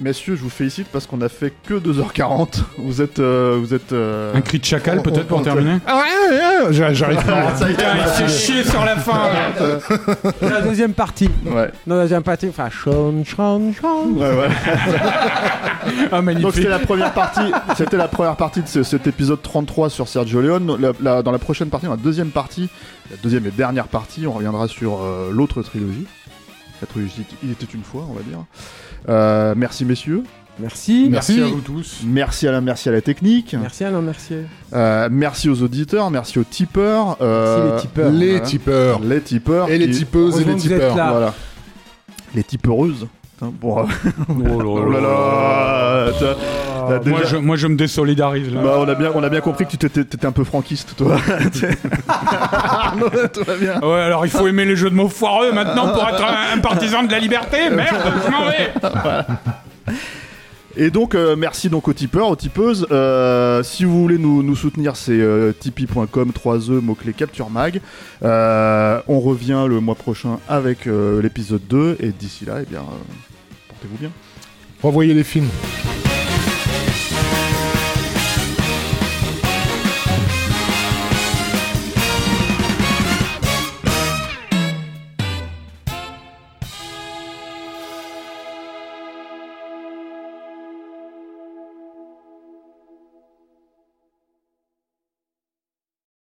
Messieurs, je vous félicite parce qu'on a fait que 2h40. Vous êtes... euh, vous êtes euh, Un cri de chacal peut-être pour terminer. Ah ouais, ouais, ouais, j'a- j'arrive pas. Ça y est, Putain, il s'est chié sur la fin. la deuxième partie. Ouais, Dans la deuxième partie, enfin, Sean, Sean, Sean. ouais, ouais. Ah Donc magnifique. c'était la première partie, c'était la première partie de ce- cet épisode 33 sur Sergio Leone. La- la- dans la prochaine partie, dans la deuxième partie, la deuxième et dernière partie, on reviendra sur euh, l'autre trilogie. La trilogie Il était une fois, on va dire. Euh, merci messieurs. Merci. Merci Merci. à vous tous. Merci à la, merci à la technique. Merci Alain Mercier. Euh, merci aux auditeurs. Merci aux tipeurs. euh, Merci les tipeurs. Les voilà. tipeurs. Les tipeurs. Et les tipeuses et les tipeurs. là. Voilà. Les tipeureuses. Euh, Oh oh là là. Déjà- Moi je, moi je me désolidarise là. Bah, on, a bien, on a bien compris que tu t'étais, t'étais un peu franquiste, toi. Arnaud, tout va bien. Ouais, alors il faut aimer les jeux de mots foireux maintenant pour être un, un partisan de la liberté. Merde, je m'en vais. Et donc, euh, merci donc aux tipeurs, aux tipeuses. Euh, si vous voulez nous, nous soutenir, c'est euh, tipeee.com, 3E, mot-clé Capture Mag. Euh, on revient le mois prochain avec euh, l'épisode 2. Et d'ici là, eh bien, euh, portez-vous bien. Revoyez les films.